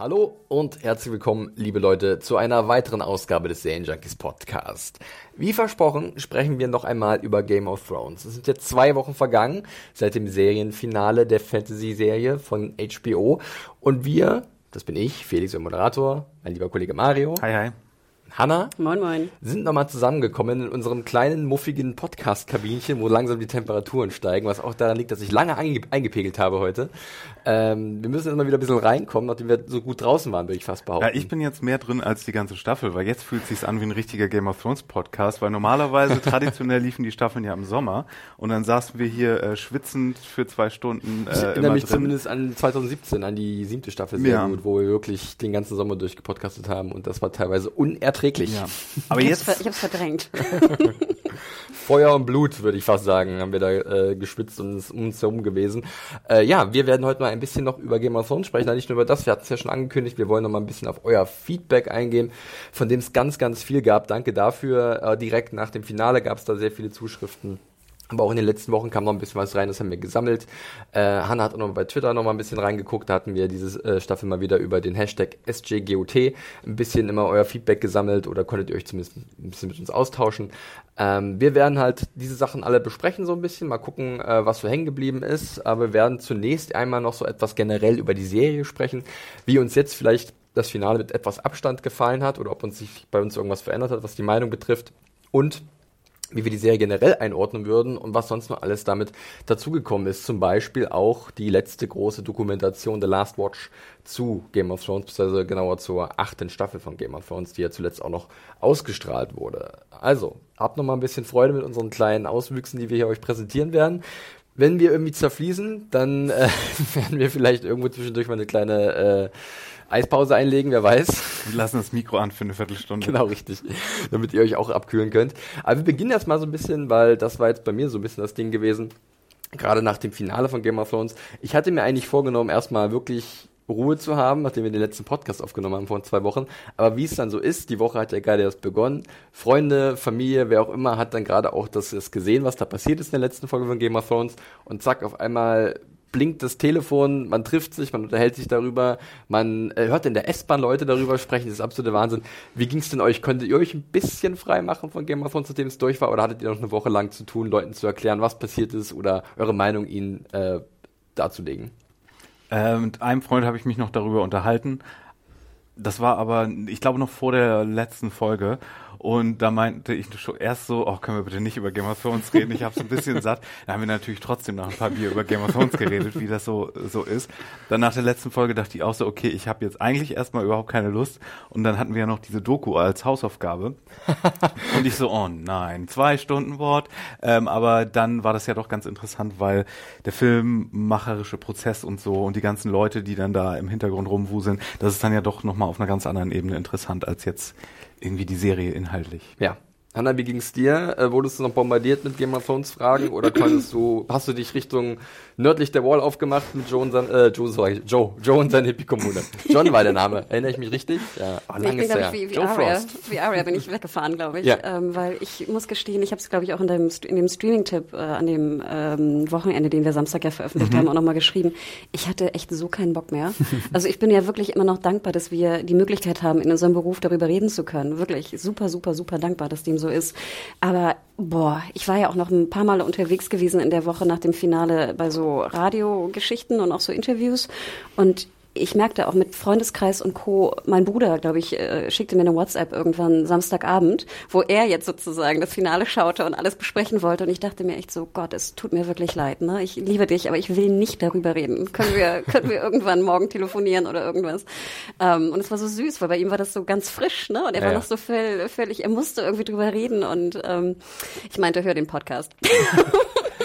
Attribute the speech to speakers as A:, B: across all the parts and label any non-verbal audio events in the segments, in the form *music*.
A: Hallo und herzlich willkommen, liebe Leute, zu einer weiteren Ausgabe des Serienjunkies Podcast. Wie versprochen sprechen wir noch einmal über Game of Thrones. Es sind jetzt zwei Wochen vergangen seit dem Serienfinale der Fantasy-Serie von HBO und wir, das bin ich, Felix, der Moderator, mein lieber Kollege Mario.
B: Hi, hi.
A: Hanna
C: Moin, moin.
A: sind nochmal zusammengekommen in unserem kleinen, muffigen Podcast-Kabinchen, wo langsam die Temperaturen steigen, was auch daran liegt, dass ich lange einge eingepegelt habe heute. Ähm, wir müssen jetzt mal wieder ein bisschen reinkommen, nachdem wir so gut draußen waren, würde ich fast behaupten.
B: Ja, ich bin jetzt mehr drin als die ganze Staffel, weil jetzt fühlt es sich an wie ein richtiger Game of Thrones Podcast, weil normalerweise *laughs* traditionell liefen die Staffeln ja im Sommer und dann saßen wir hier äh, schwitzend für zwei Stunden. Äh,
A: ich erinnere
B: immer
A: mich
B: drin.
A: zumindest an 2017, an die siebte Staffel sehr
B: Ja.
A: gut, wo wir wirklich den ganzen Sommer durchgepodcastet haben und das war teilweise unerträglich.
B: Ja. *laughs* Aber
C: Ich hab's,
B: jetzt,
C: ich hab's verdrängt. *laughs*
A: Feuer und Blut, würde ich fast sagen, haben wir da äh, geschwitzt und es um uns herum gewesen. Äh, ja, wir werden heute mal ein bisschen noch über Game of Thrones sprechen, nicht nur über das, wir hatten es ja schon angekündigt, wir wollen noch mal ein bisschen auf euer Feedback eingehen, von dem es ganz, ganz viel gab. Danke dafür. Äh, direkt nach dem Finale gab es da sehr viele Zuschriften. Aber auch in den letzten Wochen kam noch ein bisschen was rein, das haben wir gesammelt. Äh, Hanna hat auch noch bei Twitter noch mal ein bisschen reingeguckt, da hatten wir diese äh, Staffel mal wieder über den Hashtag SJGOT ein bisschen immer euer Feedback gesammelt oder konntet ihr euch zumindest ein bisschen mit uns austauschen. Ähm, wir werden halt diese Sachen alle besprechen so ein bisschen, mal gucken, äh, was so hängen geblieben ist. Aber wir werden zunächst einmal noch so etwas generell über die Serie sprechen, wie uns jetzt vielleicht das Finale mit etwas Abstand gefallen hat oder ob uns sich bei uns irgendwas verändert hat, was die Meinung betrifft. Und wie wir die Serie generell einordnen würden und was sonst noch alles damit dazugekommen ist. Zum Beispiel auch die letzte große Dokumentation The Last Watch zu Game of Thrones, beziehungsweise genauer zur achten Staffel von Game of Thrones, die ja zuletzt auch noch ausgestrahlt wurde. Also, habt noch mal ein bisschen Freude mit unseren kleinen Auswüchsen, die wir hier euch präsentieren werden. Wenn wir irgendwie zerfließen, dann äh, *laughs* werden wir vielleicht irgendwo zwischendurch mal eine kleine äh, Eispause einlegen, wer weiß.
B: wir lassen das Mikro an für eine Viertelstunde.
A: Genau, richtig. Damit ihr euch auch abkühlen könnt. Aber wir beginnen erstmal so ein bisschen, weil das war jetzt bei mir so ein bisschen das Ding gewesen. Gerade nach dem Finale von Game of Thrones. Ich hatte mir eigentlich vorgenommen, erstmal wirklich Ruhe zu haben, nachdem wir den letzten Podcast aufgenommen haben vor zwei Wochen. Aber wie es dann so ist, die Woche hat ja gerade erst begonnen. Freunde, Familie, wer auch immer, hat dann gerade auch das, das gesehen, was da passiert ist in der letzten Folge von Game of Thrones. Und zack, auf einmal blinkt das Telefon, man trifft sich, man unterhält sich darüber, man äh, hört in der S-Bahn Leute darüber sprechen, das ist absolute Wahnsinn. Wie ging es denn euch? Konntet ihr euch ein bisschen frei machen von Game of Thrones, nachdem es durch war, oder hattet ihr noch eine Woche lang zu tun, Leuten zu erklären, was passiert ist oder eure Meinung ihnen äh, darzulegen?
B: Äh, mit einem Freund habe ich mich noch darüber unterhalten. Das war aber, ich glaube, noch vor der letzten Folge. Und da meinte ich schon erst so, oh, können wir bitte nicht über Game of Thrones reden? Ich habe so ein bisschen *laughs* satt. Da haben wir natürlich trotzdem nach ein paar Bier über Game of Thrones geredet, wie das so so ist. Dann nach der letzten Folge dachte ich auch so, okay, ich habe jetzt eigentlich erstmal überhaupt keine Lust. Und dann hatten wir ja noch diese Doku als Hausaufgabe. *laughs* Und ich so, oh nein, zwei Stunden Wort. Ähm, aber dann war das ja doch ganz interessant, weil der filmmacherische Prozess und so und die ganzen Leute, die dann da im Hintergrund rumwuseln, das ist dann ja doch nochmal auf einer ganz anderen Ebene interessant als jetzt irgendwie die Serie inhaltlich.
A: Ja. Hanna, wie ging's dir? Äh, wurdest du noch bombardiert mit Game of Thrones Fragen oder konntest du, hast du dich Richtung nördlich der Wall aufgemacht mit Joe und sein, äh, Joe, sorry, Joe, Joe und seine Hippie-Kommune? John war der Name, erinnere ich mich richtig? Ja, oh,
C: ich
A: lang
C: bin,
A: ist
C: glaube
A: her.
C: ich, wie, wie
A: Joe
C: Aria.
A: Frost.
C: Wie Aria bin ich weggefahren, glaube ich.
A: Ja.
C: Ähm, weil ich muss gestehen, ich habe es, glaube ich, auch in dem, in dem Streaming-Tipp äh, an dem ähm, Wochenende, den wir Samstag ja veröffentlicht haben, auch nochmal geschrieben. Ich hatte echt so keinen Bock mehr. *laughs* Also ich bin ja wirklich immer noch dankbar, dass wir die Möglichkeit haben, in unserem Beruf darüber reden zu können. Wirklich super, super, super dankbar, dass dem so ist. Aber boah, ich war ja auch noch ein paar Mal unterwegs gewesen in der Woche nach dem Finale bei so Radiogeschichten und auch so Interviews. Und ich merkte auch mit Freundeskreis und Co., mein Bruder, glaube ich, äh, schickte mir eine WhatsApp irgendwann Samstagabend, wo er jetzt sozusagen das Finale schaute und alles besprechen wollte. Und ich dachte mir echt so, Gott, es tut mir wirklich leid. Ne? Ich liebe dich, aber ich will nicht darüber reden. Können wir, *laughs* können wir irgendwann morgen telefonieren oder irgendwas? Ähm, und es war so süß, weil bei ihm war das so ganz frisch, ne? Und er
A: Ja,
C: war noch so völ- völlig, er musste irgendwie drüber reden. Und ähm, ich meinte, hör den Podcast. *laughs*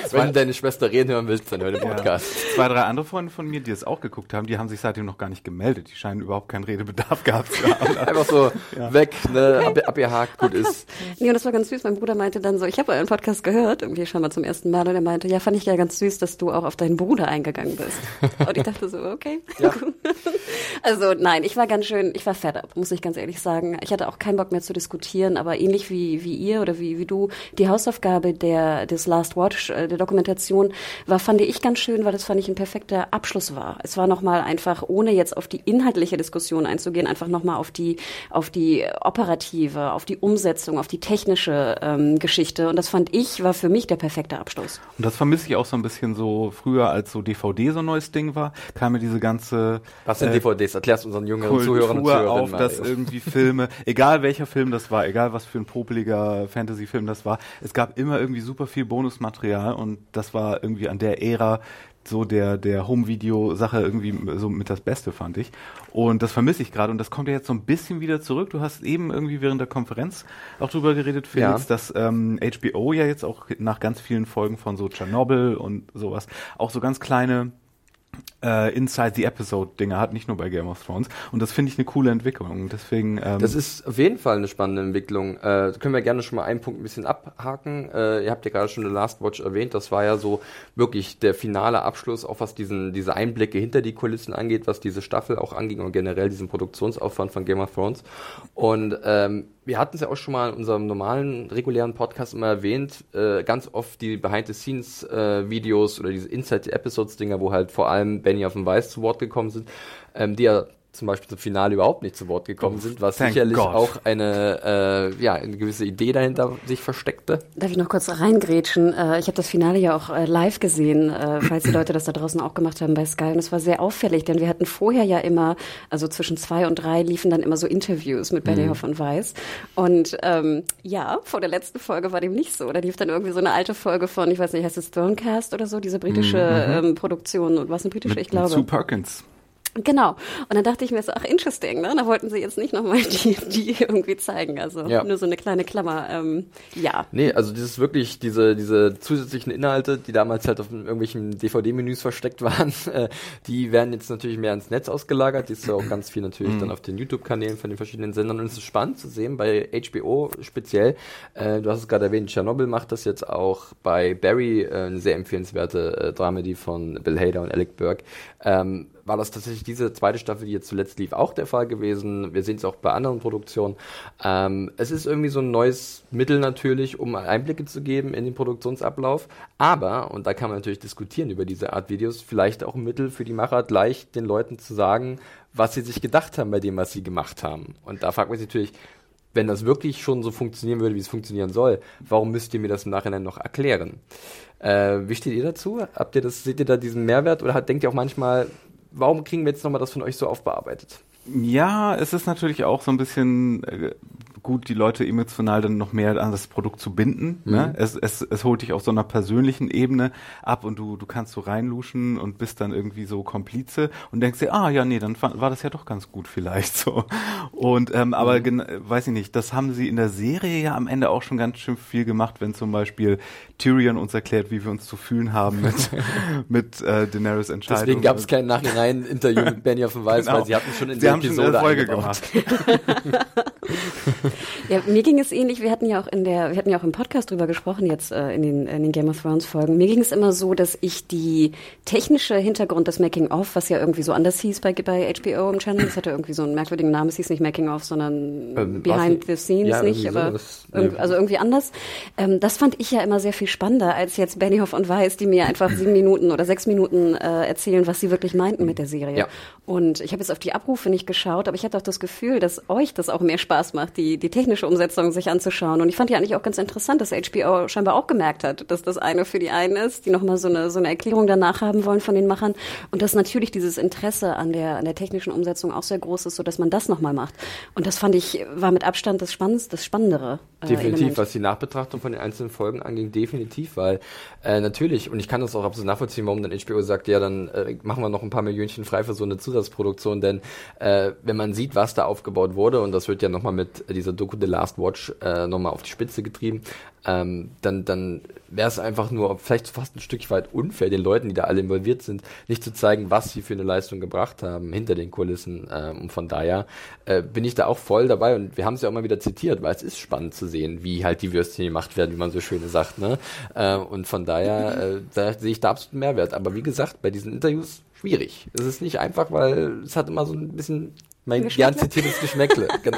C: *laughs*
A: Wenn du deine Schwester reden hören willst, dann hör den Podcast.
B: Zwei, drei andere Freunde von mir, die es auch geguckt haben, die haben sich seitdem noch gar nicht gemeldet. Die scheinen überhaupt keinen Redebedarf gehabt zu haben. *laughs*
A: Einfach so weg, ne, ab, abgehakt, gut ist. *laughs*
C: Nee, und das war ganz süß. Mein Bruder meinte dann so, ich habe euren Podcast gehört, irgendwie schon mal zum ersten Mal. Und er meinte, ja, fand ich ja ganz süß, dass du auch auf deinen Bruder eingegangen bist. Und ich dachte so, okay. Also nein, ich war ganz schön, ich war fed up, muss ich ganz ehrlich sagen. Ich hatte auch keinen Bock mehr zu diskutieren, aber ähnlich wie, wie ihr oder wie, wie du, die Hausaufgabe der, des Last Watch, äh, der Dokumentation, war, fand ich ganz schön, weil das fand ich ein perfekter Abschluss war. Es war nochmal einfach, ohne jetzt auf die inhaltliche Diskussion einzugehen, einfach nochmal auf die, auf die operative, auf die Umsetzung, auf die technische ähm, Geschichte. Und das fand ich, war für mich der perfekte Abschluss.
B: Und das vermisse ich auch so ein bisschen so früher, als so DVD so ein neues Ding war, kam mir diese ganze
A: Was sind
B: äh,
A: DVDs? Erklärst unseren jüngeren
B: Kultur
A: Zuhörern und Zuhörerinnen
B: auf,
A: mal.
B: dass irgendwie Filme, egal welcher Film das war, egal was für ein popeliger Fantasy-Film das war, es gab immer irgendwie super viel Bonusmaterial und das war irgendwie an der Ära so der, der Home-Video-Sache irgendwie so mit das Beste, fand ich. Und das vermisse ich gerade und das kommt ja jetzt so ein bisschen wieder zurück. Du hast eben irgendwie während der Konferenz auch drüber geredet, Felix,
A: Ja.
B: dass ähm, HBO ja jetzt auch nach ganz vielen Folgen von so Tschernobyl und sowas auch so ganz kleine äh, Inside the Episode Dinge hat, nicht nur bei Game of Thrones. Und das finde ich eine coole Entwicklung. Deswegen, ähm,
A: Das ist auf jeden Fall eine spannende Entwicklung. Äh, können wir gerne schon mal einen Punkt ein bisschen abhaken. Äh, ihr habt ja gerade schon The Last Watch erwähnt. Das war ja so wirklich der finale Abschluss, auch was diesen, diese Einblicke hinter die Kulissen angeht, was diese Staffel auch anging und generell diesen Produktionsaufwand von Game of Thrones. Und ähm, wir hatten es ja auch schon mal in unserem normalen, regulären Podcast immer erwähnt, äh, ganz oft die Behind-the-Scenes-Videos oder diese Inside-the-Episodes-Dinger, wo halt vor allem Benny auf dem Weiß zu Wort gekommen sind, ähm, die ja zum Beispiel zum Finale überhaupt nicht zu Wort gekommen sind, was
B: thank
A: sicherlich
B: God.
A: auch eine, äh, ja, eine gewisse Idee dahinter sich versteckte.
C: Darf ich noch kurz reingrätschen? Äh, ich habe das Finale ja auch äh, live gesehen, äh, falls die Leute das da draußen auch gemacht haben bei Sky. Und es war sehr auffällig, denn wir hatten vorher ja immer, also zwischen zwei und drei liefen dann immer so Interviews mit Benioff und Weiss. Und ähm, ja, vor der letzten Folge war dem nicht so. Da lief dann irgendwie so eine alte Folge von, ich weiß nicht, heißt es Thronecast oder so, diese britische ähm, Produktion. Und was eine britische, ich glaube.
B: Sue Perkins.
C: Genau. Und dann dachte ich mir so, ach, interesting, ne? Da wollten sie jetzt nicht nochmal *laughs* die, die irgendwie zeigen. Also
A: Ja.
C: nur so eine kleine Klammer. Ähm, ja.
A: Nee, also dieses wirklich, diese, diese zusätzlichen Inhalte, die damals halt auf irgendwelchen DVD-Menüs versteckt *laughs* waren, äh, die werden jetzt natürlich mehr ins Netz ausgelagert. Die ist ja auch ganz viel natürlich dann auf den YouTube-Kanälen von den verschiedenen Sendern. Und es ist spannend zu sehen, bei HBO speziell, äh, du hast es gerade erwähnt, Tschernobyl macht das jetzt auch bei Barry, äh, eine sehr empfehlenswerte äh, Dramedy von Bill Hader und Alec Burke. Ähm, war das tatsächlich diese zweite Staffel, die jetzt zuletzt lief, auch der Fall gewesen. Wir sehen es auch bei anderen Produktionen. Ähm, es ist irgendwie so ein neues Mittel natürlich, um Einblicke zu geben in den Produktionsablauf. Aber, und da kann man natürlich diskutieren über diese Art Videos, vielleicht auch ein Mittel für die Macher, gleich den Leuten zu sagen, was sie sich gedacht haben bei dem, was sie gemacht haben. Und da fragt man sich natürlich, wenn das wirklich schon so funktionieren würde, wie es funktionieren soll, warum müsst ihr mir das im Nachhinein noch erklären? Äh, wie steht ihr dazu? Habt ihr das, seht ihr da diesen Mehrwert oder hat, denkt ihr auch manchmal, warum kriegen wir jetzt nochmal das von euch so aufbearbeitet?
B: Ja, es ist natürlich auch so ein bisschen äh, gut, die Leute emotional dann noch mehr an das Produkt zu binden. Ne? Es, es, es holt dich auf so einer persönlichen Ebene ab und du, du kannst so reinluschen und bist dann irgendwie so Komplize und denkst dir, ah ja, nee, dann war das ja doch ganz gut vielleicht so. Und ähm, aber gen- weiß ich nicht, das haben sie in der Serie ja am Ende auch schon ganz schön viel gemacht, wenn zum Beispiel Tyrion uns erklärt, wie wir uns zu fühlen haben mit, *laughs* mit äh, Daenerys Entscheidung.
A: Deswegen gab es kein Nachhinein-Interview mit Benny auf dem Weiß,
B: Genau.
A: weil sie hatten schon in
B: Sie
A: der
B: haben schon
A: Episode
B: eine Folge
A: eingebaut.
B: gemacht. *laughs*
C: Ja, mir ging es ähnlich. Wir hatten ja auch in der, wir hatten ja auch im Podcast drüber gesprochen jetzt äh, in, den, in den Game of Thrones Folgen. Mir ging es immer so, dass ich die technische Hintergrund des Making of, was ja irgendwie so anders hieß bei, bei HBO im Channel, das hatte irgendwie so einen merkwürdigen Namen. Es hieß nicht Making of, sondern
A: Ähm,
C: Behind
A: war's
C: the Scenes
A: ja,
C: nicht,
A: irgendwie
C: aber
A: das-
C: irgend,
A: nee.
C: also irgendwie anders. Ähm, das fand ich ja immer sehr viel spannender als jetzt Benioff und Weiss, die mir einfach sieben *laughs* Minuten oder sechs Minuten äh, erzählen, was sie wirklich meinten mit der Serie.
A: Ja.
C: Und ich habe jetzt auf die Abrufe nicht geschaut, aber ich hatte auch das Gefühl, dass euch das auch mehr Spaß macht, die, die technische Umsetzung sich anzuschauen. Und ich fand ja eigentlich auch ganz interessant, dass HBO scheinbar auch gemerkt hat, dass das eine für die einen ist, die nochmal so eine, so eine Erklärung danach haben wollen von den Machern. Und dass natürlich dieses Interesse an der, an der technischen Umsetzung auch sehr groß ist, so dass man das nochmal macht. Und das fand ich, war mit Abstand das Spannendste, das Spannendere.
A: Äh, definitiv, Element. was die Nachbetrachtung von den einzelnen Folgen anging, definitiv, weil äh, natürlich, und ich kann das auch absolut nachvollziehen, warum dann HBO sagt, ja, dann äh, machen wir noch ein paar Millionchen frei für so eine Zusatzproduktion, denn äh, wenn man sieht, was da aufgebaut wurde, und das wird ja nochmal mit dieser Doku The Last Watch äh, nochmal auf die Spitze getrieben, ähm, dann, dann wäre es einfach nur vielleicht fast ein Stück weit unfair, den Leuten, die da alle involviert sind, nicht zu zeigen, was sie für eine Leistung gebracht haben hinter den Kulissen. Ähm, und von daher äh, bin ich da auch voll dabei und wir haben es ja auch mal wieder zitiert, weil es ist spannend zu sehen, wie halt die Würstchen gemacht werden, wie man so schön sagt. Ne? Äh, und von daher äh, da sehe ich da absolut Mehrwert. Aber wie gesagt, bei diesen Interviews schwierig. Es ist nicht einfach, weil es hat immer so ein bisschen mein gern zitiertes Geschmäckle, *laughs* genau.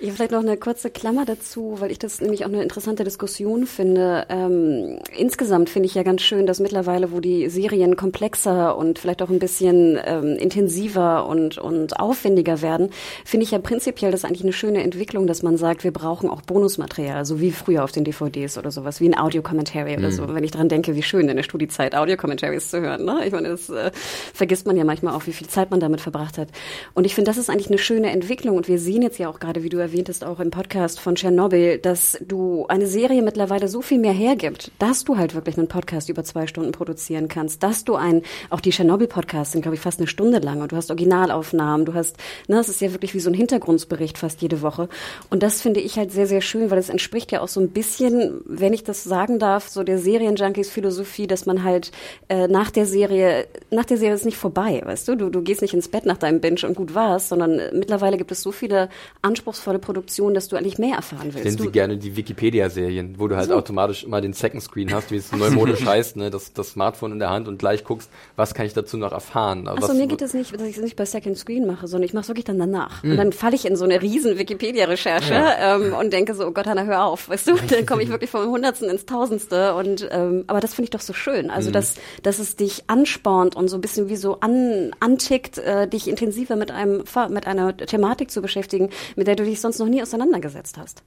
C: Ja, vielleicht noch eine kurze Klammer dazu, weil ich das nämlich auch eine interessante Diskussion finde. Ähm, insgesamt finde ich ja ganz schön, dass mittlerweile, wo die Serien komplexer und vielleicht auch ein bisschen ähm, intensiver und, und aufwendiger werden, finde ich ja prinzipiell das eigentlich eine schöne Entwicklung, dass man sagt, wir brauchen auch Bonusmaterial, so wie früher auf den DVDs oder sowas, wie ein Audio-Commentary mhm. oder so. Wenn ich daran denke, wie schön in der Studiezeit Audio-Commentaries zu hören. Ne? Ich meine, das äh, vergisst man ja manchmal auch, wie viel Zeit man damit verbracht hat. Und ich finde, das ist eigentlich eine schöne Entwicklung und wir sehen jetzt ja auch gerade, wie du erwähntest, auch im Podcast von Tschernobyl, dass du eine Serie mittlerweile so viel mehr hergibt, dass du halt wirklich einen Podcast über zwei Stunden produzieren kannst, dass du ein, auch die Tschernobyl-Podcasts sind, glaube ich, fast eine Stunde lang und du hast Originalaufnahmen, du hast, ne, es ist ja wirklich wie so ein Hintergrundbericht fast jede Woche. Und das finde ich halt sehr, sehr schön, weil es entspricht ja auch so ein bisschen, wenn ich das sagen darf, so der Serienjunkies-Philosophie, dass man halt äh, nach der Serie, nach der Serie ist nicht vorbei, weißt du? Du, du gehst nicht ins Bett nach deinem Binge und gut war's, sondern mittlerweile gibt es so viele anspruchsvolle Produktionen, Informationen, dass du eigentlich mehr erfahren willst.
A: Nennen Sie gerne die Wikipedia-Serien, wo du halt so. automatisch immer den Second Screen hast, wie es neumodisch *laughs* heißt, ne, das, das Smartphone in der Hand und gleich guckst, was kann ich dazu noch erfahren.
C: Achso, mir geht es nicht, dass ich es nicht bei Second Screen mache, sondern ich mache es wirklich dann danach. Mhm. Und dann falle ich in so eine riesen Wikipedia-Recherche ja. ähm, und denke so, oh Gott, Hanna, hör auf, weißt du? *laughs* Dann komme ich wirklich vom Hundertsten ins Tausendste. Und ähm, aber das finde ich doch so schön. Also mhm. dass, dass es dich anspornt und so ein bisschen wie so an, antickt, äh, dich intensiver mit einem mit einer Thematik zu beschäftigen, mit der du dich sonst noch nie auseinandergesetzt hast.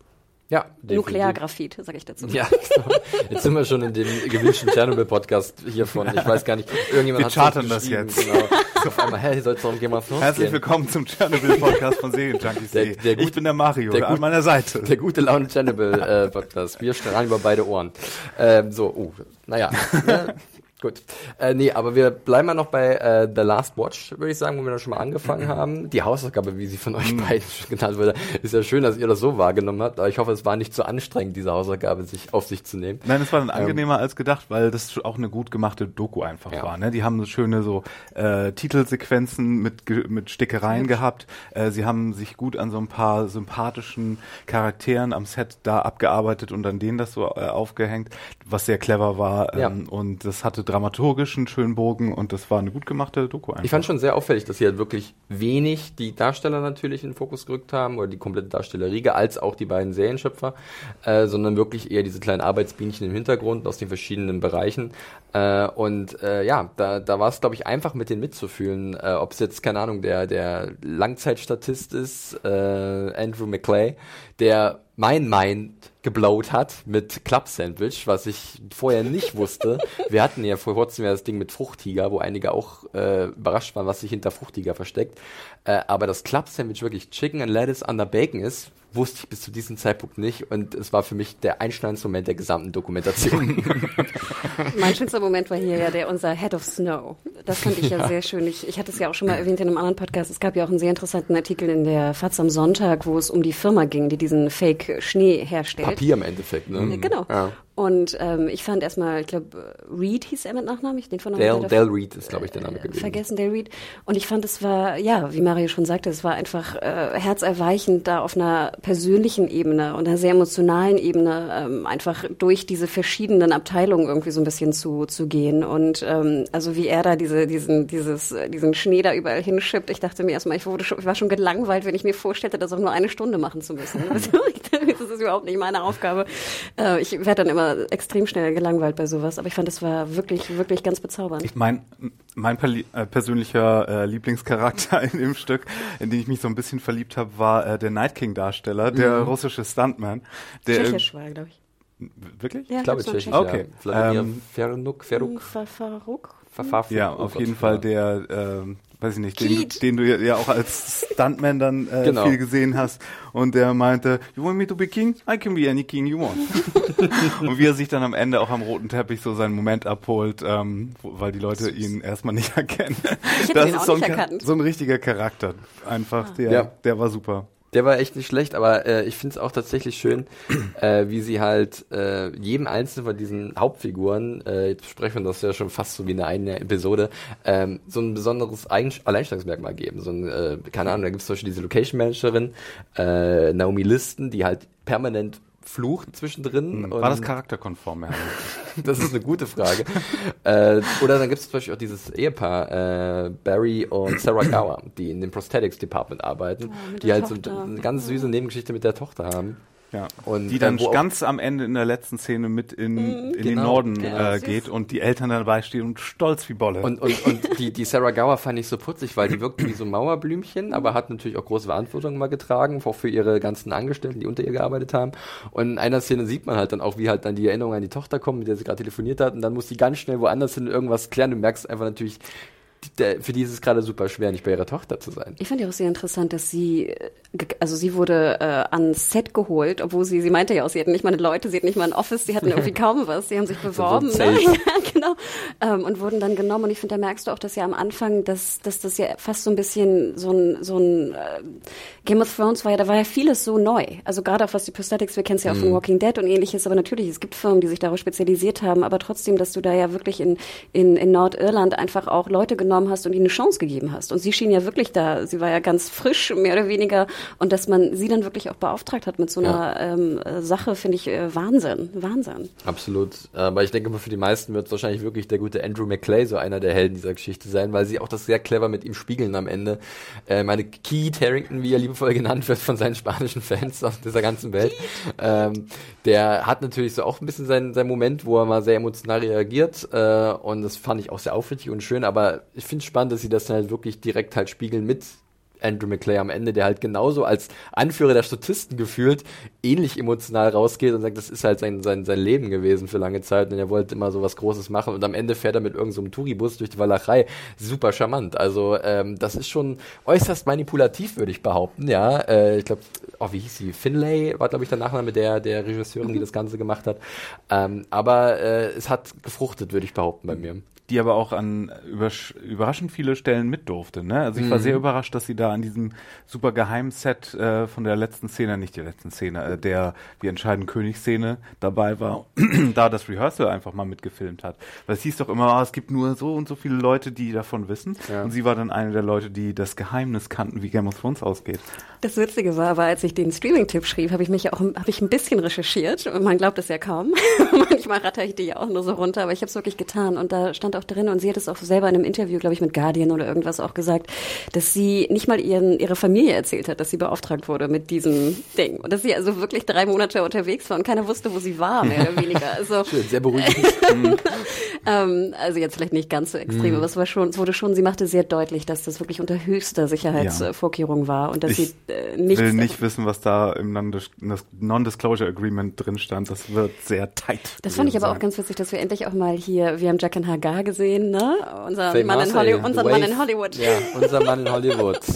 A: Ja,
C: definitiv. Nukleargraphit, sage ich dazu.
A: Ja, jetzt sind wir schon in dem gewünschten Tschernobyl-Podcast hier von, ich weiß gar nicht,
B: irgendjemand wir hat chartern das jetzt. Genau.
A: Auf einmal, hey, soll es darum Game of Thrones
B: Herzlich gehen? willkommen zum Tschernobyl-Podcast von Serienjunkies. Der, der ich bin der Mario, der an meiner Seite.
A: Der gute Laune Tschernobyl-Podcast. wir strahlen über beide Ohren. Ähm, so, uh, naja. *laughs* Gut. Äh, nee, aber wir bleiben mal noch bei äh, The Last Watch, würde ich sagen, wo wir da schon mal angefangen mhm. haben. Die Hausaufgabe, wie sie von euch mhm. beiden schon genannt wurde, ist ja schön, dass ihr das so wahrgenommen habt, aber ich hoffe, es war nicht zu so anstrengend, diese Hausaufgabe sich auf sich zu nehmen.
B: Nein, es war dann ähm, angenehmer als gedacht, weil das auch eine gut gemachte Doku einfach ja. war. Ne? Die haben so schöne so äh, Titelsequenzen mit, mit Stickereien gehabt. Äh, sie haben sich gut an so ein paar sympathischen Charakteren am Set da abgearbeitet und an denen das so äh, aufgehängt, was sehr clever war. Ähm, ja. Und das hatte dramaturgischen schönen Bogen und das war eine gut gemachte Doku
A: einfach. Ich fand schon sehr auffällig, dass sie halt wirklich wenig die Darsteller natürlich in den Fokus gerückt haben oder die komplette Darstellerriege, als auch die beiden Serienschöpfer, äh, sondern wirklich eher diese kleinen Arbeitsbienchen im Hintergrund aus den verschiedenen Bereichen. Äh, und äh, ja, da, da war es, glaube ich, einfach mit denen mitzufühlen, äh, ob es jetzt, keine Ahnung, der, der Langzeitstatist ist, äh, Andrew McClay, der mein Mind geblowt hat mit Club Sandwich, was ich vorher nicht wusste. Wir hatten ja vor kurzem ja das Ding mit Fruchtiger, wo einige auch äh, überrascht waren, was sich hinter Fruchtiger versteckt. Äh, aber das Club Sandwich wirklich Chicken and Lettuce under Bacon ist, wusste ich bis zu diesem Zeitpunkt nicht und es war für mich der einschneidendste Moment der gesamten Dokumentation. *laughs*
C: mein schönster Moment war hier ja der unser Head of Snow. Das fand ich ja, ja, sehr schön. Ich, ich hatte es ja auch schon mal erwähnt in einem anderen Podcast. Es gab ja auch einen sehr interessanten Artikel in der FAZ am Sonntag, wo es um die Firma ging, die diesen Fake Schnee herstellt.
A: Papier im Endeffekt, ne?
C: Genau. Ja. Und ähm, ich fand erstmal, ich glaube, Reed hieß er mit Nachnamen, ich den Vornamen
A: Dale, Dale Reed ist, glaube ich, der Name
C: gewesen. Vergessen, Dale Reed. Und ich fand, es war, ja, wie Mario schon sagte, es war einfach äh, herzerweichend, da auf einer persönlichen Ebene und einer sehr emotionalen Ebene ähm, einfach durch diese verschiedenen Abteilungen irgendwie so ein bisschen zu, zu gehen. Und ähm, also wie er da diese, diesen, dieses, diesen Schnee da überall hinschippt, ich dachte mir erstmal, ich, wurde schon, ich war schon gelangweilt, wenn ich mir vorstellte, das auch nur eine Stunde machen zu müssen. *laughs* das ist überhaupt nicht meine Aufgabe. Äh, ich werde dann immer immer extrem schnell gelangweilt bei sowas, aber ich fand, es war wirklich, wirklich ganz bezaubernd.
B: Ich mein, mein äh, persönlicher äh, Lieblingscharakter in dem Stück, in den ich mich so ein bisschen verliebt habe, war äh, der Night King-Darsteller, der russische Stuntman. Der
C: Tschechisch war, glaube ich.
B: Wirklich?
C: Ja,
A: Ich glaube,
C: glaub, so
A: Tschechisch,
B: Okay.
A: ja. Vladimir
B: Ähm,
A: Feruk, Feruk.
B: Ja, auf jeden Fall der, ähm, weiß ich nicht, den, den du ja- auch als Stuntman dann äh, *laughs*
A: Genau.
B: viel gesehen hast. Und der meinte, you want me to be king? I can be any king you want. *laughs* und wie er sich dann am Ende auch am roten Teppich so seinen Moment abholt, ähm, weil die Leute ihn erstmal nicht *laughs* erkennen.
C: hätte
B: Das
C: ihn
B: ist
C: auch
B: so ein,
C: nicht
B: Cha-
C: erkannt.
B: so ein richtiger Charakter. Einfach, der,
A: Ja.
B: der war super.
A: Der war echt nicht schlecht, aber äh, ich finde es auch tatsächlich schön, äh, wie sie halt äh, jedem einzelnen von diesen Hauptfiguren, äh, jetzt sprechen wir das ja schon fast so wie eine eigene Episode, ähm, so ein besonderes Eigen Alleinstellungsmerkmal geben. So ein, äh, keine Ahnung, da gibt es zum Beispiel diese Location Managerin, äh, Naomi Listen, die halt permanent flucht zwischendrin.
B: War das charakterkonform? Ja. *laughs*
A: das ist eine gute Frage. äh, oder dann gibt es zum Beispiel auch dieses Ehepaar, äh, Barry und Sarah Gower, die in dem Prosthetics Department arbeiten,
C: Oh,
A: die halt so
C: Tochter.
A: eine ganz süße Nebengeschichte mit der Tochter haben.
B: Ja.
A: Und,
B: die dann
A: äh,
B: ganz am Ende in der letzten Szene mit in, in den
A: genau,
B: Norden
A: genau.
B: äh, geht und die Eltern dabei stehen und stolz wie Bolle.
A: Und, und, und die, die Sarah Gower fand ich so putzig, weil die wirkte wie so ein Mauerblümchen, aber hat natürlich auch große Verantwortung mal getragen, auch für ihre ganzen Angestellten, die unter ihr gearbeitet haben. Und in einer Szene sieht man halt dann auch, wie halt dann die Erinnerungen an die Tochter kommen, mit der sie gerade telefoniert hat. Und dann muss sie ganz schnell woanders hin irgendwas klären. Du merkst einfach natürlich, der, für die ist es gerade super schwer, nicht bei ihrer Tochter zu sein.
C: Ich fand ja auch sehr interessant, dass sie, also sie wurde äh, ans Set geholt, obwohl sie, sie meinte ja auch, sie hatten nicht mal eine Leute, sie hatten nicht mal ein Office, sie hatten *laughs* irgendwie kaum was, sie haben sich beworben,
A: ein
C: ne? *laughs* Ja, genau, ähm, und wurden dann genommen. Und ich finde, da merkst du auch, dass ja am Anfang, dass, dass das ja fast so ein bisschen so ein, so ein äh, Game of Thrones war ja, da war ja vieles so neu. Also gerade auch was die Prosthetics, wir kennen es ja auch von Walking Dead und ähnliches, aber natürlich, es gibt Firmen, die sich darauf spezialisiert haben, aber trotzdem, dass du da ja wirklich in, in, in Nordirland einfach auch Leute genommen hast und ihnen eine Chance gegeben hast. Und sie schien ja wirklich da, sie war ja ganz frisch, mehr oder weniger, und dass man sie dann wirklich auch beauftragt hat mit so einer ähm, äh, Sache, finde ich äh, Wahnsinn, Wahnsinn.
A: Absolut. Aber ich denke mal, für die meisten wird es wahrscheinlich wirklich der gute Andrew McClay so einer der Helden dieser Geschichte sein, weil sie auch das sehr clever mit ihm spiegeln am Ende. Äh, meine Keith Harrington, wie er liebevoll genannt wird von seinen spanischen Fans aus dieser ganzen Welt, ähm, der hat natürlich so auch ein bisschen seinen, seinen Moment, wo er mal sehr emotional reagiert. Äh, und das fand ich auch sehr aufrichtig und schön. Aber ich finde es spannend, dass sie das dann halt wirklich direkt halt spiegeln mit Andrew McClay am Ende, der halt genauso als Anführer der Statisten gefühlt ähnlich emotional rausgeht und sagt, das ist halt sein, sein, sein Leben gewesen für lange Zeit und er wollte immer so was Großes machen und am Ende fährt er mit irgendeinem so einem Touribus durch die Walachei. Super charmant. Also ähm, das ist schon äußerst manipulativ, würde ich behaupten. Ja, äh, ich glaube, oh, wie hieß sie? Finlay war, glaube ich, der Nachname der, der Regisseurin, die das Ganze gemacht hat. Ähm, aber äh, es hat gefruchtet, würde ich behaupten bei mir.
B: Die aber auch an überraschend viele Stellen mit durfte. Ne? Also ich war sehr überrascht, dass sie da an diesem super geheimen Set äh, von der letzten Szene, nicht der letzten Szene, äh, der Wir entscheiden Königsszene dabei war, *clears throat* da das Rehearsal einfach mal mitgefilmt hat. Weil es hieß doch immer, ah, es gibt nur so und so viele Leute, die davon wissen.
A: Ja.
B: Und sie war dann eine der Leute, die das Geheimnis kannten, wie Game of Thrones ausgeht.
C: Das Witzige war aber, als ich den Streaming-Tipp schrieb, habe ich mich ja auch habe ich ein bisschen recherchiert. Man glaubt es ja kaum. *laughs* Manchmal ratter ich die ja auch nur so runter, aber ich habe es wirklich getan. Und da stand auch drin, und sie hat es auch selber in einem Interview, glaube ich, mit Guardian oder irgendwas auch gesagt, dass sie nicht mal ihren, ihre Familie erzählt hat, dass sie beauftragt wurde mit diesem Ding. Und dass sie also wirklich drei Monate unterwegs war und keiner wusste, wo sie war, mehr oder *laughs* weniger. Also,
A: Schön, sehr beruhigend. *laughs*
C: ähm, also jetzt vielleicht nicht ganz so extrem, aber es war schon, es wurde schon, sie machte sehr deutlich, dass das wirklich unter höchster Sicherheitsvorkehrung war und dass
B: Ich
C: sie äh, nichts
B: will nicht wissen, was da im Non-Dis- Non-Disclosure Agreement drin stand. Das wird sehr tight.
C: Das fand ich aber auch
B: sagen.
C: ganz witzig, dass wir endlich auch mal hier, wir haben Jack and Hagar gesehen, ne? Unser Mann in Hollywood, unser Mann in Hollywood.
A: Ja, unser Mann in Hollywood. *laughs*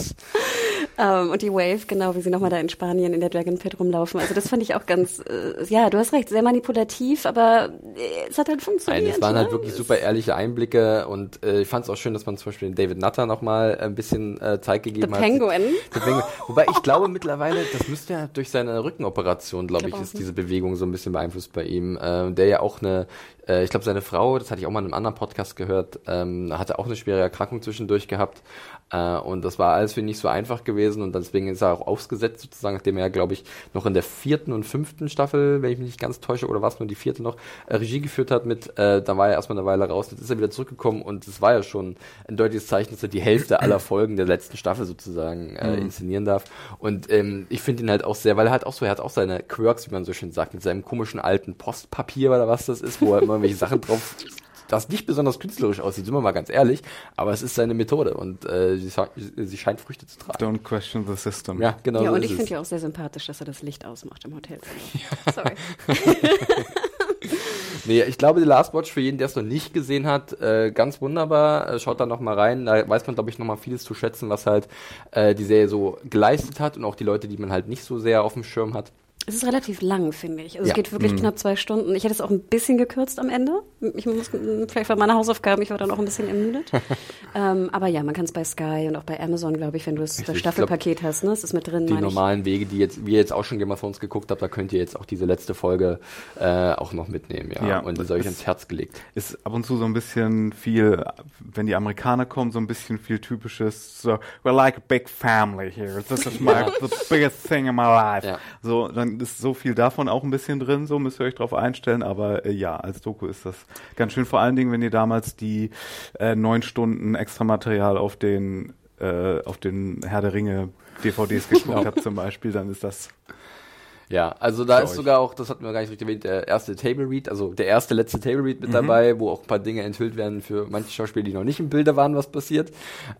C: Ähm, und die Wave, genau, wie sie nochmal da in Spanien in der Dragon Pit rumlaufen. Also das fand ich auch ganz, äh, ja, du hast recht, sehr manipulativ, aber äh, es hat halt funktioniert.
A: Nein, es waren halt
C: ne?
A: wirklich super ehrliche Einblicke und äh, ich fand es auch schön, dass man zum Beispiel den David Nutter nochmal ein bisschen äh, Zeit gegeben
C: The
A: hat.
C: Penguin.
A: The Penguin. Wobei ich glaube mittlerweile, das müsste ja durch seine Rückenoperation, glaube ich,
C: Glaub auch,
A: ist diese Bewegung so ein bisschen beeinflusst bei ihm. Äh, der ja auch eine, äh, ich glaube seine Frau, das hatte ich auch mal in einem anderen Podcast gehört, ähm, hatte auch eine schwere Erkrankung zwischendurch gehabt. Äh, und das war alles für ihn nicht so einfach gewesen. Und deswegen ist er auch ausgesetzt sozusagen, nachdem er, glaube ich, noch in der vierten und fünften Staffel, wenn ich mich nicht ganz täusche, oder was nur die vierte noch, äh, Regie geführt hat mit, äh, da war er erstmal eine Weile raus, jetzt ist er wieder zurückgekommen. Und es war ja schon ein deutliches Zeichen, dass er die Hälfte aller Folgen der letzten Staffel sozusagen äh, inszenieren darf. Und ähm, ich finde ihn halt auch sehr, weil er halt auch so, er hat auch seine Quirks, wie man so schön sagt, mit seinem komischen alten Postpapier oder was das ist, wo er immer irgendwelche Sachen drauf das nicht besonders künstlerisch aussieht, sind wir mal ganz ehrlich, aber es ist seine Methode und äh, sie, sie scheint Früchte zu tragen.
B: Don't question the system.
A: Ja, genau.
C: ja,
A: so
C: und
A: ist
C: ich
A: es.
C: finde ja auch sehr sympathisch, dass er das Licht ausmacht im Hotel. Sorry. *laughs*
A: Nee, ich glaube, The Last Watch, für jeden, der es noch nicht gesehen hat, äh, ganz wunderbar. Äh, schaut da noch mal rein. Da weiß man, glaube ich, noch mal vieles zu schätzen, was halt äh, die Serie so geleistet hat und auch die Leute, die man halt nicht so sehr auf dem Schirm hat.
C: Es ist relativ lang, finde ich. Also
A: Ja.
C: es geht wirklich knapp zwei Stunden. Ich hätte es auch ein bisschen gekürzt am Ende. Ich muss, vielleicht war meine Hausaufgaben, ich war dann auch ein bisschen ermüdet. *laughs* ähm, aber ja, man kann es bei Sky und auch bei Amazon, glaube ich, wenn du das, das
A: Richtig,
C: Staffelpaket hast, ne? Es ist mit drin,
A: Die
C: meine ich.
A: normalen Wege, die jetzt, wie ihr jetzt auch schon Game of Thrones geguckt habt, da könnt ihr jetzt auch diese letzte Folge äh, auch noch mitnehmen, ja.
B: Ja,
A: und die euch
B: es-
A: ans Herz gelegt.
B: ist ab und zu so ein bisschen viel, wenn die Amerikaner kommen, so ein bisschen viel typisches, so, we're like a big family here. This is my, *laughs* the biggest thing in my life.
A: Ja.
B: So, dann ist so viel davon auch ein bisschen drin, so müsst ihr euch drauf einstellen, aber äh, ja, als Doku ist das ganz schön, vor allen Dingen, wenn ihr damals die äh, neun Stunden extra Material auf den, äh, auf den Herr der Ringe DVDs *laughs* geguckt habt zum Beispiel, dann ist das
A: Ja, also da ist
B: euch.
A: sogar auch, das hatten wir gar nicht richtig erwähnt, der erste Table Read, also der erste letzte Table Read
B: Mhm.
A: mit dabei, wo auch ein paar Dinge enthüllt werden für manche Schauspieler, die noch nicht im Bilde waren, was passiert,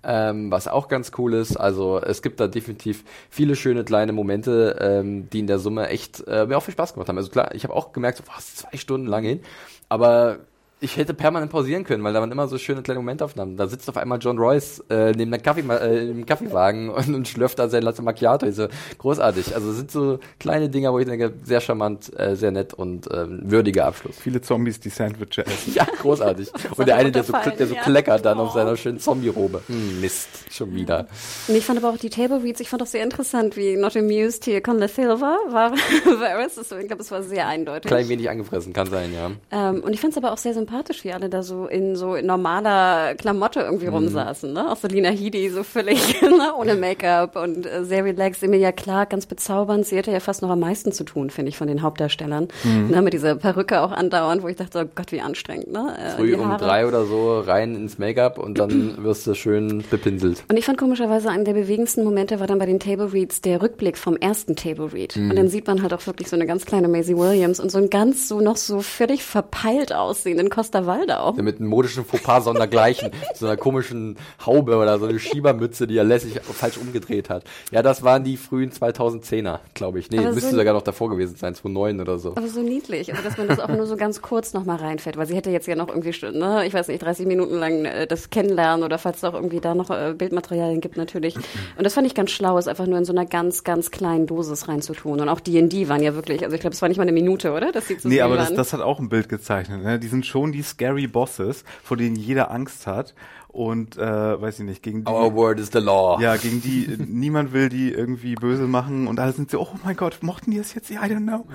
A: ähm, was auch ganz cool ist. Also es gibt da definitiv viele schöne kleine Momente, ähm, die in der Summe echt äh, mir auch viel Spaß gemacht haben. Also klar, ich habe auch gemerkt, so, was zwei Stunden lang hin, aber ich hätte permanent pausieren können, weil da waren immer so schöne kleine Momentaufnahmen. Da sitzt auf einmal John Royce äh, neben der Kaffee, äh, im Kaffeewagen *laughs* und, und schlürft da sein Latte Macchiato. Also großartig. Also es sind so kleine Dinger, wo ich denke, sehr charmant, äh, sehr nett und ähm, würdiger Abschluss.
B: viele Zombies, die Sandwiches essen. *laughs*
A: Ja, großartig. Und der eine, der so, der so
C: ja.
A: kleckert dann auf
C: Oh.
A: seiner schönen Zombie-Robe. Hm, Mist, schon wieder.
C: Und ich fand aber auch die Table Reads, ich fand auch sehr interessant, wie Not Amused hier Conla Silva war. *laughs* Varys. Das- ich glaube, es war sehr eindeutig.
A: Klein wenig angefressen, kann sein, ja.
C: Ähm, und ich fand es aber auch sehr sympathisch, wie alle da so in so in normaler Klamotte
A: Mhm.
C: irgendwie rumsaßen. Ne? Auch so Lina Headey so völlig *laughs* ne? ohne Make-up und äh, sehr relaxed. Emilia Clark ganz bezaubernd. Sie hatte ja fast noch am meisten zu tun, finde ich, von den Hauptdarstellern.
A: Mhm.
C: Ne? Mit dieser Perücke auch andauernd, wo ich dachte, oh Gott, wie anstrengend. Ne? Äh,
A: Früh um drei oder so rein ins Make-up und dann *clears throat* wirst du schön bepinselt.
C: Und ich fand komischerweise einen der bewegendsten Momente war dann bei den Table Reads der Rückblick vom ersten Table Read.
A: Mhm.
C: Und dann sieht man halt auch wirklich so eine ganz kleine Maisie Williams und so einen ganz so noch so völlig verpeilt aussehenden Costa Waldau.
A: Mit einem modischen Fauxpas sondergleichen, *laughs* so einer komischen Haube oder so eine Schiebermütze, die er lässig falsch umgedreht hat. Ja, das waren die frühen 2010er, glaube ich. Nee,
C: Aber
A: müsste
C: so-
A: sogar noch davor gewesen sein, 2009 oder so.
C: Aber so niedlich, aber dass man das auch nur so ganz kurz noch mal reinfällt, weil sie hätte jetzt ja noch irgendwie, ne, ich weiß nicht, 30 Minuten lang äh, das kennenlernen oder falls es auch irgendwie da noch äh, Bildmaterialien gibt natürlich. Und das fand ich ganz schlau, es einfach nur in so einer ganz, ganz kleinen Dosis reinzutun. Und auch D&D waren ja wirklich, also ich glaube, es war nicht mal eine Minute, oder? Dass die zu
B: Nee, aber das, das hat auch ein Bild gezeichnet. Ne? Die sind schon die scary Bosses, vor denen jeder Angst hat. Und äh, weiß ich nicht, gegen die.
A: Our word is the law.
B: ja, gegen die äh, niemand will die irgendwie böse machen und alle sind so, oh mein Gott, mochten die das jetzt? I don't know.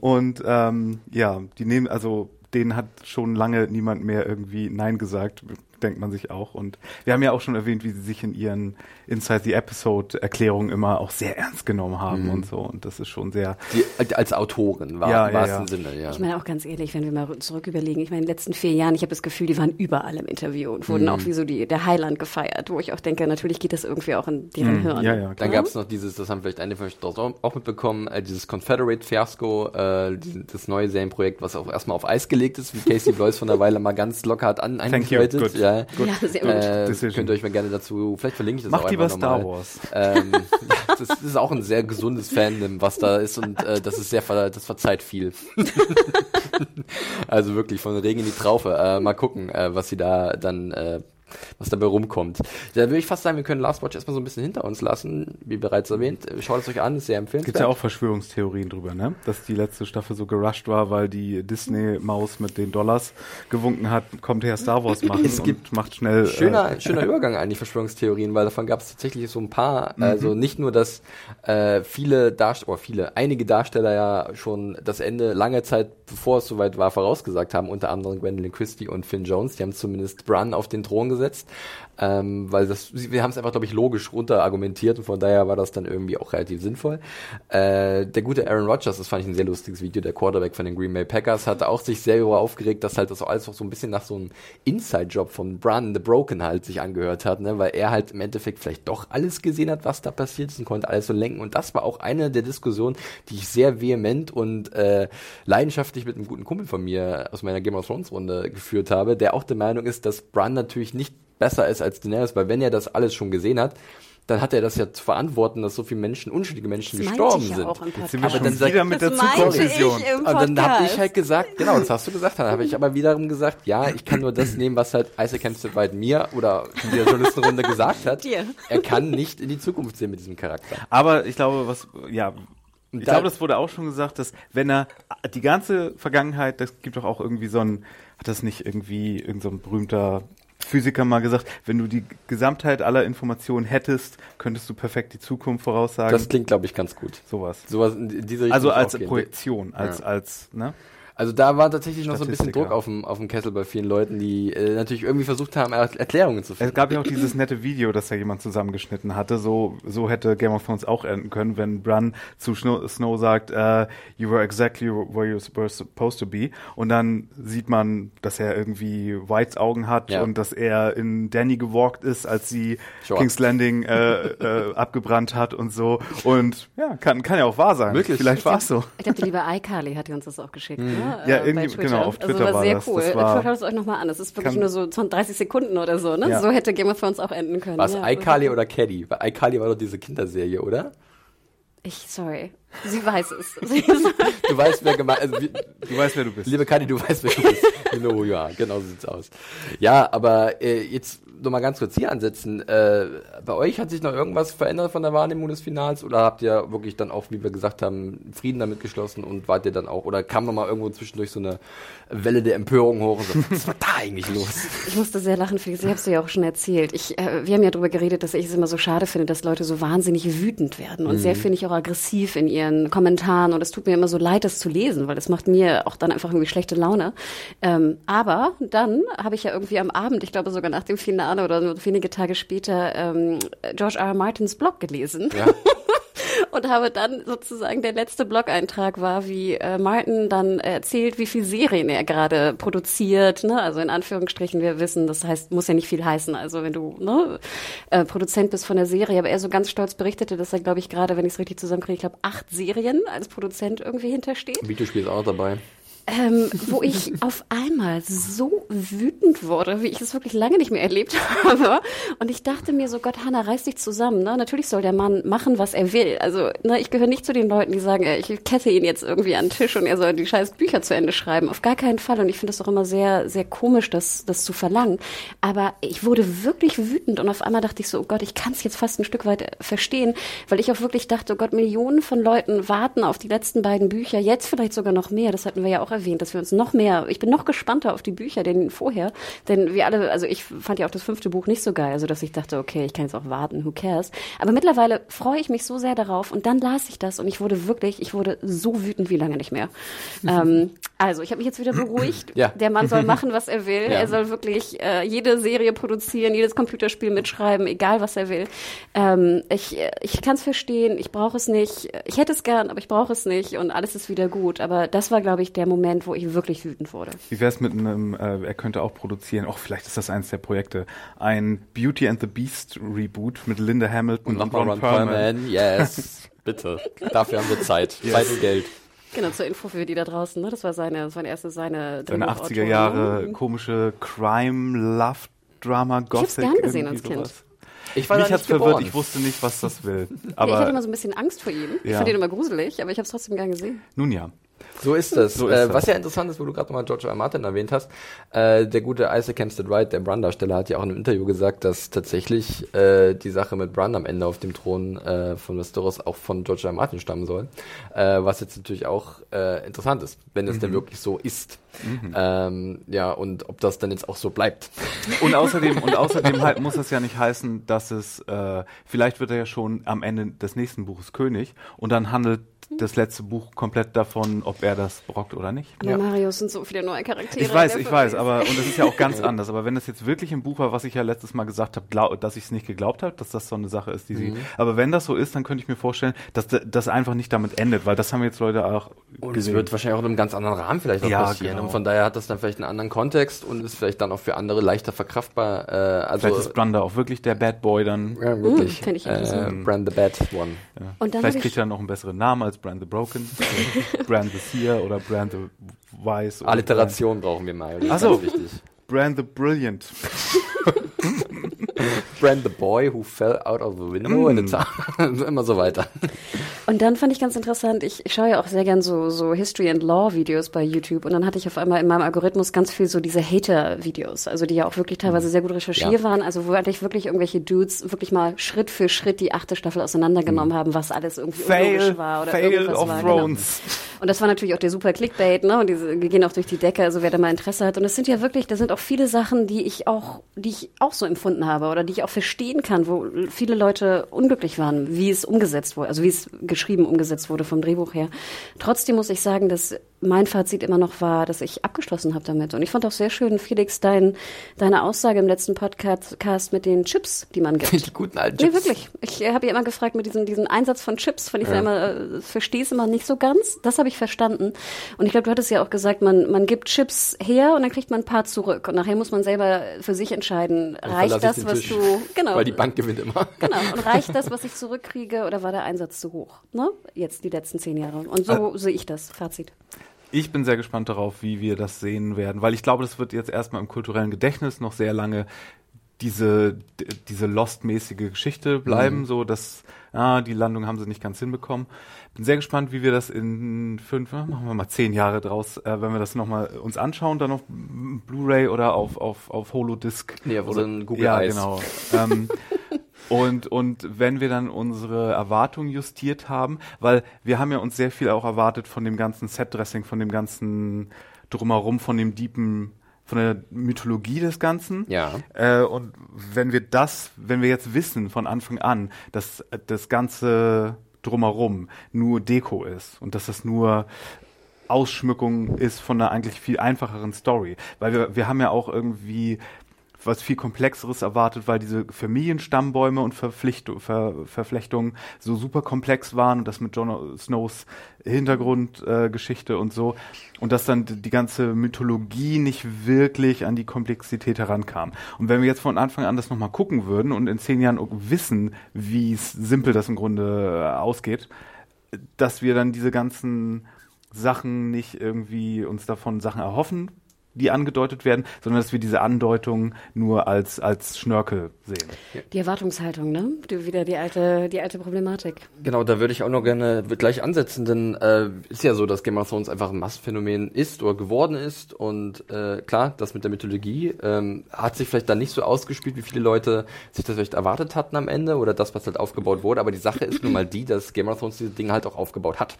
B: Und ähm, ja, die nehmen, also denen hat schon lange niemand mehr irgendwie Nein gesagt, denkt man sich auch. Und wir haben ja auch schon erwähnt, wie sie sich in ihren Inside the Episode Erklärungen immer auch sehr ernst genommen haben und so. Und das ist schon sehr.
A: Die, als Autorin war
B: Ja,
A: im
B: ja,
A: wahrsten
B: ja.
A: Sinne, ja.
C: Ich meine auch ganz ehrlich, wenn wir mal zurück überlegen, ich meine, in den letzten vier Jahren, ich habe das Gefühl, die waren überall im Interview und wurden auch wie so die, der Heiland gefeiert, wo ich auch denke, natürlich geht das irgendwie auch in deren Hirn.
B: ja, ja,
A: Dann gab es noch dieses, das haben vielleicht einige von euch dort auch mitbekommen, äh, dieses Confederate-Fiasko, äh, die- das neue Serienprojekt, was auch erstmal auf Eis gelegt ist, wie Casey Blois von der Weile mal ganz locker hat an
B: Thank
A: eingedeutet.
B: good.
A: Ja,
C: sehr gut.
A: äh,
B: Decision.
A: könnt ihr euch mal gerne dazu, vielleicht verlinke ich das
B: Macht
A: auch
B: lieber Star
A: nochmal.
B: Wars.
A: Ähm, *laughs* das, das ist auch ein sehr gesundes Fandom, was da ist und äh, das ist sehr, ver das verzeiht viel. *laughs* also wirklich von Regen in die Traufe. Äh, mal gucken, äh, was sie da dann, äh, was dabei rumkommt. Da würde ich fast sagen, wir können Last Watch erstmal so ein bisschen hinter uns lassen, wie bereits erwähnt. Äh, Schaut es euch an, ist sehr empfehlenswert.
B: Gibt ja auch Verschwörungstheorien drüber, ne? Dass die letzte Staffel so gerusht war, weil die Disney-Maus mit den Dollars gewunken hat, kommt her Star Wars machen *clears throat*
A: Es gibt
B: und macht schnell.
A: Schöner,
B: äh, *laughs*
A: schöner Übergang eigentlich, Verschwörungstheorien, weil davon gab es tatsächlich so ein paar.
B: Mhm.
A: Also nicht nur, dass äh, viele Darsteller, oder viele, einige Darsteller ja schon das Ende lange Zeit, bevor es soweit war, vorausgesagt haben, unter anderem Gwendolyn Christie und Finn Jones. Die haben zumindest Bran auf den Thron gesetzt. Ähm, weil das, wir haben es einfach, glaube ich, logisch runter argumentiert und von daher war das dann irgendwie auch relativ sinnvoll. Äh, der gute Aaron Rodgers, das fand ich ein sehr lustiges Video, der Quarterback von den Green Bay Packers, hatte auch sich sehr darüber aufgeregt, dass halt das alles auch so ein bisschen nach so einem Inside-Job von Brandon the Broken halt sich angehört hat, ne? weil er halt im Endeffekt vielleicht doch alles gesehen hat, was da passiert ist und konnte alles so lenken und das war auch eine der Diskussionen, die ich sehr vehement und äh, leidenschaftlich mit einem guten Kumpel von mir aus meiner Game of Thrones Runde geführt habe, der auch der Meinung ist, dass Bran natürlich nicht besser ist als Daenerys, weil wenn er das alles schon gesehen hat, dann hat er das ja zu verantworten, dass so viele Menschen, unschuldige Menschen
C: Das
A: gestorben
C: meinte ich ja
A: sind.
C: auch im
B: Jetzt sind wir
C: Podcast.
B: schon wieder mit der Zukunftsvision.
A: Und dann habe ich halt gesagt, genau, das hast du gesagt, dann habe ich aber wiederum gesagt, ja, ich kann nur das nehmen, was halt Isaac Hempstead mir oder in der Journalistenrunde gesagt hat.
C: Dir.
A: Er kann nicht in die Zukunft sehen mit diesem Charakter.
B: Aber ich glaube, was, ja, ich glaube, das wurde auch schon gesagt, dass wenn er die ganze Vergangenheit, das gibt doch auch irgendwie so ein, hat das nicht irgendwie irgendein so ein berühmter Physiker mal gesagt, wenn du die Gesamtheit aller Informationen hättest, könntest du perfekt die Zukunft voraussagen.
A: Das klingt, glaube ich, ganz gut.
B: sowas.
A: Sowas in diese Richtung
B: Also als. Projektion, als,
A: Ja.
B: als, ne?
A: Also da war tatsächlich noch so ein bisschen. Druck auf dem, auf dem Kessel bei vielen Leuten, die äh, natürlich irgendwie versucht haben, Er- Erklärungen zu finden.
B: Es gab ja auch dieses nette Video, das ja jemand zusammengeschnitten hatte. So, so hätte Game of Thrones auch enden können, wenn Bran zu Snow, Snow sagt, äh, you were exactly where you were supposed to be. Und dann sieht man, dass er irgendwie Whites Augen hat
A: Ja.
B: und dass er in Danny gewalkt ist, als sie
A: Sure.
B: King's Landing äh, äh, abgebrannt hat und so. Und ja, kann, kann ja auch wahr sein.
A: Wirklich?
B: Vielleicht war es so.
C: Ich glaube, die liebe iCarly hat uns das auch geschickt. Ne?
B: Ja,
C: äh,
B: irgendwie-
C: bei Twitter.
B: genau, auf
C: also
B: Twitter
C: war
B: war
C: sehr
B: das.
C: cool.
B: Das war-
C: Schaut es euch nochmal an. Das ist wirklich
B: Kann-
C: nur so 20, 30 Sekunden oder so. Ne?
B: Ja.
C: So hätte Game of Thrones auch enden können.
A: War es
C: ja,
A: iCarly oder Caddy? Weil iCarly war doch diese Kinderserie, oder?
C: Ich, sorry. Sie weiß es. *laughs* Sie
A: Du weißt, wer gemeint also, wie-
B: Du weißt, wer du bist.
A: Liebe Kadi, du weißt, wer du bist. Genau, ja, genau so sieht's aus. Ja, aber äh, jetzt noch mal ganz kurz hier ansetzen. Äh, bei euch hat sich noch irgendwas verändert von der Wahrnehmung des Finals oder habt ihr wirklich dann auch, wie wir gesagt haben, Frieden damit geschlossen und wart ihr dann auch oder kam noch mal irgendwo zwischendurch so eine Welle der Empörung hoch und so, was war da eigentlich los? *laughs*
C: ich musste sehr lachen, Felix. Ich habe es dir ja auch schon erzählt. Ich, äh, wir haben ja darüber geredet, dass ich es immer so schade finde, dass Leute so wahnsinnig wütend werden und sehr, finde ich, auch aggressiv in ihren Kommentaren. Und es tut mir immer so leid, das zu lesen, weil es macht mir auch dann einfach irgendwie schlechte Laune. Ähm, aber dann habe ich ja irgendwie am Abend, ich glaube sogar nach dem Finale oder nur wenige Tage später, ähm, George R. R. Martins Blog gelesen.
A: Ja. *laughs*
C: und habe dann sozusagen der letzte Blog-Eintrag war, wie äh, Martin dann erzählt, wie viel Serien er gerade produziert. Ne? Also in Anführungsstrichen, wir wissen, das heißt, muss ja nicht viel heißen. Also wenn du ne, äh, Produzent bist von der Serie, aber er so ganz stolz berichtete, dass er, glaube ich, gerade, wenn ich es richtig zusammenkriege, ich glaube, acht Serien als Produzent irgendwie hintersteht.
A: Videospiel ist auch dabei.
C: Ähm, wo ich auf einmal so wütend wurde, wie ich es wirklich lange nicht mehr erlebt *laughs* habe. Und ich dachte mir so, Gott, Hannah, reiß dich zusammen. Ne? Natürlich soll der Mann machen, was er will. Also ne, ich gehöre nicht zu den Leuten, die sagen, äh, ich kette ihn jetzt irgendwie an den Tisch und er soll die scheiß Bücher zu Ende schreiben. Auf gar keinen Fall. Und ich finde das auch immer sehr, sehr komisch, das, das zu verlangen. Aber ich wurde wirklich wütend und auf einmal dachte ich so, oh Gott, ich kann es jetzt fast ein Stück weit äh, verstehen, weil ich auch wirklich dachte, oh Gott, Millionen von Leuten warten auf die letzten beiden Bücher, jetzt vielleicht sogar noch mehr. Das hatten wir ja auch erwähnt, dass wir uns noch mehr, ich bin noch gespannter auf die Bücher denn vorher, denn wir alle, also ich fand ja auch das fünfte Buch nicht so geil, also dass ich dachte, okay, ich kann jetzt auch warten, who cares. Aber mittlerweile freue ich mich so sehr darauf und dann las ich das und ich wurde wirklich, ich wurde so wütend wie lange nicht mehr. ähm, also ich habe mich jetzt wieder beruhigt. *clears throat*
A: Ja.
C: Der Mann soll machen, was er will. *laughs*
A: Ja.
C: Er soll wirklich äh, jede Serie produzieren, jedes Computerspiel mitschreiben, egal was er will. Ähm, ich ich kann es verstehen, ich brauche es nicht. Ich hätte es gern, aber ich brauche es nicht und alles ist wieder gut. Aber das war, glaube ich, der Moment, wo ich wirklich wütend wurde.
B: Wie wäre es mit einem, äh, er könnte auch produzieren, auch vielleicht ist das eines der Projekte, ein Beauty and the Beast Reboot mit Linda Hamilton
A: Und
B: und, Ron
A: Ron
B: Perlman.
A: Perlman, yes. *laughs* Bitte. Dafür haben wir Zeit. Zeit und Geld.
C: Genau, zur Info für die da draußen. Ne? Das war seine, das war erste seine
B: Seine
C: Drehbuchautor,
B: 80er Jahre komische Crime, Love, Drama, Gothic.
C: hab's gern gesehen als Kind.
B: sowas.
A: Ich war
B: Mich hat's verwirrt,
A: geboren.
B: ich wusste nicht, was das will.
C: ja, ich hatte
B: Aber
C: immer so ein bisschen Angst vor ihm. Ich
B: Ja.
C: fand ihn immer gruselig, aber ich habe es trotzdem gern gesehen.
B: nun ja.
A: So ist das.
B: So ist
A: äh,
B: das.
A: Was ja interessant ist, wo du gerade nochmal George R. Martin erwähnt hast, äh, der gute Isaac Hempstead Wright, der Bran-Darsteller, hat ja auch in einem Interview gesagt, dass tatsächlich äh, die Sache mit Bran am Ende auf dem Thron äh, von Westeros auch von George R. Martin stammen soll. Äh, was jetzt natürlich auch äh, interessant ist, wenn es
B: Mhm.
A: denn wirklich so ist. Ähm, ja, und ob das dann jetzt auch so bleibt. *laughs*
B: Und außerdem, und außerdem halt muss es ja nicht heißen, dass es, vielleicht wird er ja schon am Ende des nächsten Buches König und dann handelt das letzte Buch komplett davon, ob er das brockt oder nicht.
C: Aber Mario sind so viele neue Charaktere.
B: Ich weiß, ich weiß, aber und das ist ja auch ganz *laughs* anders. Aber wenn das jetzt wirklich ein Buch war, was ich ja letztes Mal gesagt habe, dass ich es nicht geglaubt habe, dass das so eine Sache ist, die sie. Aber wenn das so ist, dann könnte ich mir vorstellen, dass da- das einfach nicht damit endet, weil das haben jetzt Leute auch
A: Und es
B: gesehen.
A: wird wahrscheinlich auch in einem ganz anderen Rahmen vielleicht noch
B: Ja,
A: passieren.
B: genau.
A: Und von daher hat das dann vielleicht einen anderen Kontext und ist vielleicht dann auch für andere leichter verkraftbar. Äh, also
B: Vielleicht ist Branda auch wirklich der Bad Boy dann.
A: ja, wirklich.
C: Fänd ich
A: äh. Brand the Bad One.
C: Und dann
B: Vielleicht kriegt er noch einen besseren Namen als Brand the Broken, Brand the Seer oder Brand the Wise.
A: Alliteration brauchen wir mal. Das
B: Brand the Brilliant. *laughs*
A: Brand the boy who fell out of the window in the town. *laughs* Immer so weiter.
C: Und dann fand ich ganz interessant, ich, ich schaue ja auch sehr gern so, so History and Law Videos bei YouTube und dann hatte ich auf einmal in meinem Algorithmus ganz viel so diese Hater-Videos, also die ja auch wirklich teilweise sehr gut recherchiert
A: Ja.
C: waren, also wo eigentlich wirklich irgendwelche Dudes wirklich mal Schritt für Schritt die achte Staffel auseinandergenommen haben, was alles irgendwie
B: Fail,
C: unlogisch war oder
B: Fail
C: irgendwas
B: of
C: war.
B: Thrones.
C: Genau. Und das war natürlich auch der super Clickbait, ne? Und die gehen auch durch die Decke, also wer da mal Interesse hat. Und es sind ja wirklich, da sind auch viele Sachen, die ich auch, die ich auch so empfunden habe oder die ich auch verstehen kann, wo viele Leute unglücklich waren, wie es umgesetzt wurde, also wie es geschrieben umgesetzt wurde vom Drehbuch her. Trotzdem muss ich sagen, dass mein Fazit immer noch war, dass ich abgeschlossen habe damit. Und ich fand auch sehr schön, Felix, dein, deine Aussage im letzten Podcast mit den Chips, die man gibt. *laughs*
A: Die guten alten
C: Nee,
A: Chips.
C: wirklich. Ich äh, habe ja immer gefragt mit diesem, diesem Einsatz von Chips, fand ich ja. immer, äh, verstehe es immer nicht so ganz. Das habe ich verstanden. Und ich glaube, du hattest ja auch gesagt, man, man gibt Chips her und dann kriegt man ein paar zurück. Und nachher muss man selber für sich entscheiden, reicht das, was
A: Tisch,
C: du, *laughs* genau.
A: Weil die Bank gewinnt immer. *laughs*
C: Genau. Und reicht das, was ich zurückkriege, oder war der Einsatz zu hoch? Ne? Jetzt die letzten zehn Jahre. Und so sehe ich das. Fazit.
B: Ich bin sehr gespannt darauf, wie wir das sehen werden, weil ich glaube, das wird jetzt erstmal im kulturellen Gedächtnis noch sehr lange diese, diese Lost-mäßige Geschichte bleiben, so dass ah, die Landung haben sie nicht ganz hinbekommen. Bin sehr gespannt, wie wir das in fünf, machen wir mal zehn Jahre draus, äh, wenn wir das nochmal uns anschauen, dann auf Blu-ray oder auf, auf, auf Holodisc.
A: Nee, auf
B: oder,
A: unseren Google
B: ja,
A: Eyes.
B: genau. ähm, *laughs* und, und wenn wir dann unsere Erwartungen justiert haben, weil wir haben ja uns sehr viel auch erwartet von dem ganzen Setdressing, von dem ganzen Drumherum, von dem deepen, von der Mythologie des Ganzen.
A: Ja.
B: Äh, und wenn wir das, wenn wir jetzt wissen von Anfang an, dass das ganze Drumherum nur Deko ist und dass das nur Ausschmückung ist von einer eigentlich viel einfacheren Story. Weil wir, wir haben ja auch irgendwie was viel komplexeres erwartet, weil diese Familienstammbäume und Verpflichtung, Ver, Verflechtungen so super komplex waren und das mit Jon Snows Hintergrundgeschichte äh, und so und dass dann die ganze Mythologie nicht wirklich an die Komplexität herankam. Und wenn wir jetzt von Anfang an das nochmal gucken würden und in zehn Jahren wissen, wie simpel das im Grunde äh, ausgeht, dass wir dann diese ganzen Sachen nicht irgendwie uns davon Sachen erhoffen, die angedeutet werden, sondern dass wir diese Andeutungen nur als, als Schnörkel sehen.
C: Die Erwartungshaltung, ne? Du, wieder die alte, die alte Problematik.
A: Genau, da würde ich auch noch gerne gleich ansetzen, denn äh, ist ja so, dass Game of Thrones einfach ein Massenphänomen ist oder geworden ist und äh, klar, das mit der Mythologie ähm, hat sich vielleicht dann nicht so ausgespielt, wie viele Leute sich das vielleicht erwartet hatten am Ende oder das, was halt aufgebaut wurde, aber die Sache ist nun mal die, dass Game of Thrones diese Dinge halt auch aufgebaut hat.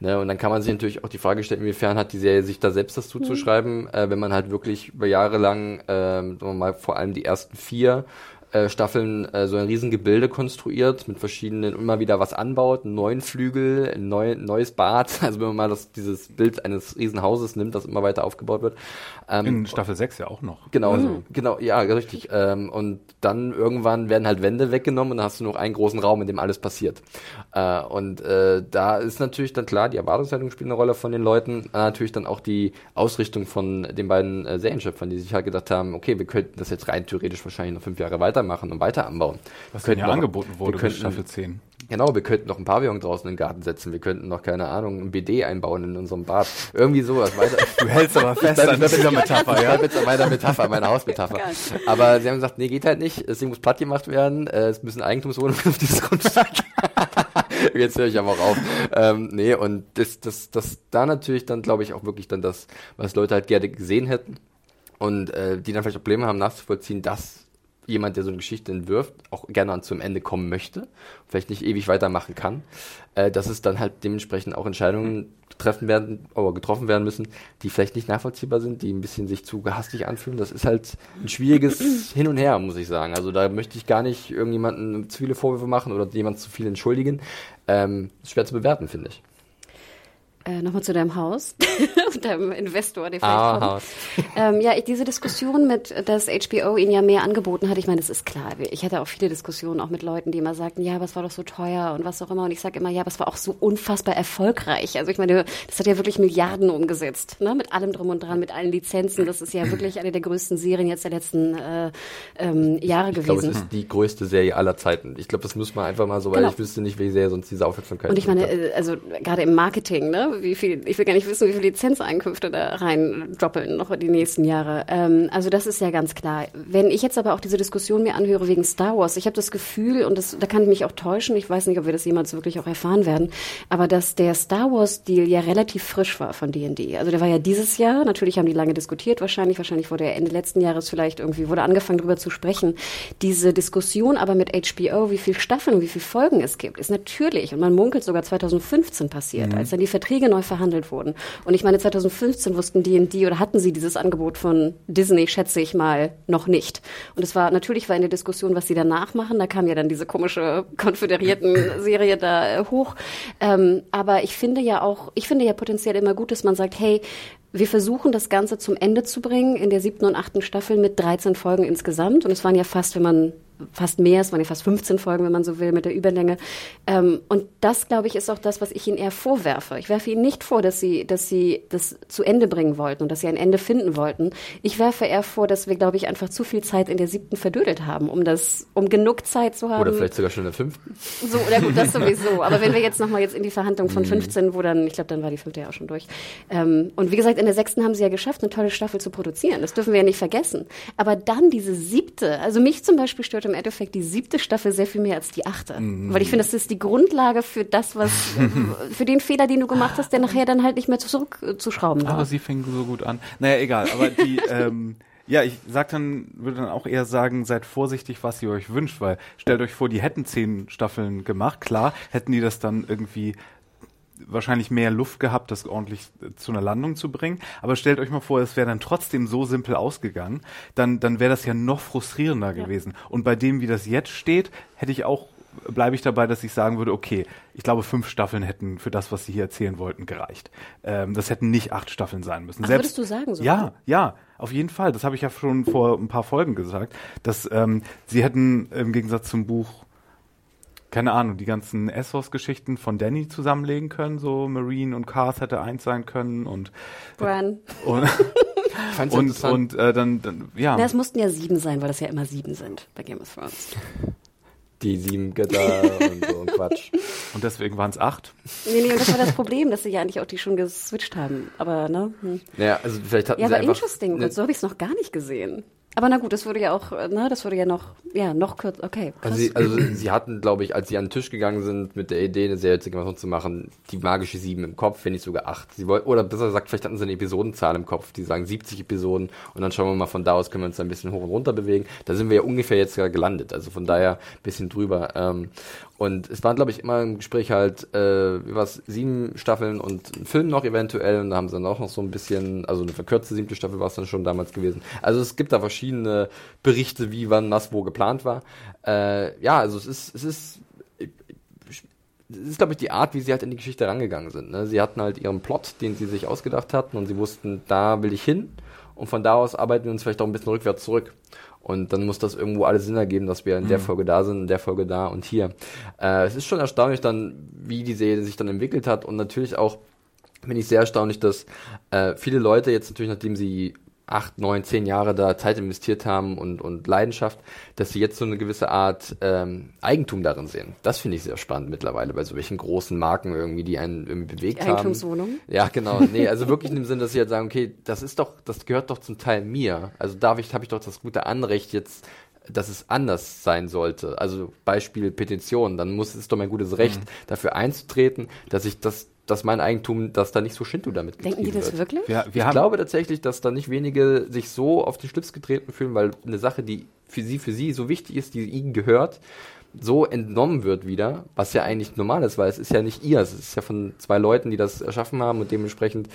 A: Ne? Und dann kann man sich natürlich auch die Frage stellen, inwiefern hat die Serie sich da selbst das zuzuschreiben, äh, wenn man halt wirklich über Jahre lang, ähm, sagen wir mal, vor allem die ersten vier äh, Staffeln äh, so ein Riesengebilde konstruiert, mit verschiedenen, immer wieder was anbaut, einen neuen Flügel, ein neu, neues Bad, *laughs* also wenn man mal das, dieses Bild eines Riesenhauses nimmt, das immer weiter aufgebaut wird. Ähm,
B: In Staffel 6 ja auch noch.
A: Genau, genau, ja, richtig. Ähm, und dann irgendwann werden halt Wände weggenommen und dann hast du noch einen großen Raum, in dem alles passiert. Äh, und äh, da ist natürlich dann klar, die Erwartungshaltung spielt eine Rolle von den Leuten, äh, natürlich dann auch die Ausrichtung von den beiden äh, Serienschöpfern, die sich halt gedacht haben, okay, wir könnten das jetzt rein theoretisch wahrscheinlich noch fünf Jahre weitermachen und weiter anbauen.
B: Was ja
A: noch-
B: angeboten wurde
A: könnten,
B: Staffel 10.
A: Genau, wir könnten noch ein Pavillon draußen in den Garten setzen, wir könnten noch, keine Ahnung, ein BD einbauen in unserem Bad. Irgendwie sowas weiter. *laughs*
B: Du hältst aber fest an dieser Metapher,
A: Ich
B: ja?
A: bleib jetzt an meiner Metapher, meiner Hausmetapher. *laughs* Aber sie haben gesagt, nee, geht halt nicht. Das Ding muss platt gemacht werden. Äh, Es müssen Eigentumswohnungen *laughs* auf dieses Grundstück. jetzt höre ich aber auch auf. Ähm, nee, und das, das, das da natürlich dann, glaube ich, auch wirklich dann das, was Leute halt gerne gesehen hätten. Und äh, die dann vielleicht Probleme haben nachzuvollziehen, dass jemand, der so eine Geschichte entwirft, auch gerne zum Ende kommen möchte, vielleicht nicht ewig weitermachen kann, äh, dass es dann halt dementsprechend auch Entscheidungen treffen werden, oder getroffen werden müssen, die vielleicht nicht nachvollziehbar sind, die ein bisschen sich zu gehastig anfühlen. Das ist halt ein schwieriges *clears throat* Hin und Her, muss ich sagen. Also da möchte ich gar nicht irgendjemanden zu viele Vorwürfe machen oder jemand zu viel entschuldigen. Ähm, ist schwer zu bewerten, finde ich.
C: Äh, nochmal zu deinem Haus *laughs* und deinem Investor, der vielleicht
A: Ah.
C: Ähm, ja, ich, diese Diskussion mit, dass HBO ihnen ja mehr angeboten hat, ich meine, das ist klar. Ich hatte auch viele Diskussionen auch mit Leuten, die immer sagten, ja, es war doch so teuer und was auch immer. Und ich sage immer, ja, es war auch so unfassbar erfolgreich. Also ich meine, das hat ja wirklich Milliarden umgesetzt, ne? mit allem drum und dran, mit allen Lizenzen. Das ist ja wirklich eine der größten Serien jetzt der letzten äh, ähm, Jahre
A: Ich glaube, es
C: gewesen.
A: ist die größte Serie aller Zeiten. Ich glaube, das muss man einfach mal so, weil
C: Genau.
A: ich wüsste nicht, welche Serie sonst diese Aufmerksamkeit
C: Und ich meine, äh, also gerade im Marketing, ne, wie viel, ich will gar nicht wissen, wie viele Lizenzeinkünfte da rein droppeln noch in die nächsten Jahre. Ähm, also das ist ja ganz klar. Wenn ich jetzt aber auch diese Diskussion mir anhöre wegen Star Wars, ich habe das Gefühl, und das, da kann ich mich auch täuschen, ich weiß nicht, ob wir das jemals wirklich auch erfahren werden, aber dass der Star Wars-Deal ja relativ frisch war von D&D. Also der war ja dieses Jahr, natürlich haben die lange diskutiert, wahrscheinlich, wahrscheinlich wurde er Ende letzten Jahres vielleicht irgendwie, wurde angefangen darüber zu sprechen. Diese Diskussion aber mit HBO, wie viele Staffeln und wie viele Folgen es gibt, ist natürlich, und man munkelt sogar 2015 passiert, als dann die Verträge neu verhandelt wurden. Und ich meine, 2015 wussten D&D oder hatten sie dieses Angebot von Disney, schätze ich mal, noch nicht. Und es war, natürlich war in der Diskussion, was sie danach machen, da kam ja dann diese komische Konföderierten-Serie *laughs* da äh, hoch. Ähm, aber ich finde ja auch, ich finde ja potenziell immer gut, dass man sagt, hey, wir versuchen das Ganze zum Ende zu bringen in der siebten und achten Staffel mit 13 Folgen insgesamt. Und es waren ja fast, wenn man fast mehr, es waren ja fast 15 Folgen, wenn man so will, mit der Überlänge. Ähm, und das, glaube ich, ist auch das, was ich ihnen eher vorwerfe. Ich werfe ihnen nicht vor, dass sie, dass sie das zu Ende bringen wollten und dass sie ein Ende finden wollten. Ich werfe eher vor, dass wir, glaube ich, einfach zu viel Zeit in der siebten verdödelt haben, um das, um genug Zeit zu haben.
A: Oder vielleicht sogar schon in der fünften.
C: So, oder gut, das *laughs* sowieso. Aber wenn wir jetzt nochmal jetzt in die Verhandlung von 15, wo dann, ich glaube, dann war die fünfte ja auch schon durch. Ähm, und wie gesagt, in der sechsten haben sie ja geschafft, eine tolle Staffel zu produzieren. Das dürfen wir ja nicht vergessen. Aber dann diese siebte, also mich zum Beispiel stört im Endeffekt die siebte Staffel sehr viel mehr als die achte. Weil ich finde, das ist die Grundlage für das, was, *laughs* für den Fehler, den du gemacht hast, der nachher dann halt nicht mehr zurückzuschrauben war.
B: Aber sie fing so gut an. Naja, egal. Aber die, *laughs* ähm, ja, ich sag dann, würde dann auch eher sagen, seid vorsichtig, was ihr euch wünscht, weil stellt euch vor, die hätten zehn Staffeln gemacht. Klar, hätten die das dann irgendwie wahrscheinlich mehr Luft gehabt, das ordentlich äh, zu einer Landung zu bringen. Aber stellt euch mal vor, es wäre dann trotzdem so simpel ausgegangen, dann, dann wäre das ja noch frustrierender gewesen. Und bei dem, wie das jetzt steht, hätte ich auch, bleibe ich dabei, dass ich sagen würde, okay, ich glaube, fünf Staffeln hätten für das, was sie hier erzählen wollten, gereicht. Ähm, das hätten nicht acht Staffeln sein müssen.
C: Ach, würdest du sagen so?
B: Ja, ja, auf jeden Fall. Das habe ich ja schon vor ein paar Folgen gesagt, dass ähm, sie hätten im Gegensatz zum Buch keine Ahnung, die ganzen Essos-Geschichten von Danny zusammenlegen können, so Marine und Cars hätte eins sein können und
C: Bran.
B: und *laughs* und, und äh, dann, dann ja.
C: Na, es mussten ja sieben sein, weil das ja immer sieben sind bei Game of Thrones.
A: die sieben Götter und so ein Quatsch. *laughs*
B: Und deswegen waren es acht.
C: Nee, nee, und das war das Problem, dass sie ja eigentlich auch die schon geswitcht haben. Aber, ne? Hm.
A: Naja, also vielleicht hatten
C: Ja,
A: sie
C: aber
A: einfach
C: interesting.
A: eine-
C: Und so habe ich es noch gar nicht gesehen. Aber na gut, das würde ja auch, äh, ne, das würde ja noch, ja, noch kürzer. Okay, krass.
A: Also sie, also sie hatten, glaube ich, als sie an den Tisch gegangen sind mit der Idee, eine Serie zu machen, die magische sieben im Kopf, wenn nicht sogar acht. Sie wollten, oder besser gesagt, vielleicht hatten sie eine Episodenzahl im Kopf, die sagen 70 Episoden und dann schauen wir mal von da aus, können wir uns ein bisschen hoch und runter bewegen. Da sind wir ja ungefähr jetzt gelandet, also von daher ein bisschen drüber. Ähm, und es waren, glaube ich, immer im Gespräch halt, äh, war's, sieben Staffeln und ein Film noch eventuell und da haben sie dann auch noch so ein bisschen, also eine verkürzte siebte Staffel war es dann schon damals gewesen. Also es gibt da verschiedene Berichte, wie wann was wo geplant war. Äh, ja, also es ist, es ist, es ist, glaube ich, die Art, wie sie halt in die Geschichte rangegangen sind. Ne? Sie hatten halt ihren Plot, den sie sich ausgedacht hatten und sie wussten, da will ich hin und von da aus arbeiten wir uns vielleicht auch ein bisschen rückwärts zurück. Und dann muss das irgendwo alles Sinn ergeben, dass wir in der Folge da sind, in der Folge da und hier. Äh, es ist schon erstaunlich dann, wie die Serie sich dann entwickelt hat und natürlich auch finde ich sehr erstaunlich, dass äh, viele Leute jetzt natürlich, nachdem sie acht, neun, zehn Jahre da Zeit investiert haben und, und Leidenschaft, dass sie jetzt so eine gewisse Art ähm, Eigentum darin sehen. Das finde ich sehr spannend mittlerweile bei solchen großen Marken irgendwie, die einen irgendwie bewegt haben.
C: Eigentumswohnung?
A: Ja, genau. Nee, also wirklich in dem Sinn, dass sie halt sagen, okay, das ist doch, das gehört doch zum Teil mir. Also darf ich, habe ich doch das gute Anrecht jetzt dass es anders sein sollte. Also Beispiel Petition, dann muss es doch mein gutes Recht, dafür einzutreten, dass ich das, dass mein Eigentum, dass da nicht so Shinto damit
C: Denken die das
A: wird.
C: wirklich?
B: Wir, wir
A: Ich glaube tatsächlich, dass da nicht wenige sich so auf den Schlips getreten fühlen, weil eine Sache, die für sie, für sie so wichtig ist, die ihnen gehört, so entnommen wird wieder, was ja eigentlich normal ist, weil es ist ja nicht ihr, es ist ja von zwei Leuten, die das erschaffen haben und dementsprechend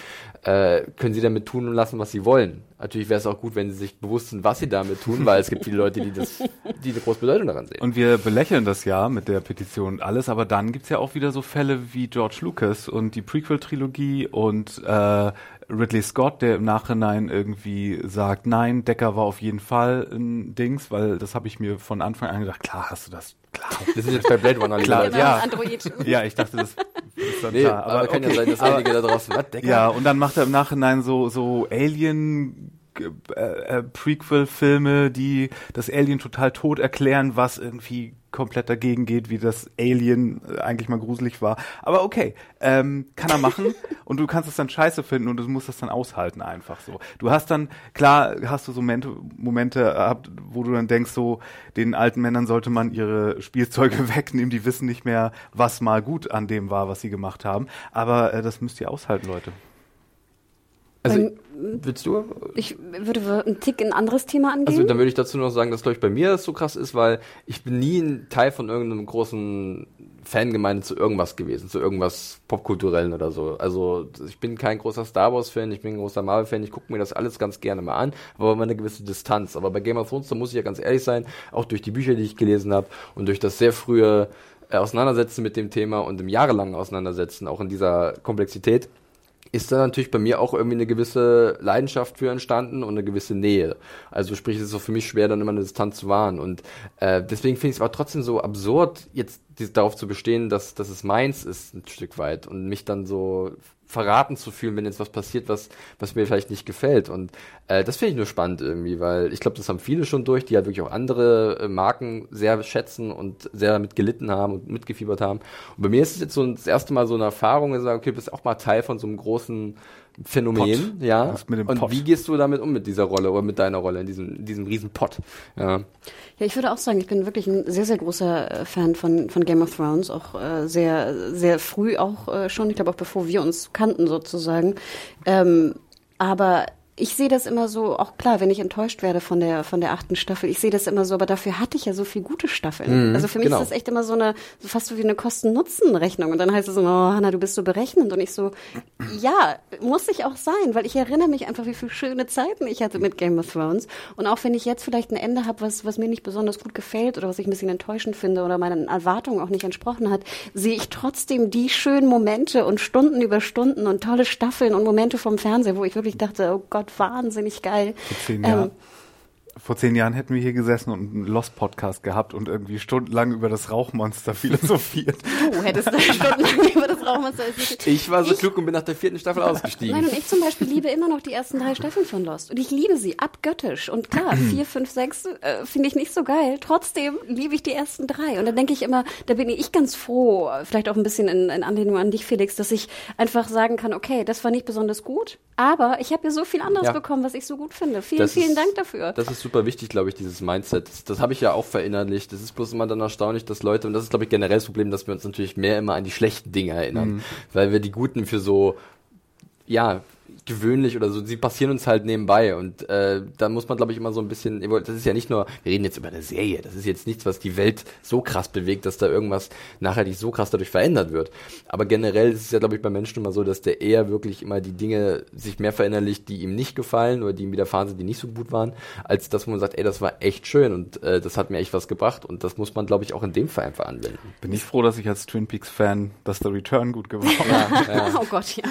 A: äh, können sie damit tun und lassen, was sie wollen. Natürlich wäre es auch gut, wenn sie sich bewusst sind, was sie damit tun, weil es gibt viele Leute, die das, die eine große Bedeutung daran sehen.
B: Und wir belächeln das ja mit der Petition und alles, aber dann gibt's ja auch wieder so Fälle wie George Lucas und die Prequel-Trilogie und äh, Ridley Scott, der im Nachhinein irgendwie sagt, nein, Decker war auf jeden Fall ein Dings, weil das habe ich mir von Anfang an gedacht, klar hast du das, klar.
A: Wir sind jetzt bei Blade Runner,
B: Klar, ja.
C: Android.
B: Ja, ich dachte, das ist dann
A: Nee,
B: klar.
A: aber, kann ja
B: okay.
A: sein, dass einige da draußen, was, Decker?
B: Ja, und dann macht er im Nachhinein so, so Alien äh, äh, Prequel-Filme, die das Alien total tot erklären, was irgendwie komplett dagegen geht, wie das Alien äh, eigentlich mal gruselig war. Aber okay, ähm, kann er machen *laughs* und du kannst es dann scheiße finden und du musst das dann aushalten einfach so. Du hast dann, klar hast du so Momente, Momente gehabt, wo du dann denkst, so, den alten Männern sollte man ihre Spielzeuge *laughs* wegnehmen, die wissen nicht mehr, was mal gut an dem war, was sie gemacht haben. Aber äh, das müsst ihr aushalten, Leute.
A: Also,
C: Beim-
A: willst du?
C: Ich würde einen Tick in ein anderes Thema angehen.
A: Also dann würde ich dazu noch sagen, dass glaube ich bei mir das so krass ist, weil ich bin nie ein Teil von irgendeinem großen Fangemeinde zu irgendwas gewesen, zu irgendwas popkulturellen oder so. Also ich bin kein großer Star Wars Fan, ich bin ein großer Marvel Fan, ich gucke mir das alles ganz gerne mal an, aber immer eine gewisse Distanz. Aber bei Game of Thrones, da muss ich ja ganz ehrlich sein, auch durch die Bücher, die ich gelesen habe und durch das sehr frühe äh, Auseinandersetzen mit dem Thema und im jahrelangen Auseinandersetzen, auch in dieser Komplexität, ist da natürlich bei mir auch irgendwie eine gewisse Leidenschaft für entstanden und eine gewisse Nähe. Also sprich, es ist auch für mich schwer, dann immer eine Distanz zu wahren. Und äh, deswegen finde ich es aber trotzdem so absurd, jetzt darauf zu bestehen, dass, dass es meins ist, ein Stück weit. Und mich dann so verraten zu fühlen, wenn jetzt was passiert, was, was mir vielleicht nicht gefällt. Und äh, das finde ich nur spannend irgendwie, weil ich glaube, das haben viele schon durch, die halt wirklich auch andere äh, Marken sehr schätzen und sehr damit gelitten haben und mitgefiebert haben. Und bei mir ist es jetzt so das erste Mal so eine Erfahrung, dass ich sage, okay, du bist auch mal Teil von so einem großen Phänomen,
B: Pot.
A: ja.
B: Das mit dem
A: und
B: Pot.
A: wie gehst du damit um mit dieser Rolle oder mit deiner Rolle in diesem, diesem riesen Pott? Ja.
C: Ja, ich würde auch sagen, ich bin wirklich ein sehr, sehr großer äh, Fan von, von Game of Thrones, auch äh, sehr, sehr früh auch äh, schon, ich glaube auch bevor wir uns kannten sozusagen. Ähm, aber ich sehe das immer so, auch klar, wenn ich enttäuscht werde von der von der achten Staffel, ich sehe das immer so, aber dafür hatte ich ja so viel gute Staffeln.
A: Mhm,
C: also für mich
A: genau.
C: ist das echt immer so eine, so fast so wie eine Kosten-Nutzen-Rechnung. Und dann heißt es so, oh, Hanna, du bist so berechnend. Und ich so, ja, muss ich auch sein, weil ich erinnere mich einfach, wie viele schöne Zeiten ich hatte mit Game of Thrones. Und auch wenn ich jetzt vielleicht ein Ende habe, was, was mir nicht besonders gut gefällt oder was ich ein bisschen enttäuschend finde oder meinen Erwartungen auch nicht entsprochen hat, sehe ich trotzdem die schönen Momente und Stunden über Stunden und tolle Staffeln und Momente vom Fernseher, wo ich wirklich dachte, oh Gott, wahnsinnig geil.
B: Vor zehn
C: Ähm,
B: Jahren. Vor zehn Jahren hätten wir hier gesessen und einen Lost-Podcast gehabt und irgendwie stundenlang über das Rauchmonster *laughs* philosophiert.
C: Du hättest da stundenlang *laughs* über das Rauchmonster erzählt.
A: Ich war so klug und bin nach der vierten Staffel ausgestiegen.
C: Nein, und ich zum Beispiel liebe immer noch die ersten drei Staffeln von Lost. Und ich liebe sie abgöttisch. Und klar, vier, fünf, sechs äh, finde ich nicht so geil. Trotzdem liebe ich die ersten drei. Und dann denke ich immer, da bin ich ganz froh, vielleicht auch ein bisschen in, in Anlehnung an dich, Felix, dass ich einfach sagen kann, okay, das war nicht besonders gut, aber ich habe ja so viel anderes
A: Ja.
C: bekommen, was ich so gut finde. Vielen,
A: Das
C: vielen
A: ist-
C: Dank dafür.
A: Das ist super wichtig, glaube ich, dieses Mindset. Das, das habe ich ja auch verinnerlicht. Das ist bloß immer dann erstaunlich, dass Leute, und das ist, glaube ich, generell das Problem, dass wir uns natürlich mehr immer an die schlechten Dinge erinnern. Weil wir die guten für so, ja, gewöhnlich oder so, sie passieren uns halt nebenbei und äh, da muss man glaube ich immer so ein bisschen, das ist ja nicht nur, wir reden jetzt über eine Serie, das ist jetzt nichts, was die Welt so krass bewegt, dass da irgendwas nachhaltig so krass dadurch verändert wird. Aber generell ist es ja glaube ich bei Menschen immer so, dass der eher wirklich immer die Dinge sich mehr verinnerlicht, die ihm nicht gefallen oder die ihm widerfahren sind, die nicht so gut waren, als das, wo man sagt, ey, das war echt schön und äh, das hat mir echt was gebracht und das muss man glaube ich auch in dem Fall einfach anwenden.
B: Bin ich froh, dass ich als Twin Peaks Fan, dass der Return gut geworden *laughs* ist.
C: Oh Gott, ja.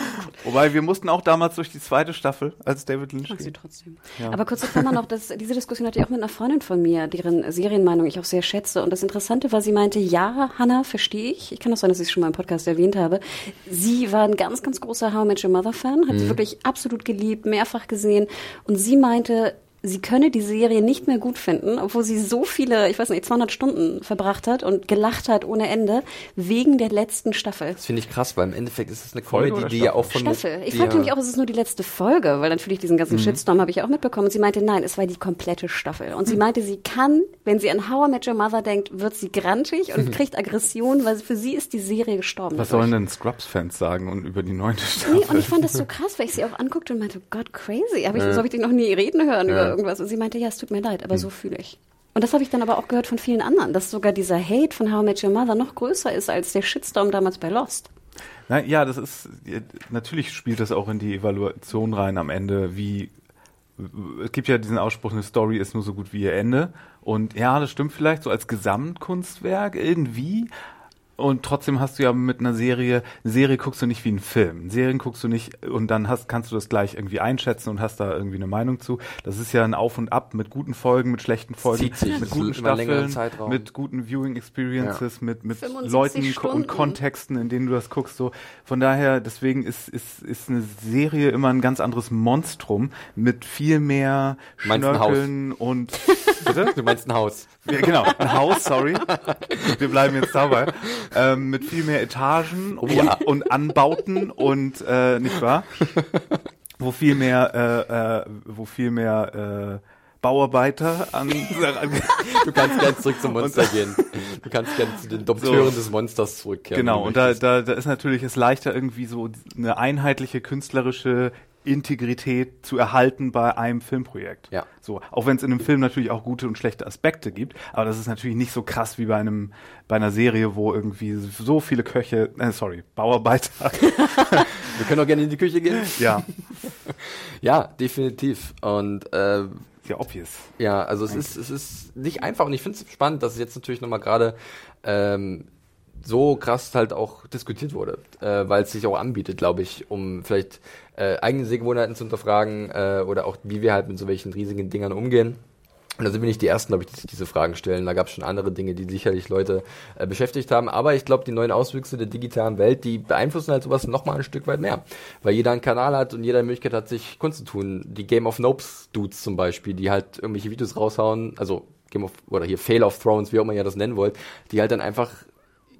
B: Wobei wir mussten auch damals durch die zweite Staffel, als David Lynch
C: Mag sie
B: ging.
C: trotzdem. Aber kurz man noch, das, diese Diskussion hatte ich auch mit einer Freundin von mir, deren Serienmeinung ich auch sehr schätze. Und das Interessante war, sie meinte, ja, Hannah, verstehe ich. Ich kann auch sein, dass ich es schon mal im Podcast erwähnt habe. Sie war ein ganz, ganz großer How I Met Your Mother Fan, hat sie wirklich absolut geliebt, mehrfach gesehen. Und sie meinte, sie könne die Serie nicht mehr gut finden, obwohl sie so viele, ich weiß nicht, 200 Stunden verbracht hat und gelacht hat ohne Ende, wegen der letzten Staffel.
A: Das finde ich krass, weil im Endeffekt ist es eine
B: Folge
A: Comedy, die ja auch von
C: Staffel. Ich fragte
A: ja-
C: mich auch, ist es nur die letzte Folge? Weil natürlich diesen ganzen Shitstorm habe ich auch mitbekommen. Und sie meinte, nein, es war die komplette Staffel. Und sie meinte, sie kann, wenn sie an How I Met Your Mother denkt, wird sie grantig und kriegt Aggression, weil für sie ist die Serie gestorben.
B: Was sollen denn Scrubs-Fans sagen und über die neunte Staffel?
C: Nee, und ich fand das so krass, weil ich sie auch anguckte und meinte, Gott, crazy. Hab ich, So habe ich dich noch nie reden hören über irgendwas. Und sie meinte, ja, es tut mir leid, aber so fühle ich. Und das habe ich dann aber auch gehört von vielen anderen, dass sogar dieser Hate von How I Met Your Mother noch größer ist als der Shitstorm damals bei Lost.
B: Na, ja, das ist, natürlich spielt das auch in die Evaluation rein am Ende, wie, es gibt ja diesen Ausspruch, eine Story ist nur so gut wie ihr Ende. Und ja, das stimmt vielleicht so als Gesamtkunstwerk irgendwie, und trotzdem hast du ja mit einer Serie, eine Serie guckst du nicht wie einen Film. Serien guckst du nicht und dann hast, kannst du das gleich irgendwie einschätzen und hast da irgendwie eine Meinung zu. Das ist ja ein Auf und Ab mit guten Folgen, mit schlechten Folgen,
A: sich
B: mit guten Staffeln, mit guten Viewing Experiences, ja. mit, mit Leuten Stunden. und Kontexten, in denen du das guckst. So von daher, deswegen ist, ist, ist eine Serie immer ein ganz anderes Monstrum mit viel mehr Schnörkeln und *laughs*
A: Bitte? Du meinst ein Haus.
B: Ja, genau, ein Haus, sorry. Wir bleiben jetzt dabei. Ähm, mit viel mehr Etagen oh, ja. und, und, Anbauten und äh, nicht wahr? Wo viel mehr, äh, äh, wo viel mehr äh, Bauarbeiter an.
A: du kannst gerne zurück zum Monster gehen. Du kannst gerne zu den Dompteuren so, des Monsters zurückkehren.
B: Genau, und da, da, da ist natürlich es leichter, irgendwie so eine einheitliche künstlerische Integrität zu erhalten bei einem Filmprojekt.
A: Ja.
B: So, auch wenn es in einem Film natürlich auch gute und schlechte Aspekte gibt, aber das ist natürlich nicht so krass wie bei einem bei einer Serie, wo irgendwie so viele Köche, äh, sorry, Bauarbeiter. *laughs*
A: Wir können auch gerne in die Küche gehen.
B: Ja. *laughs*
A: ja, definitiv. Und äh,
B: ja, obvious.
A: Ja, also es ist es ist nicht einfach und ich finde es spannend, dass es jetzt natürlich nochmal gerade ähm, so krass halt auch diskutiert wurde, äh, weil es sich auch anbietet, glaube ich, um vielleicht äh, eigene Sehgewohnheiten zu hinterfragen äh, oder auch wie wir halt mit so welchen riesigen Dingern umgehen. Und da sind wir nicht die Ersten, glaube ich, die sich diese Fragen stellen. Da gab es schon andere Dinge, die sicherlich Leute äh, beschäftigt haben. Aber ich glaube, die neuen Auswüchse der digitalen Welt, die beeinflussen halt sowas nochmal ein Stück weit mehr. Weil jeder einen Kanal hat und jeder die Möglichkeit hat, sich Kunst zu tun. Die Game of Nopes Dudes zum Beispiel, die halt irgendwelche Videos raushauen, also Game of, oder hier Fail of Thrones, wie auch immer ihr das nennen wollt, die halt dann einfach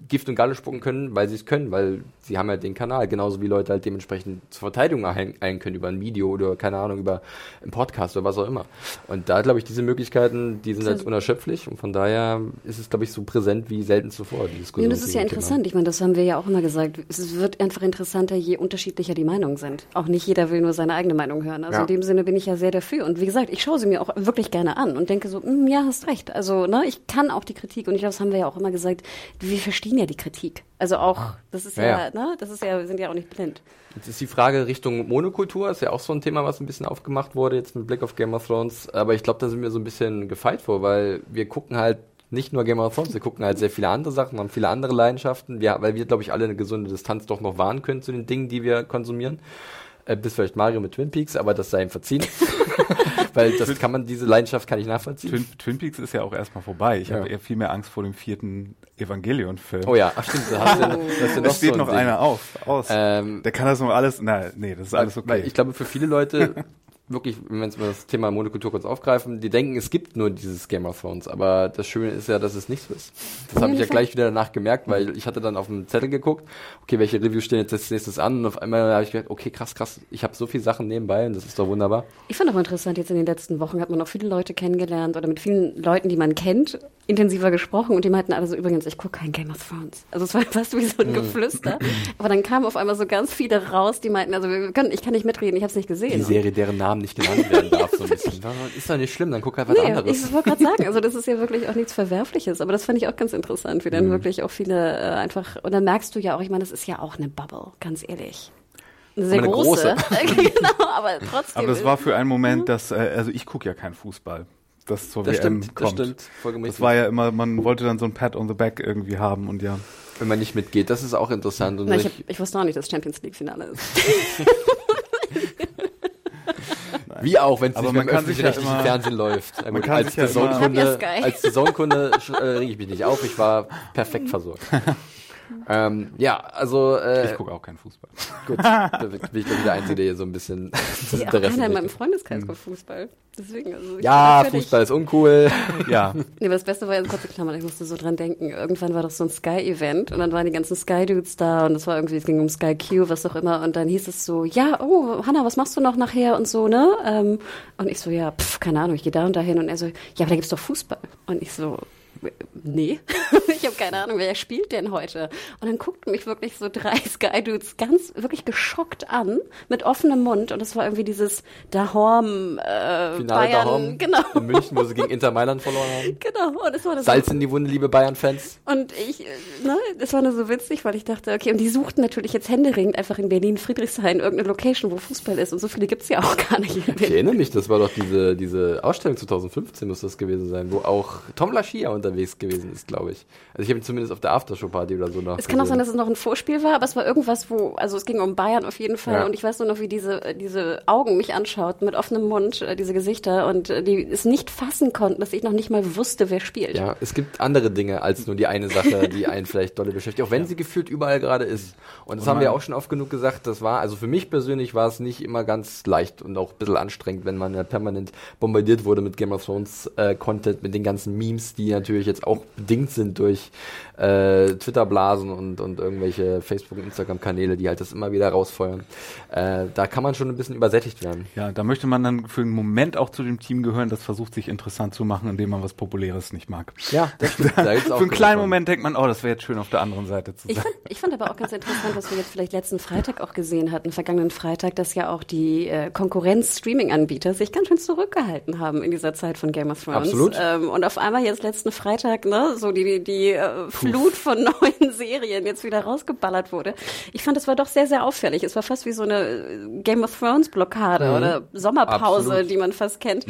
A: Gift und Galle spucken können, weil sie es können, weil sie haben halt den Kanal, genauso wie Leute halt dementsprechend zur Verteidigung eilen können über ein Video oder keine Ahnung, über einen Podcast oder was auch immer. Und da glaube ich, diese Möglichkeiten, die sind halt unerschöpflich und von daher ist es, glaube ich, so präsent wie selten zuvor,
C: die Diskussion. Ja, das ist ja interessant. Thema. Ich meine, das haben wir ja auch immer gesagt. Es wird einfach interessanter, je unterschiedlicher die Meinungen sind. Auch nicht jeder will nur seine eigene Meinung hören. Also ja. in dem Sinne bin ich ja sehr dafür. Und wie gesagt, ich schaue sie mir auch wirklich gerne an und denke so, mm, ja, hast recht. Also, ne, ich kann auch die Kritik und ich glaube, das haben wir ja auch immer gesagt, wir verstehen ja die Kritik. Also auch, ah. das ist ja, ja, ne, das ist ja, wir sind ja auch nicht blind.
A: Jetzt ist die Frage Richtung Monokultur, ist ja auch so ein Thema, was ein bisschen aufgemacht wurde, jetzt mit Blick auf Game of Thrones. Aber ich glaube, da sind wir so ein bisschen gefeit vor, weil wir gucken halt nicht nur Game of Thrones, wir gucken halt sehr viele andere Sachen, haben viele andere Leidenschaften, wir, weil wir, glaube ich, alle eine gesunde Distanz doch noch wahren können zu den Dingen, die wir konsumieren. Äh, bis vielleicht Mario mit Twin Peaks, aber das sei ihm verziehen. *laughs* Weil das kann man, diese Leidenschaft kann ich nachvollziehen.
B: Twin, Twin Peaks ist ja auch erstmal vorbei. Ich ja. habe eher viel mehr Angst vor dem vierten Evangelion-Film.
A: Oh ja, ach stimmt. Da, hast du, da,
B: hast du noch steht so noch Ding. einer auf, aus. Ähm, Der kann das noch alles, nein, nee, das ist alles okay.
A: Weil ich glaube, für viele Leute wirklich, wenn wir das Thema Monokultur kurz aufgreifen, die denken, es gibt nur dieses Game of Thrones, aber das Schöne ist ja, dass es nicht so ist. Das habe ich ja gleich wieder danach gemerkt, weil ich hatte dann auf dem Zettel geguckt, okay, welche Reviews stehen jetzt als nächstes an und auf einmal habe ich gedacht, okay, krass, krass, ich habe so viele Sachen nebenbei und das ist doch wunderbar.
C: Ich fand auch interessant, jetzt in den letzten Wochen hat man auch viele Leute kennengelernt oder mit vielen Leuten, die man kennt, intensiver gesprochen und die meinten alle so, übrigens, ich gucke kein Game of Thrones. Also es war *laughs* fast wie so ein mm. Geflüster. Aber dann kamen auf einmal so ganz viele raus, die meinten, also können, ich kann nicht mitreden, ich habe es nicht gesehen.
A: Die Serie, deren Namen nicht genannt werden darf, so ein bisschen. *laughs* Ist doch nicht schlimm, dann guck halt was nee, anderes.
C: Ich wollte gerade sagen, also das ist ja *laughs* wirklich auch nichts Verwerfliches, aber das fand ich auch ganz interessant, wie dann mhm. wirklich auch viele äh, einfach, und dann merkst du ja auch, ich meine, das ist ja auch eine Bubble, ganz ehrlich.
A: Eine sehr eine große. große. *laughs*
C: genau, aber trotzdem.
B: Aber das war für einen Moment, dass, äh, also ich gucke ja kein Fußball das zur das WM stimmt, kommt. Das stimmt, Das war ja immer, man wollte dann so ein Pat on the Back irgendwie haben und ja.
A: Wenn man nicht mitgeht, das ist auch interessant.
C: Und Na, ich, hab, ich wusste auch nicht, dass Champions League Finale ist.
A: Wie auch, wenn es nicht beim öffentlich-rechtlichen ja Fernsehen läuft. Man kann als Saisonkunde, ja als Saisonkunde äh, rege ich mich nicht auf. Ich war perfekt versorgt. *laughs* ähm, ja, also.
B: Äh, ich gucke auch keinen Fußball. *laughs*
A: Gut, da bin ich dann wieder Einzige, der hier so ein bisschen
C: das *laughs* ja, *laughs* Interesse Keiner in meinem Freundeskreis guckt Fußball. Deswegen, also
A: ja, Fußball ist uncool.
B: ja.
C: Nee, aber das Beste war ja kurze Klammer, ich musste so dran denken. Irgendwann war doch so ein Sky-Event und dann waren die ganzen Sky-Dudes da und es war irgendwie, es ging um Sky Q, was auch immer. Und dann hieß es so, ja, oh, Hanna, was machst du noch nachher und so, ne? Ähm, und ich so, ja, pff, keine Ahnung, ich gehe da und dahin. Und er so, ja, aber da gibt's doch Fußball. Und ich so, nee, ich habe keine Ahnung, wer spielt denn heute? Und dann guckten mich wirklich so drei *laughs* Sky Dudes ganz wirklich geschockt an, mit offenem Mund. Und es war irgendwie dieses Dahorm, äh,
A: Finale
C: Bayern,
A: Dahorm *laughs*
C: genau.
A: in München, wo sie gegen Inter Mailand verloren haben.
C: Genau, und es war das
A: Salz in die Wunde, liebe Bayern-Fans.
C: Und ich, ne, das war nur so witzig, weil ich dachte, okay, und die suchten natürlich jetzt händeringend einfach in Berlin, Friedrichshain, irgendeine Location, wo Fußball ist. Und so viele gibt's ja auch gar nicht.
A: Ich erinnere mich, das war doch diese, diese Ausstellung 2015 muss das gewesen sein, wo auch Tom Laschia unterwegs gewesen ist, glaube ich. Also ich habe ihn zumindest auf der Aftershow-Party oder so noch
C: Es kann auch sein, dass es noch ein Vorspiel war, aber es war irgendwas, wo, also es ging um Bayern auf jeden Fall.
A: Ja.
C: Und ich weiß nur noch, wie diese, diese Augen mich anschauten, mit offenem Mund, äh, diese Gesichter, und äh, die es nicht fassen konnten, dass ich noch nicht mal wusste, wer spielt.
A: Ja, es gibt andere Dinge als nur die eine Sache, die einen vielleicht dolle beschäftigt, auch wenn sie gefühlt überall gerade ist. Und das haben wir auch schon oft genug gesagt, das war, also für mich persönlich war es nicht immer ganz leicht und auch ein bisschen anstrengend, wenn man ja permanent bombardiert wurde mit Game of Thrones äh, Content, mit den ganzen Memes, die natürlich jetzt auch bedingt sind durch äh, Twitter-Blasen und, und irgendwelche Facebook- und Instagram-Kanäle, die halt das immer wieder rausfeuern. Äh, da kann man schon ein bisschen übersättigt werden.
B: Ja, da möchte man dann für einen Moment auch zu dem Team gehören, das versucht, sich interessant zu machen, indem man was Populäres nicht mag.
A: Ja, das *laughs* stimmt. Da gibt's auch
B: für einen kleinen
A: von.
B: Moment denkt man, oh, das wäre jetzt schön auf der anderen Seite zu
C: Ich
B: sein.
C: fand, ich fand aber auch ganz interessant, was wir jetzt vielleicht letzten Freitag auch gesehen hatten, vergangenen Freitag, dass ja auch die äh, Konkurrenz-Streaming-Anbieter sich ganz schön zurückgehalten haben in dieser Zeit von Game of Thrones.
A: Absolut.
C: Ähm, und auf einmal jetzt letzten Freitag, ne, so die, die äh, Flut von *laughs* neuen Serien jetzt wieder rausgeballert wurde. Ich fand, es war doch sehr, sehr auffällig. Es war fast wie so eine äh, Game of Thrones-Blockade oder Sommerpause,
A: Absolut.
C: die man fast kennt.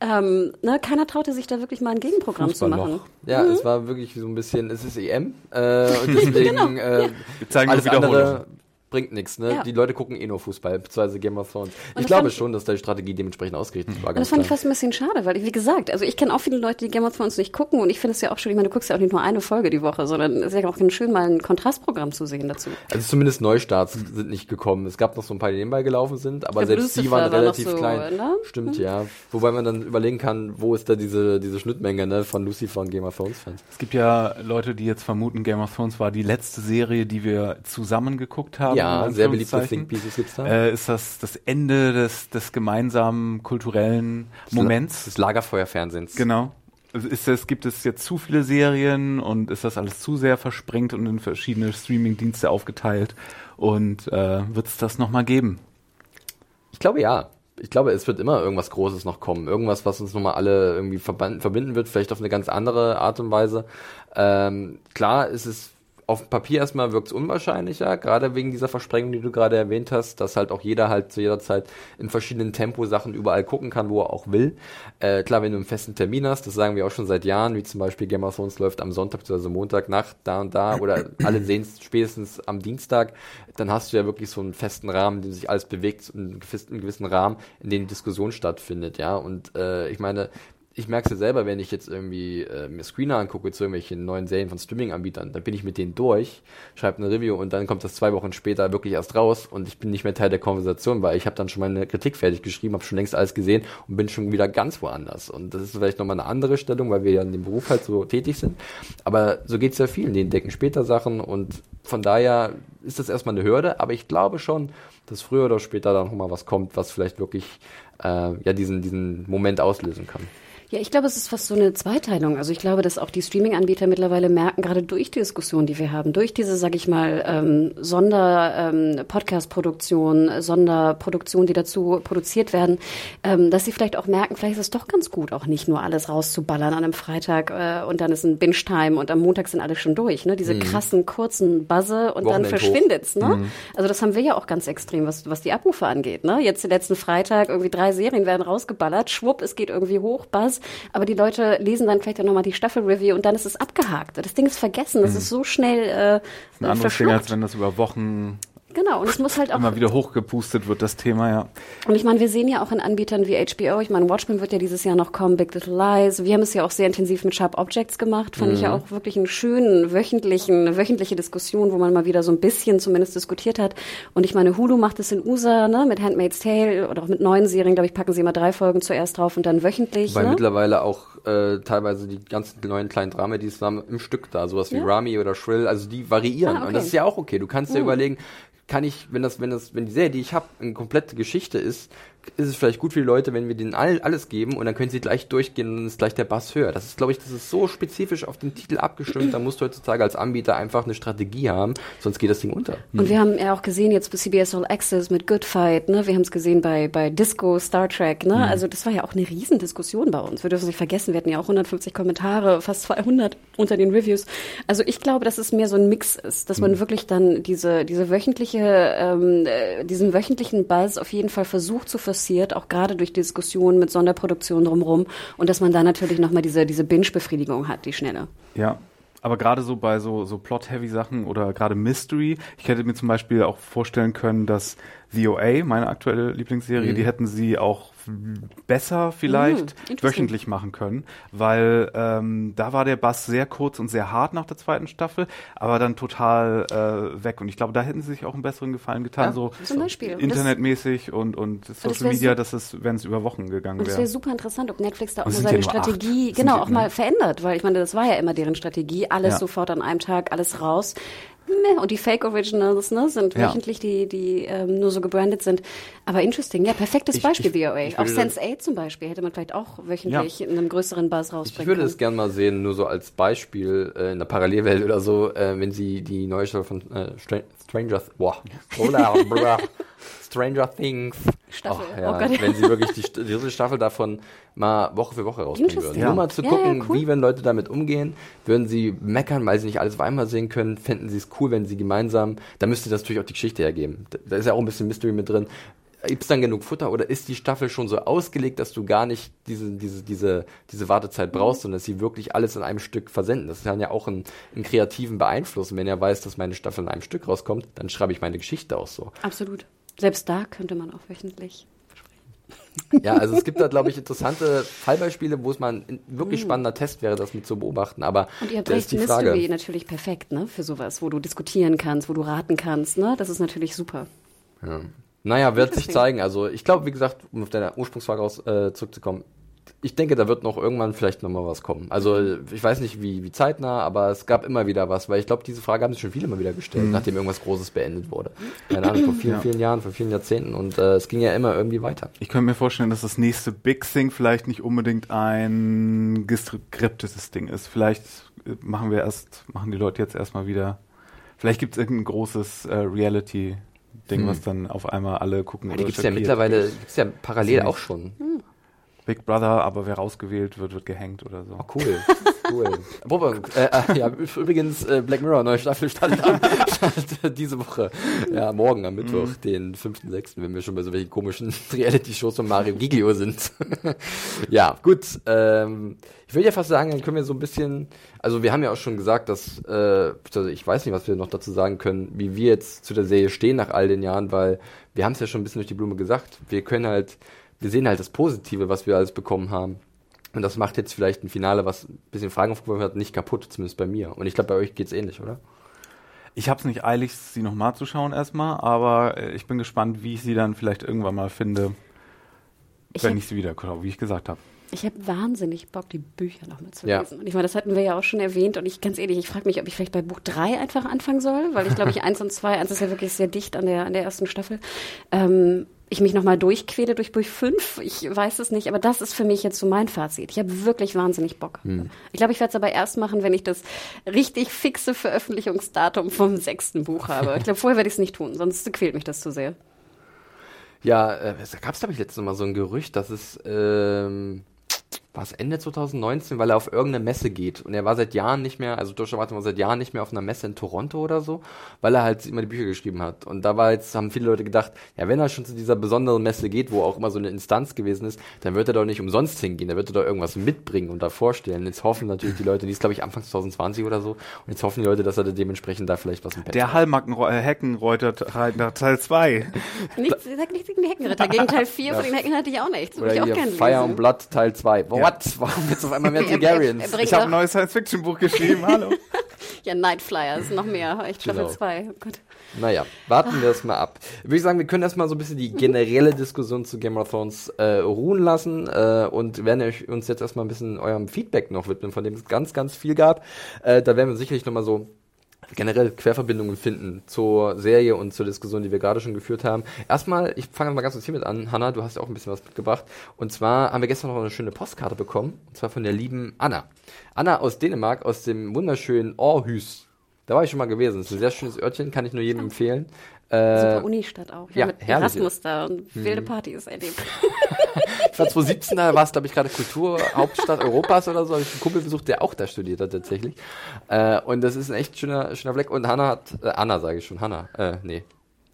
C: Ähm, ne, keiner traute sich da wirklich mal ein Gegenprogramm zu machen.
A: Ja, es war wirklich so ein bisschen, es ist EM äh, und deswegen *laughs* äh,
B: Wir zeigen
A: alles andere bringt nichts. Ne?
C: Ja.
A: Die Leute gucken eh nur Fußball, beziehungsweise Game of Thrones. Ich
C: das
A: glaube schon, dass da die Strategie dementsprechend ausgerichtet war.
C: Und das fand ich
A: klar.
C: fast ein bisschen schade, weil, ich, wie gesagt, also ich kenne auch viele Leute, die Game of Thrones nicht gucken und ich finde es ja auch schon, ich meine, du guckst ja auch nicht nur eine Folge die Woche, sondern es ist ja auch ganz schön, mal ein Kontrastprogramm zu sehen dazu.
A: Also zumindest Neustarts sind nicht gekommen. Es gab noch so ein paar, die nebenbei gelaufen sind, aber
C: Ja,
A: selbst die waren relativ
C: so,
A: klein.
C: ne?
A: Stimmt, ja. Wobei man dann überlegen kann, wo ist da diese, diese Schnittmenge ne, von Lucifer und Game of Thrones Fans.
B: Es gibt ja Leute, die jetzt vermuten, Game of Thrones war die letzte Serie, die wir zusammen geguckt haben.
A: Ja, sehr beliebte
B: Anführungszeichen.
A: Think Pieces gibt's da.
B: Äh, ist das das Ende des, des gemeinsamen kulturellen Moments?
A: Des Lagerfeuerfernsehens.
B: Genau. Also Ist es, gibt es jetzt zu viele Serien und ist das alles zu sehr versprengt und in verschiedene Streaming-Dienste aufgeteilt? Und äh, wird es das nochmal geben?
A: Ich glaube ja. Ich glaube, es wird immer irgendwas Großes noch kommen. Irgendwas, was uns nochmal alle irgendwie verbinden wird, vielleicht auf eine ganz andere Art und Weise. Ähm, klar ist es auf dem Papier erstmal wirkt es unwahrscheinlicher, gerade wegen dieser Versprengung, die du gerade erwähnt hast, dass halt auch jeder halt zu jeder Zeit in verschiedenen Temposachen überall gucken kann, wo er auch will. Äh, klar, wenn du einen festen Termin hast, das sagen wir auch schon seit Jahren, wie zum Beispiel Game of Thrones läuft am Sonntag bzw. Montagnacht da und da oder *clears throat* alle sehen es spätestens am Dienstag, dann hast du ja wirklich so einen festen Rahmen, in dem sich alles bewegt, einen gewissen, einen gewissen Rahmen, in dem die Diskussion stattfindet, ja. Und äh, ich meine, ich merke es ja selber, wenn ich jetzt irgendwie äh, mir Screener angucke zu irgendwelchen neuen Serien von Streaming-Anbietern, dann bin ich mit denen durch, schreibe eine Review und dann kommt das zwei Wochen später wirklich erst raus und ich bin nicht mehr Teil der Konversation, weil ich habe dann schon meine Kritik fertig geschrieben, habe schon längst alles gesehen und bin schon wieder ganz woanders. Und das ist vielleicht nochmal eine andere Stellung, weil wir ja in dem Beruf halt so tätig sind. Aber so geht es ja vielen, die entdecken später Sachen und von daher ist das erstmal eine Hürde, aber ich glaube schon, dass früher oder später dann nochmal was kommt, was vielleicht wirklich äh, ja diesen, diesen Moment auslösen kann.
C: Ja, ich glaube, es ist fast so eine Zweiteilung. Also ich glaube, dass auch die Streaming-Anbieter mittlerweile merken, gerade durch die Diskussion, die wir haben, durch diese, sag ich mal, ähm, Sonder-Podcast-Produktion, Sonderproduktion, die dazu produziert werden, ähm, dass sie vielleicht auch merken, vielleicht ist es doch ganz gut, auch nicht nur alles rauszuballern an einem Freitag äh, und dann ist ein Binge-Time und am Montag sind alle schon durch. Ne? Diese krassen, kurzen Buzze und dann verschwindet's. Ne? Also das haben wir ja auch ganz extrem, was, was die Abrufe angeht. Ne? Jetzt den letzten Freitag, irgendwie drei Serien werden rausgeballert, schwupp, es geht irgendwie hoch, Buzz, aber die Leute lesen dann vielleicht auch nochmal die Staffel-Review und dann ist es abgehakt. Das Ding ist vergessen, das ist so schnell äh,
B: Ein anderes Ding,
C: verschluckt.
B: als wenn das über Wochen
C: Genau, und es muss halt auch
B: immer wieder hochgepustet wird, das Thema, ja.
C: Und ich meine, wir sehen ja auch in Anbietern wie HBO, ich meine, Watchmen wird ja dieses Jahr noch kommen, Big Little Lies. Wir haben es ja auch sehr intensiv mit Sharp Objects gemacht. Fand ich ja auch wirklich einen schönen wöchentlichen, eine wöchentliche Diskussion, wo man mal wieder so ein bisschen zumindest diskutiert hat. Und ich meine, Hulu macht es in USA, ne, mit Handmaid's Tale oder auch mit neuen Serien, glaube ich, packen sie immer drei Folgen zuerst drauf und dann wöchentlich.
A: Weil
C: ne?
A: mittlerweile auch äh, teilweise die ganzen neuen kleinen Dramen, die es haben, im Stück da, sowas wie
C: Ja.
A: Rami oder Shrill, also die variieren.
C: Ah, okay.
A: Und das ist ja auch okay. Du kannst dir überlegen, kann ich, wenn das, wenn das, wenn die Serie, die ich habe, eine komplette Geschichte ist, ist es vielleicht gut für die Leute, wenn wir denen all, alles geben und dann können sie gleich durchgehen und dann ist gleich der Bass höher. Das ist, glaube ich, das ist so spezifisch auf den Titel abgestimmt, da musst du heutzutage als Anbieter einfach eine Strategie haben, sonst geht das Ding unter.
C: Und wir haben ja auch gesehen jetzt bei CBS All Access mit Good Fight, ne? Wir haben es gesehen bei, bei Disco, Star Trek, ne? Also das war ja auch eine Riesendiskussion bei uns. Wir dürfen es nicht vergessen, wir hatten ja auch 150 Kommentare, fast 200 unter den Reviews. Also ich glaube, dass es mehr so ein Mix ist, dass man wirklich dann diese, diese wöchentliche, ähm, äh, diesen wöchentlichen Buzz auf jeden Fall versucht zu forciert, auch gerade durch Diskussionen mit Sonderproduktionen drumherum und dass man da natürlich nochmal diese, diese Binge-Befriedigung hat, die schnelle.
B: Ja. Aber gerade so bei so, so Plot-Heavy-Sachen oder gerade Mystery, ich hätte mir zum Beispiel auch vorstellen können, dass The OA, meine aktuelle Lieblingsserie, die hätten sie auch besser vielleicht
C: interesting.
B: wöchentlich machen können, weil ähm, da war der Bass sehr kurz und sehr hart nach der zweiten Staffel, aber dann total äh, weg. Und ich glaube, da hätten sie sich auch einen besseren Gefallen getan,
A: Ja,
B: so
C: zum Beispiel. Und das-
B: internetmäßig und, und Social Media, dass es, wenn es über Wochen gegangen
C: Und es wäre
B: wäre.
C: super interessant, ob Netflix da auch mal seine
B: ja.
C: Strategie, genau, auch mal verändert, weil ich meine, das war ja immer deren Strategie, alles
B: Ja.
C: sofort an einem Tag, alles raus. Meh, Und die Fake Originals, ne, sind
B: Ja.
C: wöchentlich, die, die ähm, nur so gebrandet sind. Aber interesting, ja, perfektes
A: Ich-
C: Beispiel,
A: ich-
C: VOA.
A: ich
C: Auch
A: würde-
C: Sense8 zum Beispiel hätte man vielleicht auch wöchentlich in einem größeren Buzz
A: Ich
C: rausbringen
A: würde
C: können.
A: es gern mal sehen, nur so als Beispiel äh, in der Parallelwelt oder so, äh, wenn sie die neue Staffel von äh, Str Stranger, boah. *laughs* Stranger Things,
C: Staffel,
A: Och, ja,
C: oh Gott.
A: wenn sie wirklich die dritte Staffel davon mal Woche für Woche rausbringen würden. Nur mal zu gucken,
C: ja, cool.
A: wie wenn Leute damit umgehen, würden sie meckern, weil sie nicht alles auf einmal sehen können, fänden sie es cool, wenn sie gemeinsam, da müsste das natürlich auch die Geschichte hergeben. Da, da ist ja auch ein bisschen Mystery mit drin. Gibt es dann genug Futter oder ist die Staffel schon so ausgelegt, dass du gar nicht diese, diese, diese, diese Wartezeit brauchst, sondern dass sie wirklich alles in einem Stück versenden? Das kann ja auch einen, einen kreativen beeinflussen. Wenn er weiß, dass meine Staffel in einem Stück rauskommt, dann schreibe ich meine Geschichte auch so.
C: Absolut. Selbst da könnte man auch wöchentlich.
A: Ja, also es gibt da, glaube ich, interessante Fallbeispiele, wo es mal ein wirklich spannender Test wäre, das mit zu beobachten. Aber
C: Mm. Und ihr habt recht,
A: ist.
C: Mystery natürlich perfekt, ne, für sowas, wo du diskutieren kannst, wo du raten kannst, ne, das ist natürlich super.
A: Ja. Naja, wird sich zeigen. Also ich glaube, wie gesagt, um auf deine Ursprungsfrage aus, äh, zurückzukommen, ich denke, da wird noch irgendwann vielleicht noch mal was kommen. Also ich weiß nicht, wie, wie zeitnah, aber es gab immer wieder was, weil ich glaube, diese Frage haben sich schon viele mal wieder gestellt, nachdem irgendwas Großes beendet wurde. Keine Ahnung, vor vielen,
B: Ja.
A: vielen Jahren, vor vielen Jahrzehnten und äh, es ging ja immer irgendwie weiter.
B: Ich könnte mir vorstellen, dass das nächste Big Thing vielleicht nicht unbedingt ein geskriptetes Ding ist. Vielleicht äh, machen wir erst, machen die Leute jetzt erstmal wieder. Vielleicht gibt es irgendein großes äh, Reality-Ding,
A: Hm.
B: was dann auf einmal alle gucken.
A: Die
B: oder
A: gibt's ja mittlerweile, gibt's ja parallel auch schon.
B: Big Brother, aber wer rausgewählt wird, wird gehängt oder so.
A: Oh, cool. Cool. *laughs* Wobei, äh, äh, ja, übrigens, äh, Black Mirror, neue Staffel startet, am, startet *laughs* diese Woche. Ja, morgen am Mittwoch, den 5.6., wenn wir schon bei so welchen komischen *laughs* Reality-Shows von Mario Giglio sind. ja, gut. Ähm, ich würde ja fast sagen, dann können wir so ein bisschen, also wir haben ja auch schon gesagt, dass, äh, also ich weiß nicht, was wir noch dazu sagen können, wie wir jetzt zu der Serie stehen nach all den Jahren, weil wir haben es ja schon ein bisschen durch die Blume gesagt. Wir können halt, wir sehen halt das Positive, was wir alles bekommen haben. Und das macht jetzt vielleicht ein Finale, was ein bisschen Fragen aufgeworfen hat, nicht kaputt, zumindest bei mir. Und ich glaube, bei euch geht's ähnlich, oder?
B: Ich habe es nicht eilig, sie nochmal zu schauen erstmal, aber äh, ich bin gespannt, wie ich sie dann vielleicht irgendwann mal finde,
C: Ich
B: wenn ich sie wieder schaue, wie ich gesagt habe.
C: Ich habe wahnsinnig Bock, die Bücher nochmal zu
A: Ja.
C: lesen. Und ich meine, das hatten wir ja auch schon erwähnt. Und ich ganz ehrlich, ich frage mich, ob ich vielleicht bei Buch 3 einfach anfangen soll, weil ich glaube, ich *laughs* eins und zwei, eins ist ja wirklich sehr dicht an der, an der ersten Staffel. Ähm, ich mich nochmal durchquäle durch Buch 5. Ich weiß es nicht, aber das ist für mich jetzt so mein Fazit. Ich habe wirklich wahnsinnig Bock. Ich glaube, ich werde es aber erst machen, wenn ich das richtig fixe Veröffentlichungsdatum vom sechsten Buch habe. Ich glaube, vorher werde ich es nicht tun, sonst quält mich das zu sehr.
A: Ja, äh, es gab es, glaube ich, letztes Mal so ein Gerücht, dass es, ähm, war es Ende 2019, weil er auf irgendeine Messe geht. Und er war seit Jahren nicht mehr, also Joshua Martin war seit Jahren nicht mehr auf einer Messe in Toronto oder so, weil er halt immer die Bücher geschrieben hat. Und da war jetzt, haben viele Leute gedacht, ja, wenn er schon zu dieser besonderen Messe geht, wo auch immer so eine Instanz gewesen ist, dann wird er doch nicht umsonst hingehen, da wird er doch irgendwas mitbringen und da vorstellen. Jetzt hoffen natürlich die Leute, die ist, glaube ich, Anfang 2020 oder so, und jetzt hoffen die Leute, dass er da dementsprechend da vielleicht was im Petto
B: Der
A: hat.
B: Hallmacken- äh, Heckenreuter Teil- Teil 2.
C: Nichts, sag nichts gegen die Heckenritter. Gegen Teil 4 von den Hecken hatte ich auch nichts. Würde
A: Oder
C: ich auch
A: hier
C: gerne
A: Fire
C: lesen.
A: and Blood Teil 2. What? Warum jetzt auf einmal mehr *laughs*
C: Er- er-
A: Targaryens?
C: er
B: Ich habe ein neues Science-Fiction-Buch geschrieben, hallo. *laughs*
C: Ja, Nightflyers, noch mehr. Echt Staffel
A: Genau.
C: 2. Oh Gott.
A: Naja, warten wir es mal ab. Würde ich sagen, wir können erstmal so ein bisschen die generelle Diskussion zu Game of Thrones äh, ruhen lassen äh, und werden euch, uns jetzt erstmal ein bisschen eurem Feedback noch widmen, von dem es ganz, ganz viel gab. Äh, da werden wir sicherlich nochmal so generell Querverbindungen finden zur Serie und zur Diskussion, die wir gerade schon geführt haben. Erstmal, ich fange mal ganz kurz hiermit an. Hanna, du hast ja auch ein bisschen was mitgebracht. Und zwar haben wir gestern noch eine schöne Postkarte bekommen. Und zwar von der lieben Anna. Anna aus Dänemark, aus dem wunderschönen Aarhus. Da war ich schon mal gewesen. Das ist ein sehr schönes Örtchen, kann ich nur jedem empfehlen. Äh,
C: Super Unistadt auch.
A: Ja,
C: ja, mit
A: herrlich.
C: Erasmus da und wilde Partys erlebt. *laughs*
A: Ich war 2017, da war es, glaube ich, gerade Kulturhauptstadt Europas oder so. Habe ich einen Kumpel besucht, der auch da studiert hat tatsächlich. Äh, und das ist ein echt schöner, schöner Fleck. Und Hanna hat, äh, Anna sage ich schon, Hanna, äh, nee.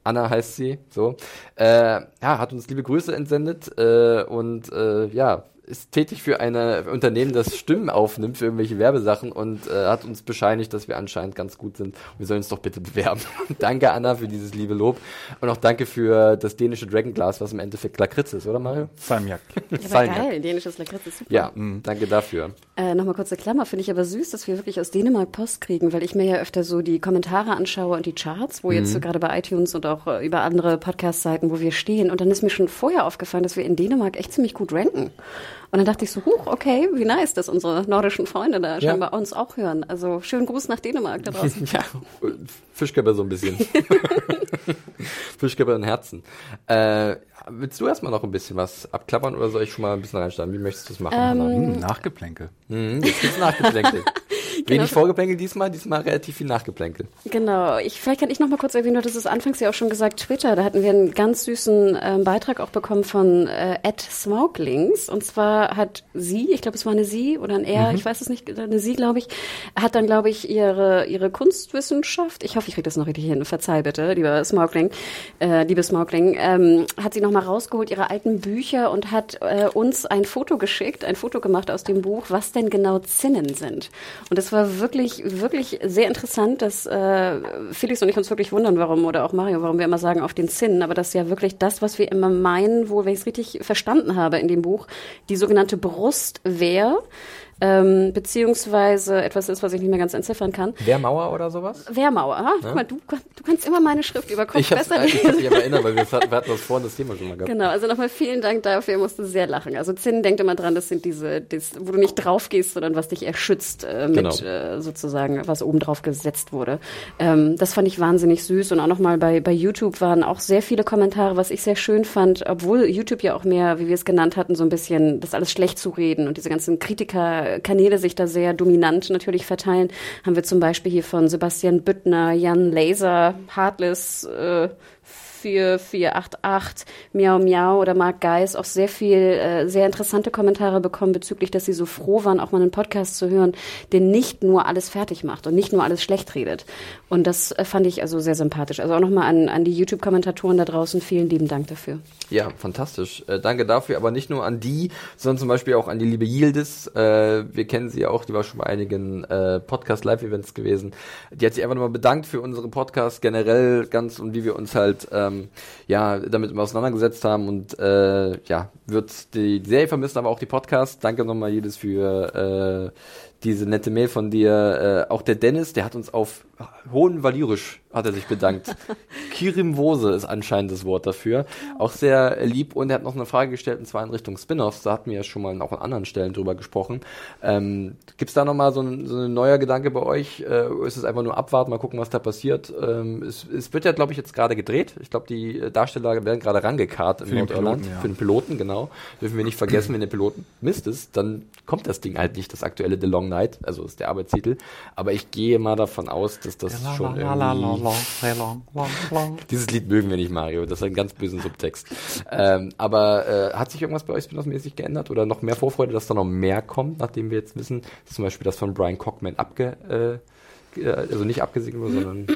A: Anna heißt sie, so. Äh, ja, hat uns liebe Grüße entsendet äh, und äh, ja, ist tätig für ein Unternehmen, das Stimmen aufnimmt für irgendwelche Werbesachen und äh, hat uns bescheinigt, dass wir anscheinend ganz gut sind. Wir sollen uns doch bitte bewerben. *laughs* danke Anna für dieses liebe Lob und auch danke für das dänische Dragonglass, was im Endeffekt Lakritz ist, oder Mario?
B: Salmiak. *laughs*
C: Ja, geil, dänisches Lakritz ist super.
A: Ja, danke dafür.
C: Äh, Nochmal kurze Klammer, finde ich aber süß, dass wir wirklich aus Dänemark Post kriegen, weil ich mir ja öfter so die Kommentare anschaue und die Charts, wo jetzt so gerade bei iTunes und auch äh, über andere Podcast-Seiten, wo wir stehen. Und dann ist mir schon vorher aufgefallen, dass wir in Dänemark echt ziemlich gut ranken. Und dann dachte ich so, huch, okay, wie nice, dass unsere nordischen Freunde da
A: Ja.
C: scheinbar uns auch hören. Also schönen Gruß nach Dänemark da draußen. *laughs*
A: Ja, Fischkörper so ein bisschen. *laughs* Fischkörper in Herzen. Äh, willst du erstmal noch ein bisschen was abklappern oder soll ich schon mal ein bisschen reinstarten? Wie möchtest du es machen? Hanna?
B: Hm, Nachgeplänkel.
A: Mhm, jetzt gibt's Nachgeplänkel. *laughs* Wenig Vorgeplänkel diesmal, diesmal relativ viel Nachgeplänkel.
C: Genau. Ich, vielleicht kann ich noch mal kurz erwähnen, du hattest es anfangs ja auch schon gesagt, Twitter, da hatten wir einen ganz süßen ähm, Beitrag auch bekommen von äh, Ed Smokelings. Und zwar hat sie, ich glaube, es war eine sie oder ein er, ich weiß es nicht, eine sie, glaube ich, hat dann, glaube ich, ihre, ihre Kunstwissenschaft, ich hoffe, ich kriege das noch richtig hin, verzeih bitte, lieber Smokeling, äh, liebe Smokeling, ähm, hat sie noch mal rausgeholt, ihre alten Bücher und hat äh, uns ein Foto geschickt, ein Foto gemacht aus dem Buch, was denn genau Zinnen sind. Und das war wirklich, wirklich sehr interessant, dass äh, Felix und ich uns wirklich wundern, warum, oder auch Mario, warum wir immer sagen, auf den Zinnen, aber das ist ja wirklich das, was wir immer meinen, wo, wenn ich es richtig verstanden habe in dem Buch, die sogenannte Brustwehr, ähm, beziehungsweise etwas ist, was ich nicht mehr ganz entziffern kann.
A: Wehrmauer oder sowas?
C: Wehrmauer. Ah, guck mal, du, du kannst immer meine Schrift über Kopf
A: Ich
C: besser
A: äh, ich
C: lesen.
A: hab mich aber erinnert, weil wir, wir hatten das vorhin das Thema schon mal gehabt.
C: Genau, also nochmal vielen Dank dafür. Ich musste sehr lachen. Also Zinn, denkt immer dran, das sind diese, das, wo du nicht drauf gehst, sondern was dich erschützt äh, mit
A: Genau.
C: äh, sozusagen, was oben drauf gesetzt wurde. Ähm, das fand ich wahnsinnig süß und auch nochmal bei, bei YouTube waren auch sehr viele Kommentare, was ich sehr schön fand, obwohl YouTube ja auch mehr, wie wir es genannt hatten, so ein bisschen das alles schlecht zu reden und diese ganzen Kritikerkanäle sich da sehr dominant natürlich verteilen, haben wir zum Beispiel hier von Sebastian Büttner, Jan Laser, Heartless, äh, 4488, Miau Miau oder Mark Geis auch sehr viel, äh, sehr interessante Kommentare bekommen bezüglich, dass sie so froh waren, auch mal einen Podcast zu hören, der nicht nur alles fertig macht und nicht nur alles schlecht redet. Und das äh, fand ich also sehr sympathisch. Also auch nochmal an, an die YouTube-Kommentatoren da draußen vielen lieben Dank dafür.
A: Ja, fantastisch. Äh, danke dafür, aber nicht nur an die, sondern zum Beispiel auch an die liebe Yildiz. Äh, wir kennen sie auch, die war schon bei einigen äh, Podcast-Live-Events gewesen. Die hat sich einfach nochmal bedankt für unsere Podcasts generell ganz und wie wir uns halt ähm, ja damit immer auseinandergesetzt haben und äh, ja, wird die, Serie vermissen, aber auch die Podcasts. Danke nochmal Yildiz für äh, diese nette Mail von dir. Äh, auch der Dennis, der hat uns auf hohen Valyrisch hat er sich bedankt. *laughs* Kirimvose ist anscheinend das Wort dafür. Auch sehr lieb und er hat noch eine Frage gestellt, und zwar in Richtung Spin-offs. Da hatten wir ja schon mal auch an anderen Stellen drüber gesprochen. Ähm, Gibt es da nochmal so ein, so ein neuer Gedanke bei euch? Äh, oder ist es einfach nur abwarten, mal gucken, was da passiert? Ähm, es, es wird ja, glaube ich, jetzt gerade gedreht. Ich glaube, die Darsteller werden gerade rangekarrt in
B: Für den
A: Nordirland.
B: Piloten, ja.
A: Für den Piloten, genau. Dürfen wir nicht vergessen, wenn der Piloten Mist ist, dann kommt das Ding halt nicht, das aktuelle The Long Night, also ist der Arbeitstitel. Aber ich gehe mal davon aus, dass das schon irgendwie... Dieses Lied mögen wir nicht, Mario. Das hat einen ganz bösen Subtext. Ähm, aber äh, hat sich irgendwas bei euch spin-off-mäßig geändert oder noch mehr Vorfreude, dass da noch mehr kommt, nachdem wir jetzt wissen, dass zum Beispiel das von Brian Cockman abge... Äh, also nicht abgesegnet wurde, sondern...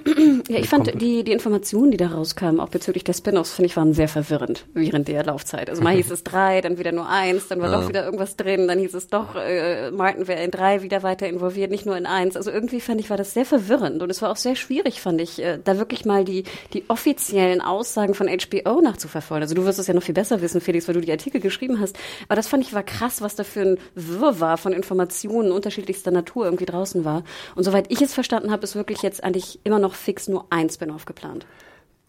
C: Ja, ich *clears throat* fand die, die Informationen, die da rauskamen, auch bezüglich der Spin-offs, finde ich, waren sehr verwirrend während der Laufzeit. Also mal hieß es drei, dann wieder nur eins, dann war doch wieder irgendwas drin, dann hieß es doch, äh, Martin wäre in drei wieder weiter involviert, nicht nur in eins. Also irgendwie fand ich, war das sehr verwirrend und es war auch sehr schwierig, fand ich, äh, da wirklich mal die, die offiziellen Aussagen von HBO nachzuverfolgen. Also du wirst es ja noch viel besser wissen, Felix, weil du die Artikel geschrieben hast. Aber das fand ich war krass, was da für ein Wirrwarr von Informationen unterschiedlichster Natur irgendwie draußen war. Und soweit ich es verstanden habe, ist wirklich jetzt eigentlich immer noch fix nur ein Spin-off geplant.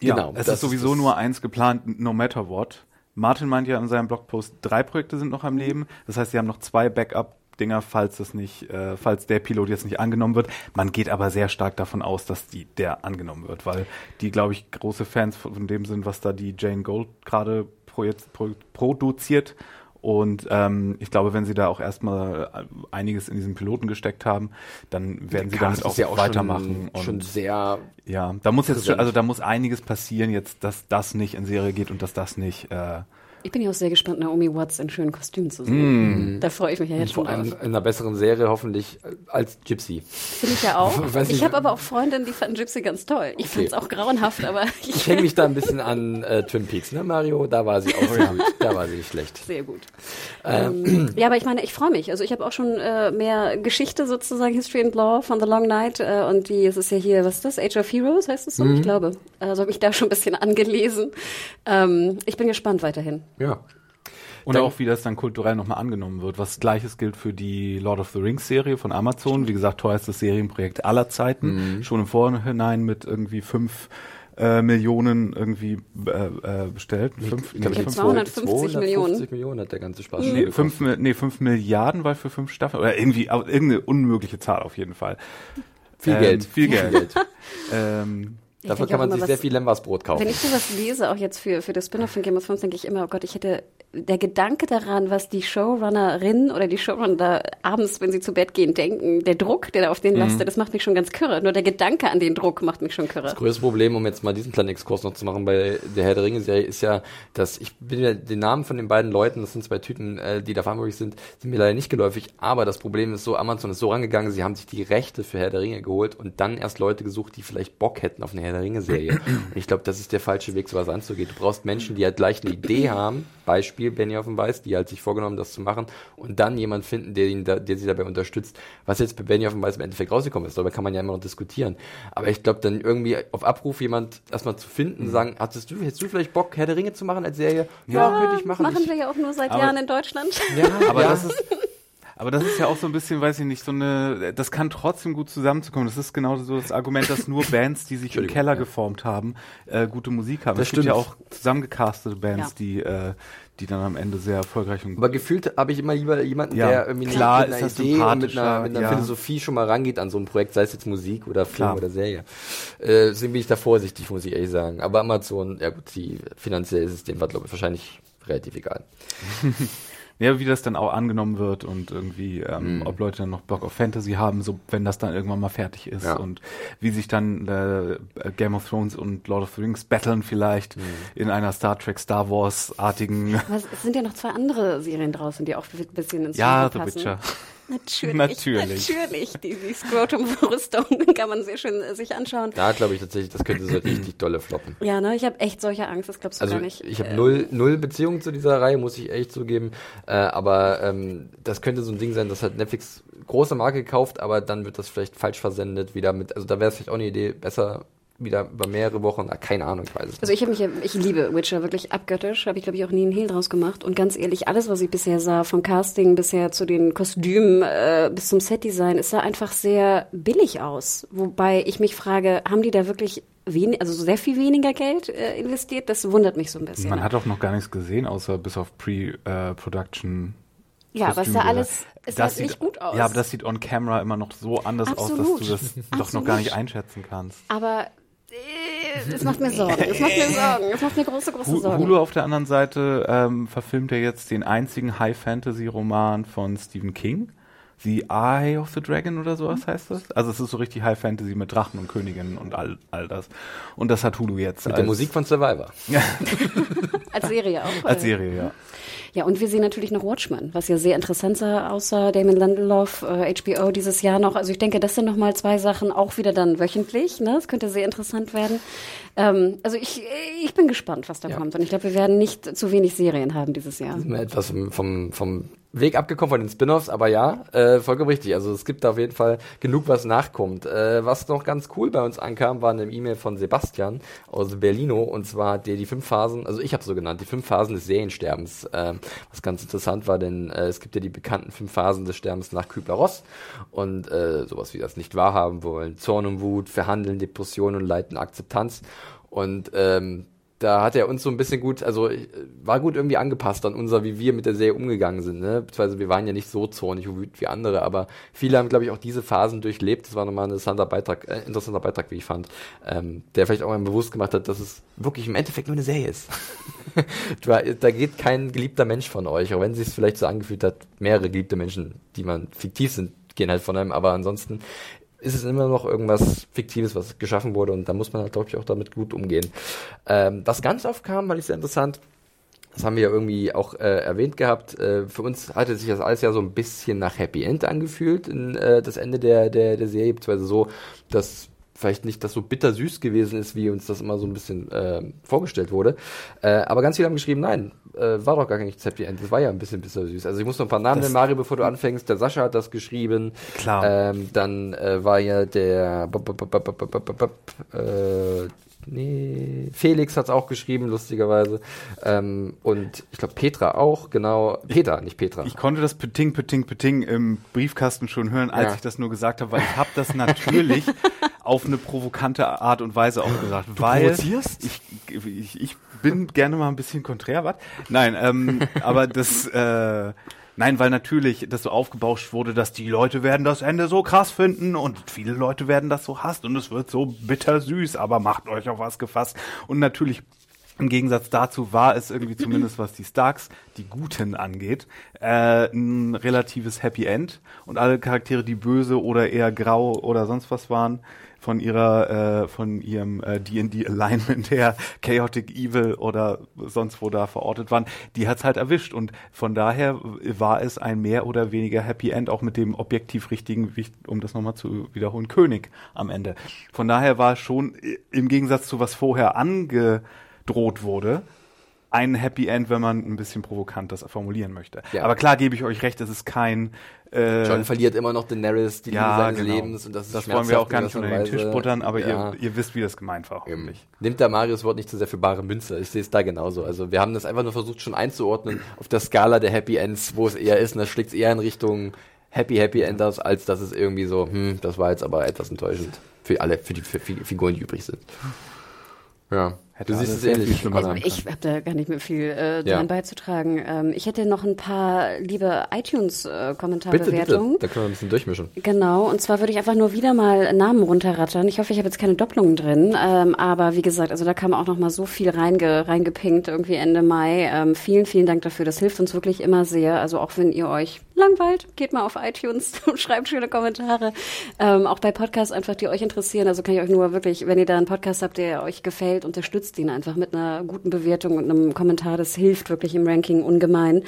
B: Ja,
A: Genau,
B: es
A: das
B: ist sowieso
A: ist-
B: nur eins geplant, no matter what. Martin meint ja in seinem Blogpost, drei Projekte sind noch am Leben. Das heißt, sie haben noch zwei Backup Dinger, falls es nicht, äh, falls der Pilot jetzt nicht angenommen wird. Man geht aber sehr stark davon aus, dass die der angenommen wird, weil die, glaube ich, große Fans von dem sind, was da die Jane Gold gerade pro, pro, produziert. Und ähm, ich glaube, wenn sie da auch erstmal äh, einiges in diesen Piloten gesteckt haben, dann werden sie damit auch,
A: ja auch
B: weitermachen.
A: Schon, schon sehr.
B: Ja, da muss jetzt, also da muss einiges passieren jetzt, dass das nicht in Serie geht und dass das nicht äh,
C: ich bin ja auch sehr gespannt, Naomi Watts in schönen Kostümen zu sehen. Mm. Da freue ich mich ja jetzt
A: schon
C: Vor allem
A: in einer besseren Serie hoffentlich als Gypsy.
C: Finde ich ja auch. *laughs* ich habe aber auch Freundinnen, die fanden Gypsy ganz toll. Ich okay. fand es auch grauenhaft, aber *laughs*
A: ich, hänge mich da ein bisschen an äh, Twin Peaks, ne Mario? Da war sie auch gut. Da war sie schlecht.
C: Sehr gut. Ähm, ähm, ja, aber ich meine, ich freue mich. Also ich habe auch schon äh, mehr Geschichte sozusagen, History and Law von The Long Night äh, und die, es ist ja hier, was ist das? Age of Heroes heißt es so? Mhm. Ich glaube. Also habe ich da schon ein bisschen *laughs* angelesen. Ähm, ich bin gespannt weiterhin.
A: Ja.
B: Und dann, auch, wie das dann kulturell nochmal angenommen wird. Was gleiches gilt für die Lord of the Rings Serie von Amazon. Wie gesagt, teuerstes Serienprojekt aller Zeiten. Mhm. Schon im Vorhinein mit irgendwie fünf äh, Millionen irgendwie äh, äh, bestellt.
C: Fünf, ich glaube, 250 250 Millionen.
A: Millionen hat der ganze Spaß.
B: Mhm. Nee, fünf, nee, fünf Milliarden war für fünf Staffeln. Oder irgendwie irgendeine unmögliche Zahl auf jeden Fall.
A: Viel ähm, Geld.
B: Viel Geld. *laughs*
A: ähm, Dafür kann man sich sehr viel Lembasbrot kaufen.
C: Wenn ich sowas lese, auch jetzt für, für das Spin-off von Game of Thrones, denke ich immer, oh Gott, ich hätte der Gedanke daran, was die Showrunnerin oder die Showrunner da abends, wenn sie zu Bett gehen, denken, der Druck, der da auf denen mhm. lastet, das macht mich schon ganz kürre. Nur der Gedanke an den Druck macht mich schon kürre.
A: Das größte Problem, um jetzt mal diesen kleinen Exkurs noch zu machen bei der Herr der Ringe-Serie, ist ja, dass ich bin ja den Namen von den beiden Leuten, das sind zwei Typen, äh, die da verantwortlich sind, sind mir leider nicht geläufig. Aber das Problem ist so, Amazon ist so rangegangen, sie haben sich die Rechte für Herr der Ringe geholt und dann erst Leute gesucht, die vielleicht Bock hätten auf eine Herr der Ringe-Serie. *clears throat* und ich glaube, das ist der falsche Weg, sowas anzugehen. Du brauchst Menschen, die halt gleich eine Idee haben, Beispiel Benny auf dem Weiß, die halt sich vorgenommen, das zu machen und dann jemand finden, der ihn da, der sie dabei unterstützt. Was jetzt bei dem Weiß im Endeffekt rausgekommen ist, darüber kann man ja immer noch diskutieren. Aber ich glaube, dann irgendwie auf Abruf jemand erstmal zu finden, mhm. sagen, hattest du, hättest du vielleicht Bock, Herr der Ringe zu machen als Serie?
C: Ja, ja könnte ich machen. Machen ich, wir ja auch nur seit Jahren in Deutschland.
B: Ja, aber ja. das ist aber das ist ja auch so ein bisschen, weiß ich nicht, so eine, das kann trotzdem gut zusammenzukommen. Das ist genau so das Argument, dass nur Bands, die sich im Keller ja. geformt haben, äh, gute Musik haben. Das es stimmt. gibt ja auch zusammengecastete Bands, ja. die, äh, die dann am Ende sehr erfolgreich und
A: Aber gefühlt habe ich immer lieber jemanden,
B: ja,
A: der irgendwie
B: klar,
A: mit einer Idee und mit einer, mit einer ja. Philosophie schon mal rangeht an so ein Projekt, sei es jetzt Musik oder Film klar. oder Serie. Äh, deswegen bin ich da vorsichtig, muss ich ehrlich sagen. Aber Amazon, ja gut, die finanziell ist es dem glaube ich wahrscheinlich relativ egal. *laughs*
B: Ja, wie das dann auch angenommen wird und irgendwie, ähm, mhm. ob Leute dann noch Bock auf Fantasy haben, so wenn das dann irgendwann mal fertig ist ja. und wie sich dann äh, Game of Thrones und Lord of the Rings battlen vielleicht mhm. in einer Star Trek, Star Wars artigen.
C: es sind ja noch zwei andere Serien draußen, die auch ein bisschen ins
B: Ja, The Witcher.
C: Natürlich. Natürlich. Natürlich. Die, die Scrotum-Rüstung kann man sehr schön äh, sich anschauen.
A: Da glaube ich tatsächlich, das könnte so *clears throat* richtig dolle floppen.
C: Ja, ne, ich habe echt solche Angst, das glaubst du
A: also
C: gar nicht.
A: Ich habe äh, null, null Beziehung zu dieser Reihe, muss ich echt zugeben. Äh, aber ähm, das könnte so ein Ding sein, das hat Netflix große Marke gekauft, aber dann wird das vielleicht falsch versendet wieder mit. Also da wäre es vielleicht auch eine Idee, besser wieder über mehrere Wochen, keine Ahnung, ich weiß es nicht.
C: Also ich habe mich, ich liebe Witcher wirklich abgöttisch, habe ich glaube ich auch nie einen Hehl draus gemacht und ganz ehrlich, alles was ich bisher sah, vom Casting bisher zu den Kostümen äh, bis zum Setdesign, es sah einfach sehr billig aus, wobei ich mich frage, haben die da wirklich wenig, also sehr viel weniger Geld äh, investiert? Das wundert mich so ein bisschen.
B: Man hat auch noch gar nichts gesehen, außer bis auf Pre-Production.
C: Äh, ja, aber es sah alles, es das sah sieht, gut aus.
B: Ja, aber das sieht on camera immer noch so anders Absolut. aus, dass du das Absolut. doch noch gar nicht einschätzen kannst.
C: Aber es macht mir Sorgen. Es macht mir *laughs* Sorgen. Es macht mir große, große Sorgen.
B: Hulu auf der anderen Seite ähm, verfilmt ja jetzt den einzigen High-Fantasy-Roman von Stephen King. The Eye of the Dragon oder sowas mhm. heißt das. Also es ist so richtig High Fantasy mit Drachen und Königinnen und all, all das. Und das hat Hulu jetzt.
A: Mit als, der Musik von Survivor. *laughs*
C: als Serie auch.
B: Als Serie, ja.
C: Ja, und wir sehen natürlich noch Watchmen, was ja sehr interessant sah, außer Damon Lindelof, äh, HBO dieses Jahr noch. Also ich denke, das sind nochmal zwei Sachen, auch wieder dann wöchentlich. Ne? Das könnte sehr interessant werden. Ähm, also ich, ich bin gespannt, was da ja. kommt. Und ich glaube, wir werden nicht zu wenig Serien haben dieses Jahr.
A: Etwas vom, vom Weg abgekommen von den Spin-offs, aber ja, äh, vollkommen richtig. Also es gibt auf jeden Fall genug, was nachkommt. Äh, was noch ganz cool bei uns ankam, war eine E-Mail von Sebastian aus Berlino und zwar der die fünf Phasen, also ich habe so genannt, die fünf Phasen des Seriensterbens. Äh, was ganz interessant war, denn äh, es gibt ja die bekannten fünf Phasen des Sterbens nach Kübler-Ross und äh, sowas wie das nicht wahrhaben wollen, Zorn und Wut, Verhandeln, Depression und Leiden, Akzeptanz und ähm, da hat er uns so ein bisschen gut, also äh, war gut irgendwie angepasst an unser, wie wir mit der Serie umgegangen sind. Ne? Beziehungsweise wir waren ja nicht so zornig wie andere, aber viele haben, glaube ich, auch diese Phasen durchlebt. Das war nochmal ein interessanter Beitrag, äh, interessanter Beitrag, wie ich fand, ähm, der vielleicht auch mal bewusst gemacht hat, dass es wirklich im Endeffekt nur eine Serie ist. *laughs* da geht kein geliebter Mensch von euch, auch wenn es sich vielleicht so angefühlt hat, mehrere geliebte Menschen, die man fiktiv sind, gehen halt von einem, aber ansonsten ist es immer noch irgendwas Fiktives, was geschaffen wurde und da muss man halt, glaube ich, auch damit gut umgehen. Ähm, was ganz oft kam, weil ich sehr interessant, das haben wir ja irgendwie auch äh, erwähnt gehabt, äh, für uns hatte sich das alles ja so ein bisschen nach Happy End angefühlt, in, äh, das Ende der, der, der Serie, beziehungsweise so, dass vielleicht nicht das so bittersüß gewesen ist, wie uns das immer so ein bisschen äh, vorgestellt wurde. Äh, aber ganz viele haben geschrieben, nein, äh, war doch gar nicht Happy End. Das war ja ein bisschen bittersüß. Also ich muss noch ein paar Namen nennen, Mario, bevor du anfängst. Der Sascha hat das geschrieben.
B: Klar.
A: Ähm, dann äh, war ja der äh, Nee, Felix hat es auch geschrieben, lustigerweise. Ähm, und ich glaube Petra auch, genau. Peter, nicht Petra.
B: Ich konnte das Peting, Peting, Peting im Briefkasten schon hören, als
A: Ja.
B: ich das nur gesagt habe, weil ich habe das natürlich *laughs* auf eine provokante Art und Weise auch gesagt. weil
A: provozierst?
B: Ich, ich, ich bin gerne mal ein bisschen konträr, was? Nein, ähm, aber das... Äh, Nein, weil natürlich das so aufgebauscht wurde, dass die Leute werden das Ende so krass finden und viele Leute werden das so hassen und es wird so bittersüß, aber macht euch auf was gefasst. Und natürlich im Gegensatz dazu war es irgendwie zumindest, was die Starks, die Guten angeht, äh, ein relatives Happy End. Und alle Charaktere, die böse oder eher grau oder sonst was waren, von ihrer, äh, von ihrem äh, D&D Alignment her, Chaotic Evil oder sonst wo da verortet waren, die hat's halt erwischt. Und von daher war es ein mehr oder weniger Happy End, auch mit dem objektiv richtigen, um das nochmal zu wiederholen, König am Ende. Von daher war es schon äh, im Gegensatz zu was vorher angedroht wurde, ein Happy End, wenn man ein bisschen provokant das formulieren möchte.
A: Ja.
B: Aber klar gebe ich euch recht, es ist kein äh,
A: John verliert immer noch Daenerys, die Liebe
B: ja,
A: seines
B: genau.
A: Lebens und das ist
B: das wollen wir auch gar nicht unter den Tisch buttern, aber
A: Ja.
B: ihr, ihr wisst, wie das gemeint war.
A: Eben.
B: hoffentlich.
A: Nimmt der Marius Wort nicht zu sehr für bare Münze. Ich sehe es da genauso. Also wir haben das einfach nur versucht schon einzuordnen auf der Skala der Happy Ends, wo es eher ist. Und das schlägt eher in Richtung Happy Happy Enders, als dass es irgendwie so, hm, das war jetzt aber etwas enttäuschend für alle, für die für die Figuren, die übrig sind. Ja.
B: Hätte
A: du siehst es ähnlich.
B: schlimmer sein
C: Ich habe da gar nicht mehr viel äh,
A: Ja.
C: dran beizutragen. Ähm, ich hätte noch ein paar liebe
A: Bitte, bitte.
C: iTunes-Kommentarbewertungen.
A: Da können wir ein bisschen durchmischen.
C: Genau, und zwar würde ich einfach nur wieder mal Namen runterrattern. Ich hoffe, ich habe jetzt keine Doppelungen drin, ähm, aber wie gesagt, also da kam auch noch mal so viel reinge, reingepinkt irgendwie Ende Mai. Ähm, vielen, vielen Dank dafür. Das hilft uns wirklich immer sehr. Also auch wenn ihr euch langweilt, geht mal auf iTunes und *laughs* schreibt schöne Kommentare. Ähm, auch bei Podcasts einfach, die euch interessieren. Also kann ich euch nur wirklich, wenn ihr da einen Podcast habt, der euch gefällt, unterstützt ihn einfach mit einer guten Bewertung und einem Kommentar. Das hilft wirklich im Ranking ungemein.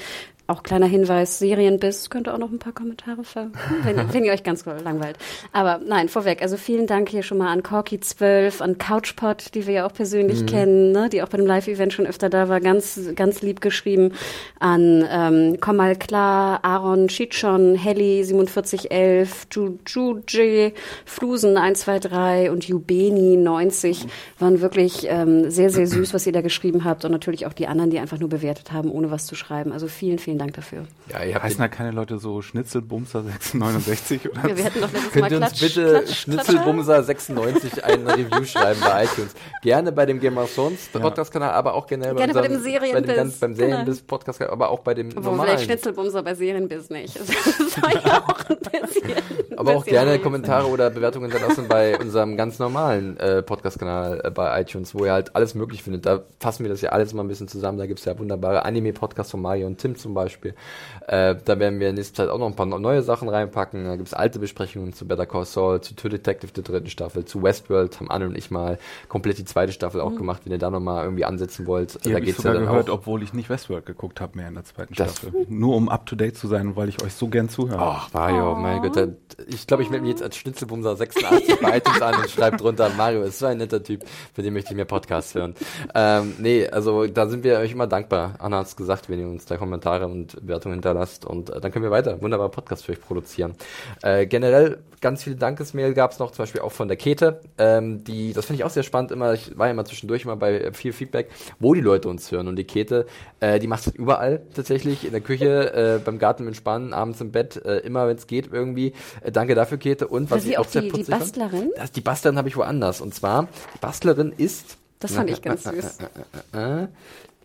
C: Auch kleiner Hinweis, Serienbiss könnte auch noch ein paar Kommentare ver, wenn, wenn ihr euch ganz langweilt. Aber nein, vorweg, also vielen Dank hier schon mal an Corky12, an Couchpot, die wir ja auch persönlich kennen, ne, die auch bei dem Live-Event schon öfter da war, ganz, ganz lieb geschrieben, an ähm, Komm mal klar, Aaron Schichon, Helly 4711, Jujuj, Flusen 123 und Jubeni 90 waren wirklich ähm, sehr, sehr süß, was ihr da geschrieben habt und natürlich auch die anderen, die einfach nur bewertet haben, ohne was zu schreiben. Also vielen, vielen Dank dafür.
A: Ja, ihr habt
B: Heißen da keine Leute so Schnitzelbumser 669 oder
C: Ja, wir hätten doch letztes Mal
A: Könnt ihr uns
C: Klatsch,
A: bitte
C: Klatsch,
A: Schnitzelbumser 96 ein Review schreiben bei iTunes? Gerne bei dem Game of Thrones Podcast-Kanal, aber auch generell
C: Gerne bei
A: unserem-
C: dem Serienbiz,
A: bei dem ganz, beim. Serienbiz Podcast, aber auch bei dem
C: Wo
A: normalen.
C: vielleicht Schnitzelbumser bei Serienbiz nicht. *laughs* Das war ja *laughs* auch ein bisschen.
A: Aber auch gerne. Kommentare oder Bewertungen hinterlassen bei unserem ganz normalen äh, Podcast-Kanal äh, bei iTunes, wo ihr halt alles möglich findet. Da fassen wir das ja alles mal ein bisschen zusammen. Da gibt's ja wunderbare Anime-Podcasts von Mario und Tim zum Beispiel. Äh, da werden wir in nächster Zeit auch noch ein paar neue Sachen reinpacken. Da gibt's alte Besprechungen zu Better Call Saul, zu True Detective der dritten Staffel, zu Westworld haben Anne und ich mal komplett die zweite Staffel
C: Mhm.
A: auch gemacht, wenn ihr da nochmal irgendwie ansetzen wollt.
B: Ihr
A: da geht's
B: sogar
A: ja dann
B: gehört,
A: auch.
B: obwohl ich nicht Westworld geguckt habe mehr in der zweiten
A: Das-
B: Staffel. Nur um up to date zu sein, weil ich euch so gern zuhöre.
A: Ach, Mario, mein Gott. da- Ich glaube, ich melde mich jetzt als Schnitzelbumser 86 bei iTunes an und schreibe drunter, Mario ist so ein netter Typ, für den möchte ich mehr Podcasts hören. Ähm, nee, also da sind wir euch immer dankbar. Anna hat es gesagt, wenn ihr uns da Kommentare und Wertungen hinterlasst und äh, dann können wir weiter wunderbare Podcasts für euch produzieren. Äh, generell ganz viele Dankesmail gab es noch, zum Beispiel auch von der Kete. Ähm, die, das finde ich auch sehr spannend immer. Ich war ja immer zwischendurch mal bei äh, viel Feedback, wo die Leute uns hören. Und die Kete, äh, die macht es überall tatsächlich, in der Küche, äh, beim Garten im Entspannen, abends im Bett, äh, immer wenn es geht irgendwie. Äh, danke dafür, Kete. Und was
C: War sie
A: ich
C: auch
A: sehr
C: die- die
A: putzig fand,
C: Bastlerin?
A: Das, die Bastlerin habe ich woanders. Und zwar, die Bastlerin ist
C: Das fand ich *laughs* ganz süß.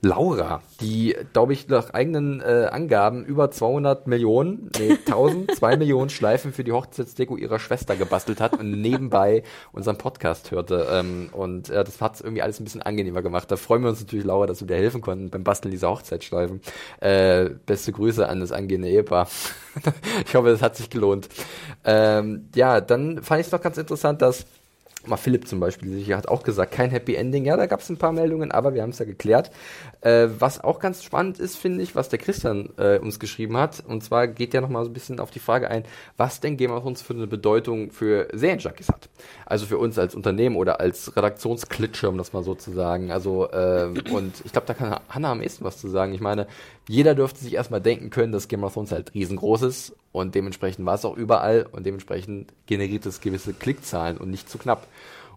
A: Laura, die, glaube ich, nach eigenen äh, Angaben über 200 Millionen, nee, *laughs* 1000, 2 Millionen Schleifen für die Hochzeitsdeko ihrer Schwester gebastelt hat und nebenbei unseren Podcast hörte. Ähm, und äh, das hat es irgendwie alles ein bisschen angenehmer gemacht. Da freuen wir uns natürlich, Laura, dass wir dir helfen konnten beim Basteln dieser Hochzeitsschleifen. Äh, beste Grüße an das angehende Ehepaar. *laughs* ich hoffe, das hat sich gelohnt. Ähm, ja, dann fand ich es noch ganz interessant, dass mal Philipp zum Beispiel sich hat auch gesagt, kein Happy Ending. Ja, da gab es ein paar Meldungen, aber wir haben es ja geklärt. Äh, was auch ganz spannend ist, finde ich, was der Christian äh, uns geschrieben hat. Und zwar geht ja nochmal so ein bisschen auf die Frage ein, was denn Game of Thrones für eine Bedeutung für Serienjunkies hat. Also für uns als Unternehmen oder als Redaktionsklitsche, um das mal so zu sagen. Also, äh, und ich glaube, da kann Hanna am ehesten was zu sagen. Ich meine, jeder dürfte sich erstmal denken können, dass Game of Thrones halt riesengroß ist und dementsprechend war es auch überall und dementsprechend generiert es gewisse Klickzahlen und nicht zu knapp.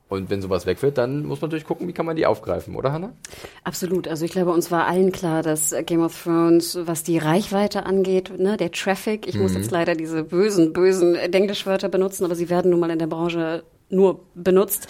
A: Und wenn sowas wegfällt, dann muss man natürlich gucken, wie kann man die aufgreifen, oder Hanna?
C: Absolut. Also ich glaube, uns war allen klar, dass Game of Thrones, was die Reichweite angeht, ne, der Traffic, ich mhm. muss jetzt leider diese bösen, bösen Englischwörter benutzen, aber sie werden nun mal in der Branche nur benutzt,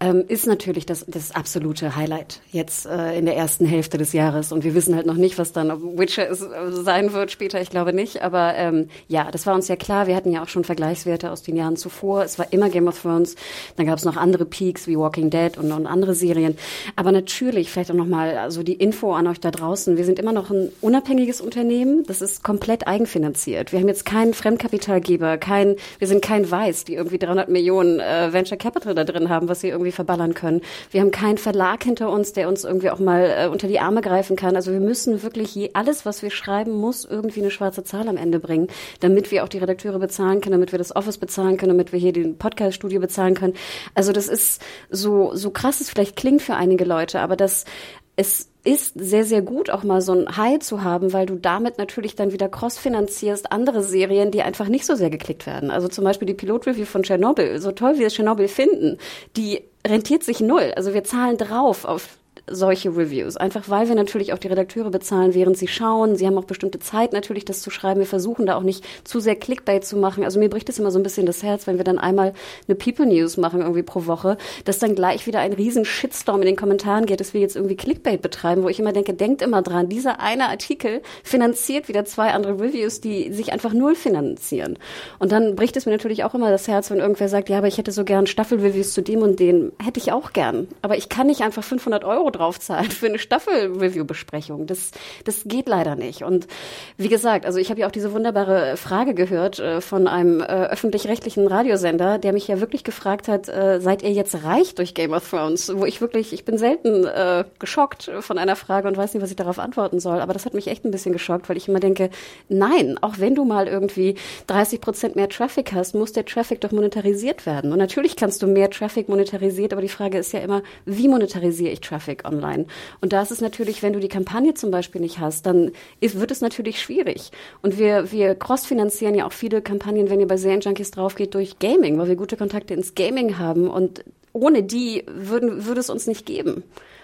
C: ähm, ist natürlich das, das absolute Highlight jetzt äh, in der ersten Hälfte des Jahres. Und wir wissen halt noch nicht, was dann Witcher ist, äh, sein wird später. Ich glaube nicht. Aber ähm, ja, das war uns ja klar. Wir hatten ja auch schon Vergleichswerte aus den Jahren zuvor. Es war immer Game of Thrones. Dann gab es noch andere Peaks wie Walking Dead und, und andere Serien. Aber natürlich vielleicht auch nochmal also die Info an euch da draußen. Wir sind immer noch ein unabhängiges Unternehmen. Das ist komplett eigenfinanziert. Wir haben jetzt keinen Fremdkapitalgeber, kein, wir sind kein Weiß, die irgendwie 300 Millionen äh, Venture Capital da drin haben, was sie irgendwie irgendwie verballern können. Wir haben keinen Verlag hinter uns, der uns irgendwie auch mal äh, unter die Arme greifen kann. Also wir müssen wirklich je, alles, was wir schreiben, muss irgendwie eine schwarze Zahl am Ende bringen, damit wir auch die Redakteure bezahlen können, damit wir das Office bezahlen können, damit wir hier den Podcast-Studio bezahlen können. Also das ist so, so krass es vielleicht klingt für einige Leute, aber das, es ist sehr, sehr gut, auch mal so ein High zu haben, weil du damit natürlich dann wieder cross-finanzierst andere Serien, die einfach nicht so sehr geklickt werden. Also zum Beispiel die Pilot-Review von Tschernobyl. So toll wir Tschernobyl finden, die rentiert sich null. Also wir zahlen drauf auf solche Reviews. Einfach weil wir natürlich auch die Redakteure bezahlen, während sie schauen. Sie haben auch bestimmte Zeit natürlich, das zu schreiben. Wir versuchen da auch nicht zu sehr Clickbait zu machen. Also mir bricht es immer so ein bisschen das Herz, wenn wir dann einmal eine People News machen irgendwie pro Woche, dass dann gleich wieder ein riesen Shitstorm in den Kommentaren geht, dass wir jetzt irgendwie Clickbait betreiben, wo ich immer denke, denkt immer dran, dieser eine Artikel finanziert wieder zwei andere Reviews, die sich einfach null finanzieren. Und dann bricht es mir natürlich auch immer das Herz, wenn irgendwer sagt, ja, aber ich hätte so gern Staffelreviews zu dem und dem. Hätte ich auch gern. Aber ich kann nicht einfach 500 Euro draufzahlen für eine Staffel-Review-Besprechung. Das, das geht leider nicht. Und wie gesagt, also ich habe ja auch diese wunderbare Frage gehört äh, von einem äh, öffentlich-rechtlichen Radiosender, der mich ja wirklich gefragt hat, äh, seid ihr jetzt reich durch Game of Thrones? Wo ich wirklich, ich bin selten äh, geschockt von einer Frage und weiß nicht, was ich darauf antworten soll. Aber das hat mich echt ein bisschen geschockt, weil ich immer denke, nein, auch wenn du mal irgendwie 30 Prozent mehr Traffic hast, muss der Traffic doch monetarisiert werden. Und natürlich kannst du mehr Traffic monetarisiert, aber die Frage ist ja immer, wie monetarisiere ich Traffic online. Und da ist es natürlich, wenn du die Kampagne zum Beispiel nicht hast, dann ist, wird es natürlich schwierig. Und wir, wir cross-finanzieren ja auch viele Kampagnen, wenn ihr bei Serienjunkies drauf geht, durch Gaming, weil wir gute Kontakte ins Gaming haben. Und ohne die würden, würde es uns nicht geben.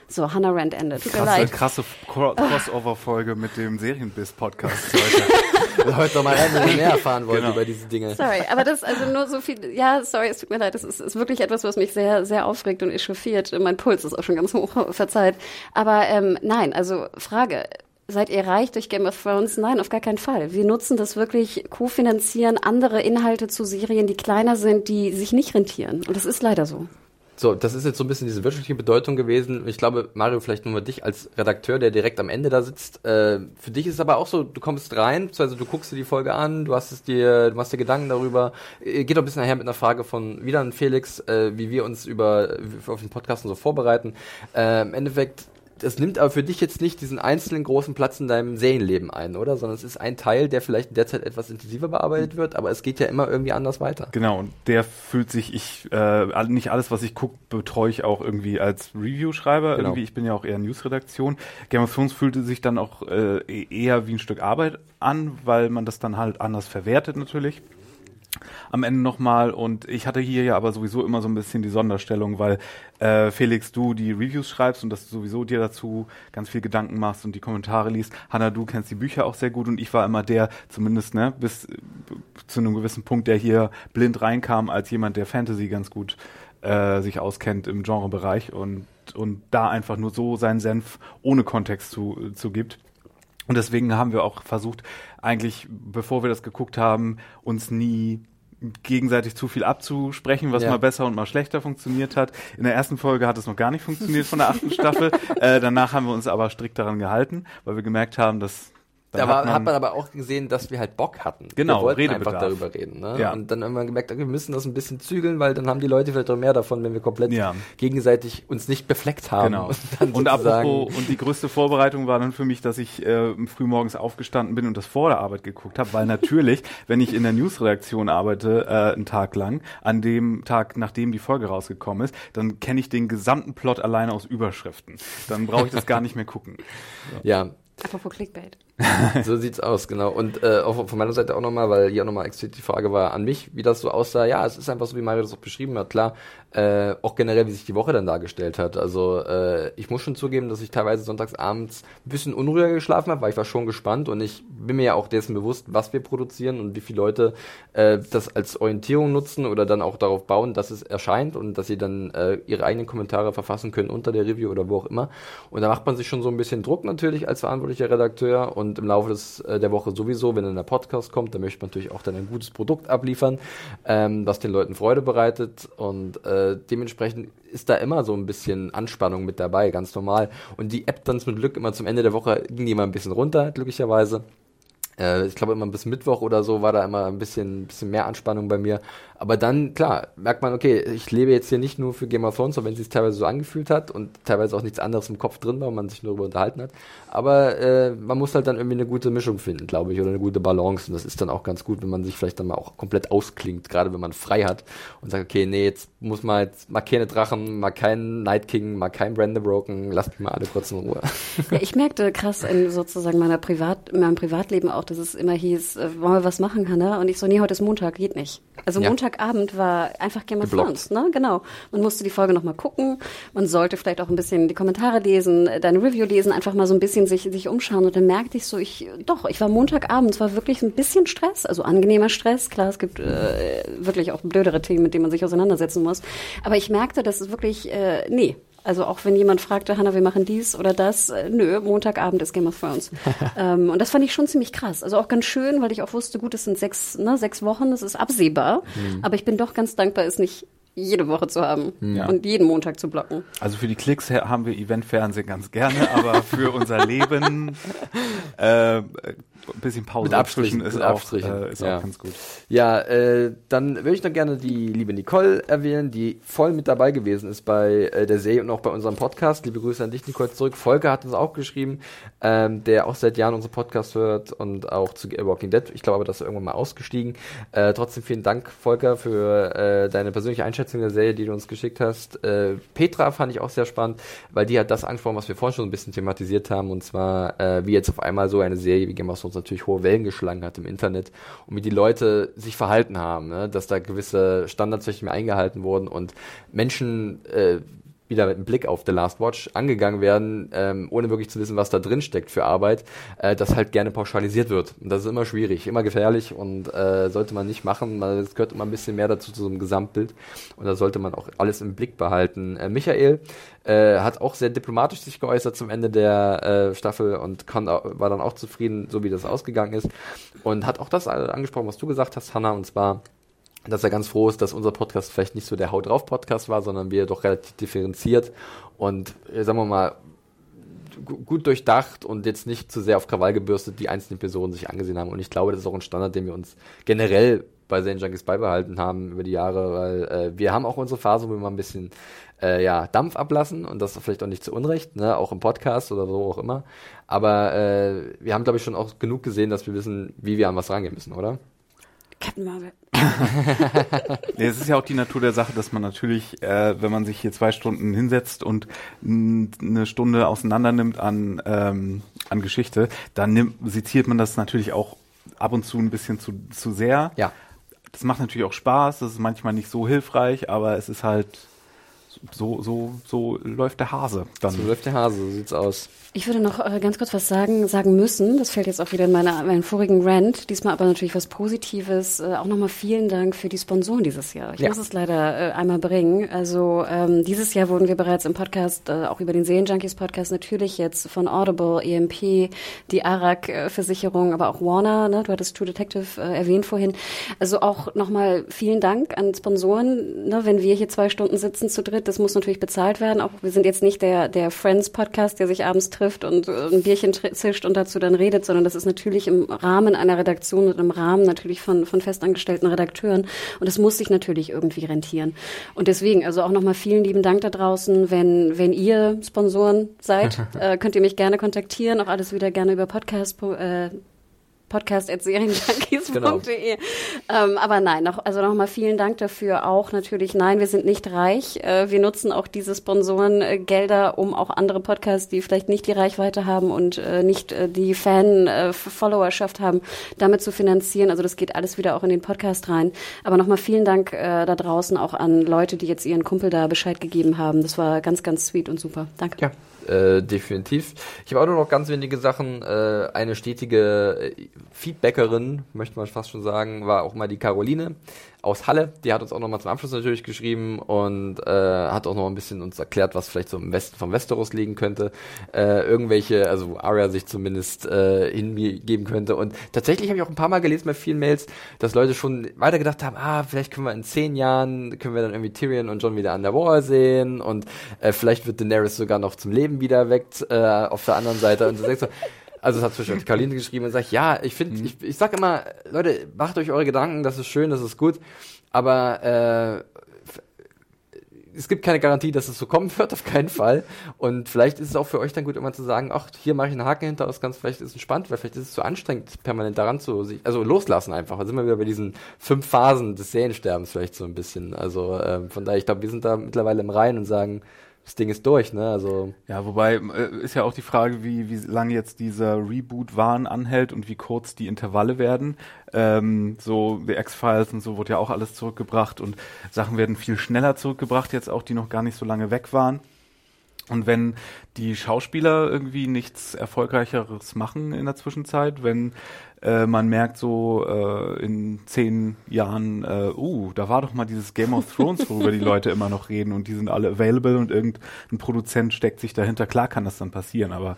C: So, Hannah Rand endet.
B: Tut krasse, mir leid. krasse Crossover-Folge mit dem Serienbiss-Podcast heute. *laughs*
A: heute noch mal rein, wenn ihr mehr erfahren wollt genau. über diese Dinge.
C: Sorry, aber das also nur so viel, ja, sorry, es tut mir leid, das ist, ist wirklich etwas, was mich sehr, sehr aufregt und echauffiert. Mein Puls ist auch schon ganz hoch, *laughs* verzeiht. Aber ähm, nein, also Frage, Seid ihr reich durch Game of Thrones? Nein, auf gar keinen Fall. Wir nutzen das wirklich, kofinanzieren andere Inhalte zu Serien, die kleiner sind, die sich nicht rentieren. Und das ist leider so.
A: So, das ist jetzt so ein bisschen diese wirtschaftliche Bedeutung gewesen. Ich glaube, Mario, vielleicht nur mal dich als Redakteur, der direkt am Ende da sitzt. Äh, für dich ist es aber auch so, du kommst rein, also du guckst dir die Folge an, du hast es dir, du machst dir Gedanken darüber. Äh, geht doch ein bisschen nachher mit einer Frage von wieder an Felix, äh, wie wir uns über auf den Podcast und so vorbereiten. Äh, Im Endeffekt das nimmt aber für dich jetzt nicht diesen einzelnen großen Platz in deinem Serienleben ein, oder? Sondern es ist ein Teil, der vielleicht in der Zeit etwas intensiver bearbeitet wird, aber es geht ja immer irgendwie anders weiter.
B: Genau, und der fühlt sich, ich, äh, nicht alles, was ich gucke, betreue ich auch irgendwie als Review-Schreiber. Genau. Irgendwie, ich bin ja auch eher News-Redaktion. Game of Thrones fühlte sich dann auch äh, eher wie ein Stück Arbeit an, weil man das dann halt anders verwertet natürlich am Ende nochmal. Und ich hatte hier ja aber sowieso immer so ein bisschen die Sonderstellung, weil äh, Felix, du die Reviews schreibst und dass du sowieso dir dazu ganz viel Gedanken machst und die Kommentare liest. Hanna, du kennst die Bücher auch sehr gut und ich war immer der, zumindest ne, bis zu einem gewissen Punkt, der hier blind reinkam als jemand, der Fantasy ganz gut äh, sich auskennt im Genrebereich und, und da einfach nur so seinen Senf ohne Kontext zu, zu gibt. Und deswegen haben wir auch versucht, eigentlich, bevor wir das geguckt haben, uns nie gegenseitig zu viel abzusprechen, was
A: Ja.
B: mal besser und mal schlechter funktioniert hat. In der ersten Folge hat es noch gar nicht funktioniert von der achten *laughs* Staffel. Äh, danach haben wir uns aber strikt daran gehalten, weil wir gemerkt haben, dass dann
A: Da war, hat, man, aber auch gesehen, dass wir halt Bock hatten.
B: Genau,
A: wir wollten
B: Redebedarf.
A: einfach darüber reden. Ne?
B: Ja.
A: Und dann haben wir gemerkt, okay, wir müssen das ein bisschen zügeln, weil dann haben die Leute vielleicht auch mehr davon, wenn wir komplett
B: Ja.
A: gegenseitig uns nicht befleckt haben.
B: Genau. *laughs*
A: Und, dann
B: Und apropos, und die größte Vorbereitung war dann für mich, dass ich äh, frühmorgens aufgestanden bin und das vor der Arbeit geguckt habe, weil natürlich, *laughs* wenn ich in der Newsredaktion arbeite, äh, einen Tag lang, an dem Tag, nachdem die Folge rausgekommen ist, dann kenne ich den gesamten Plot alleine aus Überschriften. Dann brauche ich das gar nicht mehr gucken.
A: ja,
C: Apropos Clickbait.
A: So sieht's aus, genau. Und äh, auch von meiner Seite auch nochmal, weil hier nochmal explizit die Frage war an mich, wie das so aussah. Ja, es ist einfach so, wie Mario das auch beschrieben hat. Klar, äh, auch generell, wie sich die Woche dann dargestellt hat. Also äh, ich muss schon zugeben, dass ich teilweise sonntags abends ein bisschen unruhiger geschlafen habe, weil ich war schon gespannt und ich bin mir ja auch dessen bewusst, was wir produzieren und wie viele Leute äh, das als Orientierung nutzen oder dann auch darauf bauen, dass es erscheint und dass sie dann äh, ihre eigenen Kommentare verfassen können unter der Review oder wo auch immer. Und da macht man sich schon so ein bisschen Druck natürlich als verantwortlicher Redakteur und im Laufe des, äh, der Woche sowieso, wenn dann der Podcast kommt, dann möchte man natürlich auch dann ein gutes Produkt abliefern, ähm, was den Leuten Freude bereitet und äh, dementsprechend ist da immer so ein bisschen Anspannung mit dabei, ganz normal. Und die App dann zum Glück immer zum Ende der Woche ging die immer ein bisschen runter, glücklicherweise. Äh, ich glaube immer bis Mittwoch oder so war da immer ein bisschen, bisschen mehr Anspannung bei mir. Aber dann, klar, merkt man, okay, ich lebe jetzt hier nicht nur für Game of Thrones, auch wenn es sich teilweise so angefühlt hat und teilweise auch nichts anderes im Kopf drin war und man sich nur darüber unterhalten hat. Aber äh, man muss halt dann irgendwie eine gute Mischung finden, glaube ich, oder eine gute Balance. Und das ist dann auch ganz gut, wenn man sich vielleicht dann mal auch komplett ausklingt, gerade wenn man frei hat und sagt, okay, nee, jetzt muss man jetzt mal keine Drachen, mal keinen Night King, mal kein Brand the Broken, lasst mich mal alle kurz in Ruhe.
C: Ja, ich merkte krass in sozusagen meiner Privat, in meinem Privatleben auch, dass es immer hieß, äh, wollen wir was machen, Hannah? Und ich so, nee, heute ist Montag, geht nicht. Also
A: Ja.
C: Montagabend war einfach Game of. Thrones, ne? Genau. Man musste die Folge nochmal gucken. Man sollte vielleicht auch ein bisschen die Kommentare lesen, äh, deine Review lesen, einfach mal so ein bisschen sich, sich umschauen. Und dann merkte ich so, ich, doch, ich war Montagabend, es war wirklich ein bisschen Stress, also angenehmer Stress. Klar, es gibt äh, wirklich auch blödere Themen, mit denen man sich auseinandersetzen muss. Aber ich merkte, dass es wirklich, äh, nee, also auch wenn jemand fragte, Hanna, wir machen dies oder das, äh, nö, Montagabend ist Game of Thrones. *laughs* ähm, und das fand ich schon ziemlich krass. Also auch ganz schön, weil ich auch wusste, gut, es sind sechs, ne, sechs Wochen, das ist absehbar. Aber ich bin doch ganz dankbar, es nicht jede Woche zu haben
B: Ja.
C: und jeden Montag zu blocken.
B: Also für die Klicks haben wir Eventfernsehen ganz gerne, aber für unser Leben *laughs* äh, ein bisschen Pause
A: Mit Abstrichen,
B: ist,
A: mit
B: auch,
A: Abstrichen,
B: äh, ist
A: ja.
B: auch ganz gut.
A: Ja, äh, dann würde ich noch gerne die liebe Nicole erwähnen, die voll mit dabei gewesen ist bei äh, der Serie und auch bei unserem Podcast. Liebe Grüße an dich, Nicole, zurück. Volker hat uns auch geschrieben, ähm, der auch seit Jahren unseren Podcast hört und auch zu Walking Dead. Ich glaube aber, dass er irgendwann mal ausgestiegen. Äh, trotzdem vielen Dank, Volker, für äh, deine persönliche Einschätzung der Serie, die du uns geschickt hast. Äh, Petra fand ich auch sehr spannend, weil die hat das angesprochen, was wir vorhin schon ein bisschen thematisiert haben, und zwar, wie jetzt auf einmal so eine Serie wie Game of Thrones natürlich hohe Wellen geschlagen hat im Internet und wie die Leute sich verhalten haben, ne? dass da gewisse Standards nicht mehr eingehalten wurden und Menschen äh, wieder mit einem Blick auf The Last Watch angegangen werden, ähm, ohne wirklich zu wissen, was da drin steckt für Arbeit, äh, das halt gerne pauschalisiert wird. Und das ist immer schwierig, immer gefährlich und äh, sollte man nicht machen. Es gehört immer ein bisschen mehr dazu zu so einem Gesamtbild und da sollte man auch alles im Blick behalten. Äh, Michael äh, hat auch sehr diplomatisch sich geäußert zum Ende der äh, Staffel und kann, war dann auch zufrieden, so wie das ausgegangen ist und hat auch das angesprochen, was du gesagt hast, Hannah, und zwar dass er ganz froh ist, dass unser Podcast vielleicht nicht so der Haut drauf Podcast war, sondern wir doch relativ differenziert und äh, sagen wir mal gu- gut durchdacht und jetzt nicht zu sehr auf Krawall gebürstet die einzelnen Personen sich angesehen haben. Und ich glaube, das ist auch ein Standard, den wir uns generell bei Zen Junkies beibehalten haben über die Jahre, weil äh, wir haben auch unsere Phase, wo wir mal ein bisschen äh, ja, Dampf ablassen und das vielleicht auch nicht zu Unrecht, ne, auch im Podcast oder so auch immer. Aber äh, wir haben, glaube ich, schon auch genug gesehen, dass wir wissen, wie wir an was rangehen müssen, oder?
C: Captain Marvel. *laughs*
B: Nee, es ist ja auch die Natur der Sache, dass man natürlich, äh, wenn man sich hier zwei Stunden hinsetzt und eine Stunde auseinander nimmt an, ähm, an Geschichte, dann nimmt, seziert man das natürlich auch ab und zu ein bisschen zu, zu sehr.
A: Ja.
B: Das macht natürlich auch Spaß, das ist manchmal nicht so hilfreich, aber es ist halt so, so, so läuft der Hase dann.
A: So läuft der Hase, so sieht's aus.
C: Ich würde noch äh, ganz kurz was sagen, sagen müssen. Das fällt jetzt auch wieder in meine, meinen vorigen Rant. Diesmal aber natürlich was Positives. Äh, auch nochmal vielen Dank für die Sponsoren dieses Jahr. Ich
A: Ja.
C: muss es leider äh, einmal bringen. Also ähm, dieses Jahr wurden wir bereits im Podcast, äh, auch über den Serienjunkies Podcast, natürlich jetzt von Audible, EMP, die ARAG-Versicherung, aber auch Warner, ne? du hattest True Detective äh, erwähnt vorhin. Also auch nochmal vielen Dank an Sponsoren. Ne? Wenn wir hier zwei Stunden sitzen zu dritt, das muss natürlich bezahlt werden. Auch wir sind jetzt nicht der, der Friends-Podcast, der sich abends trifft und äh, ein Bierchen zischt und dazu dann redet, sondern das ist natürlich im Rahmen einer Redaktion und im Rahmen natürlich von, von festangestellten Redakteuren. Und das muss sich natürlich irgendwie rentieren. Und deswegen, also auch nochmal vielen lieben Dank da draußen. Wenn, wenn ihr Sponsoren seid, *laughs* äh, könnt ihr mich gerne kontaktieren. Auch alles wieder gerne über Podcast, äh, podcast.serienjunkies.de. Ähm, aber nein, noch, also nochmal vielen Dank dafür auch natürlich. Nein, wir sind nicht reich. Äh, wir nutzen auch diese Sponsorengelder, um auch andere Podcasts, die vielleicht nicht die Reichweite haben und äh, nicht äh, die Fan-Followerschaft haben, damit zu finanzieren. Also das geht alles wieder auch in den Podcast rein. Aber nochmal vielen Dank äh, da draußen auch an Leute, die jetzt ihren Kumpel da Bescheid gegeben haben. Das war ganz, ganz sweet und super. Danke.
A: Ja, äh, definitiv. Ich habe auch nur noch ganz wenige Sachen. Äh, eine stetige äh, Feedbackerin, möchte man fast schon sagen, war auch mal die Caroline aus Halle. Die hat uns auch nochmal zum Abschluss natürlich geschrieben und äh, hat auch noch ein bisschen uns erklärt, was vielleicht so im Westen vom Westeros liegen könnte. Äh, irgendwelche, also Arya sich zumindest äh, hingeben könnte. Und tatsächlich habe ich auch ein paar Mal gelesen bei vielen Mails, dass Leute schon weiter gedacht haben, ah, vielleicht können wir in zehn Jahren, können wir dann irgendwie Tyrion und John wieder an der Wall sehen und äh, vielleicht wird Daenerys sogar noch zum Leben wieder erweckt äh, auf der anderen Seite. Und so, also das hat zum Beispiel Caroline geschrieben und sagt, ja, ich finde, ich, ich sag immer, Leute, macht euch eure Gedanken, das ist schön, das ist gut, aber äh, es gibt keine Garantie, dass es so kommen wird, auf keinen Fall. Und vielleicht ist es auch für euch dann gut, immer zu sagen, ach, hier mache ich einen Haken hinter, das ganz vielleicht ist es spannend, weil vielleicht ist es zu anstrengend, permanent daran zu sich, also loslassen einfach. Da sind wir wieder bei diesen fünf Phasen des Seriensterbens vielleicht so ein bisschen. Also ähm, von daher, ich glaube, wir sind da mittlerweile im Rein und sagen, das Ding ist durch, ne? Also
B: Ja, wobei äh, ist ja auch die Frage, wie, wie lange jetzt dieser Reboot-Wahn anhält und wie kurz die Intervalle werden. Ähm, so The X-Files und so wurde ja auch alles zurückgebracht und Sachen werden viel schneller zurückgebracht, jetzt auch, die noch gar nicht so lange weg waren. Und wenn die Schauspieler irgendwie nichts Erfolgreicheres machen in der Zwischenzeit, wenn äh, man merkt so äh, in zehn Jahren, äh, uh, da war doch mal dieses Game of Thrones, worüber die Leute immer noch reden und die sind alle available und irgendein Produzent steckt sich dahinter. Klar kann das dann passieren, aber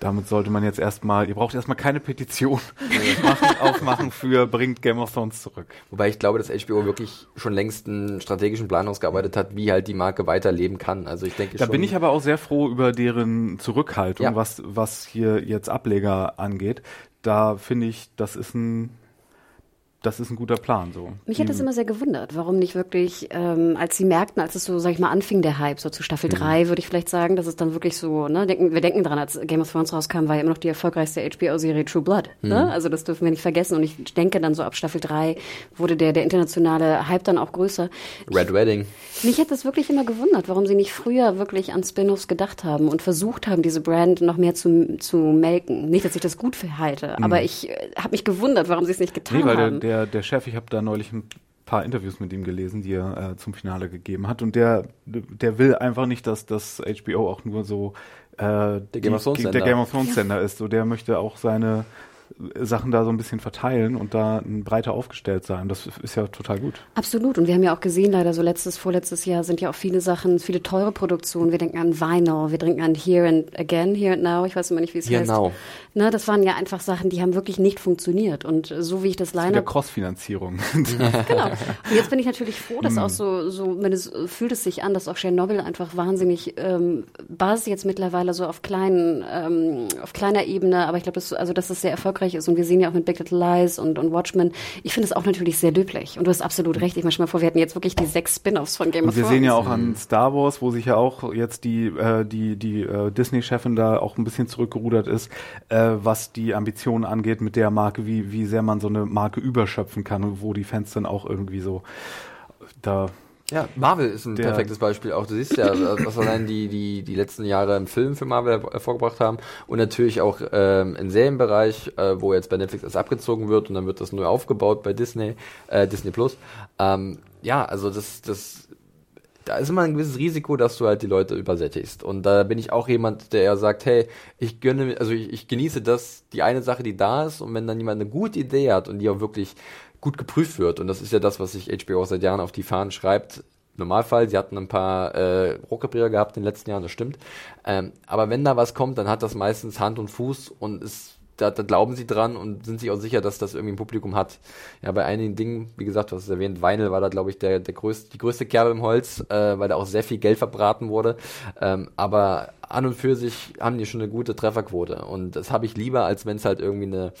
B: damit sollte man jetzt erstmal, ihr braucht erstmal keine Petition *laughs* machen, aufmachen für bringt Game of Thrones zurück.
A: Wobei ich glaube, dass HBO wirklich schon längst einen strategischen Plan ausgearbeitet hat, wie halt die Marke weiterleben kann. Also ich denke
B: Da
A: schon,
B: bin ich aber auch sehr froh über deren Zurückhaltung,
A: Ja.
B: was, was hier jetzt Ableger angeht. Da finde ich, das ist ein, das ist ein guter Plan, so.
C: Mich hat das
B: Die-
C: immer sehr gewundert, warum nicht wirklich, ähm, als sie merkten, als es so, sag ich mal, anfing der Hype, so zu Staffel 3, würde ich vielleicht sagen, dass es dann wirklich so, ne, denken, wir denken dran, als Game of Thrones rauskam, war ja immer noch die erfolgreichste HBO-Serie True Blood, ne? Also das dürfen wir nicht vergessen und ich denke dann so ab Staffel 3 wurde der, der internationale Hype dann auch größer.
A: Red Wedding.
C: Mich hat das wirklich immer gewundert, warum sie nicht früher wirklich an Spin-offs gedacht haben und versucht haben, diese Brand noch mehr zu, zu melken. Nicht, dass ich das gut halte, aber ich äh, habe mich gewundert, warum sie es nicht getan
B: Nee, weil der,
C: haben.
B: Der, der Chef, ich habe da neulich ein paar Interviews mit ihm gelesen, die er äh, zum Finale gegeben hat. Und der, der will einfach nicht, dass das HBO auch nur so äh, der
A: Game of Thrones
B: der. Game of Thrones Sender ist. So, der möchte auch seine Sachen da so ein bisschen verteilen und da ein breiter aufgestellt sein. Das ist ja total gut.
C: Absolut. Und wir haben ja auch gesehen, leider so letztes, vorletztes Jahr sind ja auch viele Sachen, viele teure Produktionen. Wir denken an Vinyl, wir denken an Here and Again, Here and Now. Ich weiß immer nicht, wie es
A: Here
C: heißt.
A: Now.
C: Ne, das waren ja einfach Sachen, die haben wirklich nicht funktioniert. Und so wie ich das Line-Up
B: Cross-Finanzierung. *laughs*
C: Genau. Und jetzt bin ich natürlich froh, dass auch so, so, wenn es fühlt es sich an, dass auch Chernobyl einfach wahnsinnig ähm, Basis jetzt mittlerweile so auf kleinen, ähm, auf kleiner Ebene, aber ich glaube, dass, also dass es sehr erfolgreich ist und wir sehen ja auch mit Big Little Lies und, und Watchmen. Ich finde es auch natürlich sehr löblich und du hast absolut recht. Ich meine, stell mal vor, wir hätten jetzt wirklich die sechs Spin-offs von Game
B: Und
C: of
B: wir
C: Thrones.
B: sehen ja auch an Star Wars, wo sich ja auch jetzt die, äh, die, die äh, Disney-Chefin da auch ein bisschen zurückgerudert ist, äh, was die Ambitionen angeht mit der Marke, wie, wie sehr man so eine Marke überschöpfen kann und wo die Fans dann auch irgendwie so da
A: Ja, Marvel ist ein
B: Der-
A: perfektes Beispiel auch. Du siehst ja, was allein die, die, die letzten Jahre im Film für Marvel hervorgebracht haben und natürlich auch ähm, im Serienbereich, äh, wo jetzt bei Netflix das abgezogen wird und dann wird das neu aufgebaut bei Disney, äh, Disney Plus. Ähm, ja, also das, das da ist immer ein gewisses Risiko, dass du halt die Leute übersättigst. Und da bin ich auch jemand, der eher sagt, hey, ich gönne, also ich, ich genieße das, die eine Sache, die da ist, und wenn dann jemand eine gute Idee hat und die auch wirklich gut geprüft wird, und das ist ja das, was sich HBO seit Jahren auf die Fahnen schreibt, Normalfall, sie hatten ein paar äh, Rohrkrepierer gehabt in den letzten Jahren, das stimmt. Ähm, aber wenn da was kommt, dann hat das meistens Hand und Fuß und ist da, da glauben sie dran und sind sich auch sicher, dass das irgendwie ein Publikum hat. Ja, bei einigen Dingen, wie gesagt, du hast es erwähnt, Vinyl war da, glaube ich, der, der größte, die größte Kerbe im Holz, äh, weil da auch sehr viel Geld verbraten wurde. Ähm, aber an und für sich haben die schon eine gute Trefferquote. Und das habe ich lieber, als wenn es halt irgendwie eine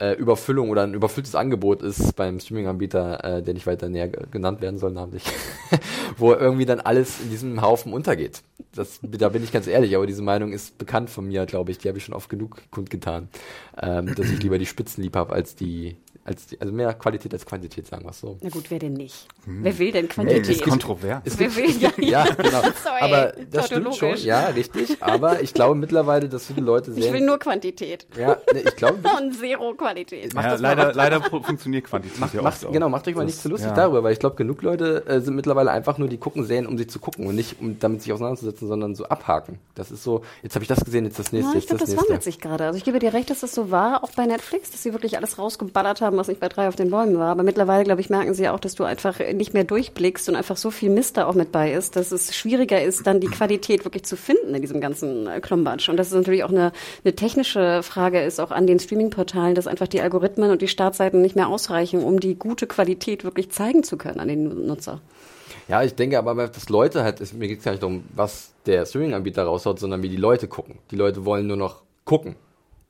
A: äh, Überfüllung oder ein überfülltes Angebot ist beim Streaming-Anbieter, äh, der nicht weiter näher genannt werden soll, namentlich, *laughs* wo irgendwie dann alles in diesem Haufen untergeht. Das, da bin ich ganz ehrlich, aber diese Meinung ist bekannt von mir, glaube ich. Die habe ich schon oft genug kundgetan, ähm, dass ich lieber die Spitzen lieb habe als die als die, also mehr Qualität als Quantität, sagen wir es so.
C: Na gut, wer denn nicht? Hm. Wer will denn Quantität?
B: Hey, ist kontrovers.
A: Es wer will, *laughs* ja, ja, genau. *laughs* so, aber das stimmt schon, ja, richtig. Aber ich glaube mittlerweile, dass viele Leute sehen.
C: Ich will nur Quantität.
A: Ja, ne, ich glaube. *laughs*
C: Und Zero Qualität.
B: Ja, leider, leider funktioniert Quantität
A: macht, ja macht, so. Genau, macht euch mal das, nicht zu lustig ja. darüber, weil ich glaube, genug Leute äh, sind mittlerweile einfach nur die gucken sehen, um sich zu gucken und nicht um damit sich auseinanderzusetzen, sondern so abhaken. Das ist so, jetzt habe ich das gesehen, jetzt das nächste,
C: ja,
A: ich glaub,
C: das,
A: das
C: wandelt sich gerade. Also ich gebe dir recht, dass das so war, auch bei Netflix, dass sie wirklich alles rausgeballert haben, was nicht bei drei auf den Bäumen war. Aber mittlerweile, glaube ich, merken sie auch, dass du einfach nicht mehr durchblickst und einfach so viel Mist da auch mit bei ist, dass es schwieriger ist, dann die Qualität wirklich zu finden in diesem ganzen äh, Klombatsch. Und das ist natürlich auch eine, eine technische Frage ist auch an den Streaming-Portalen, dass einfach die Algorithmen und die Startseiten nicht mehr ausreichen, um die gute Qualität wirklich zeigen zu können an den Nutzer.
A: Ja, ich denke aber, dass Leute halt, mir geht es gar nicht darum, was der Streaming-Anbieter raushaut, sondern wie die Leute gucken. Die Leute wollen nur noch gucken.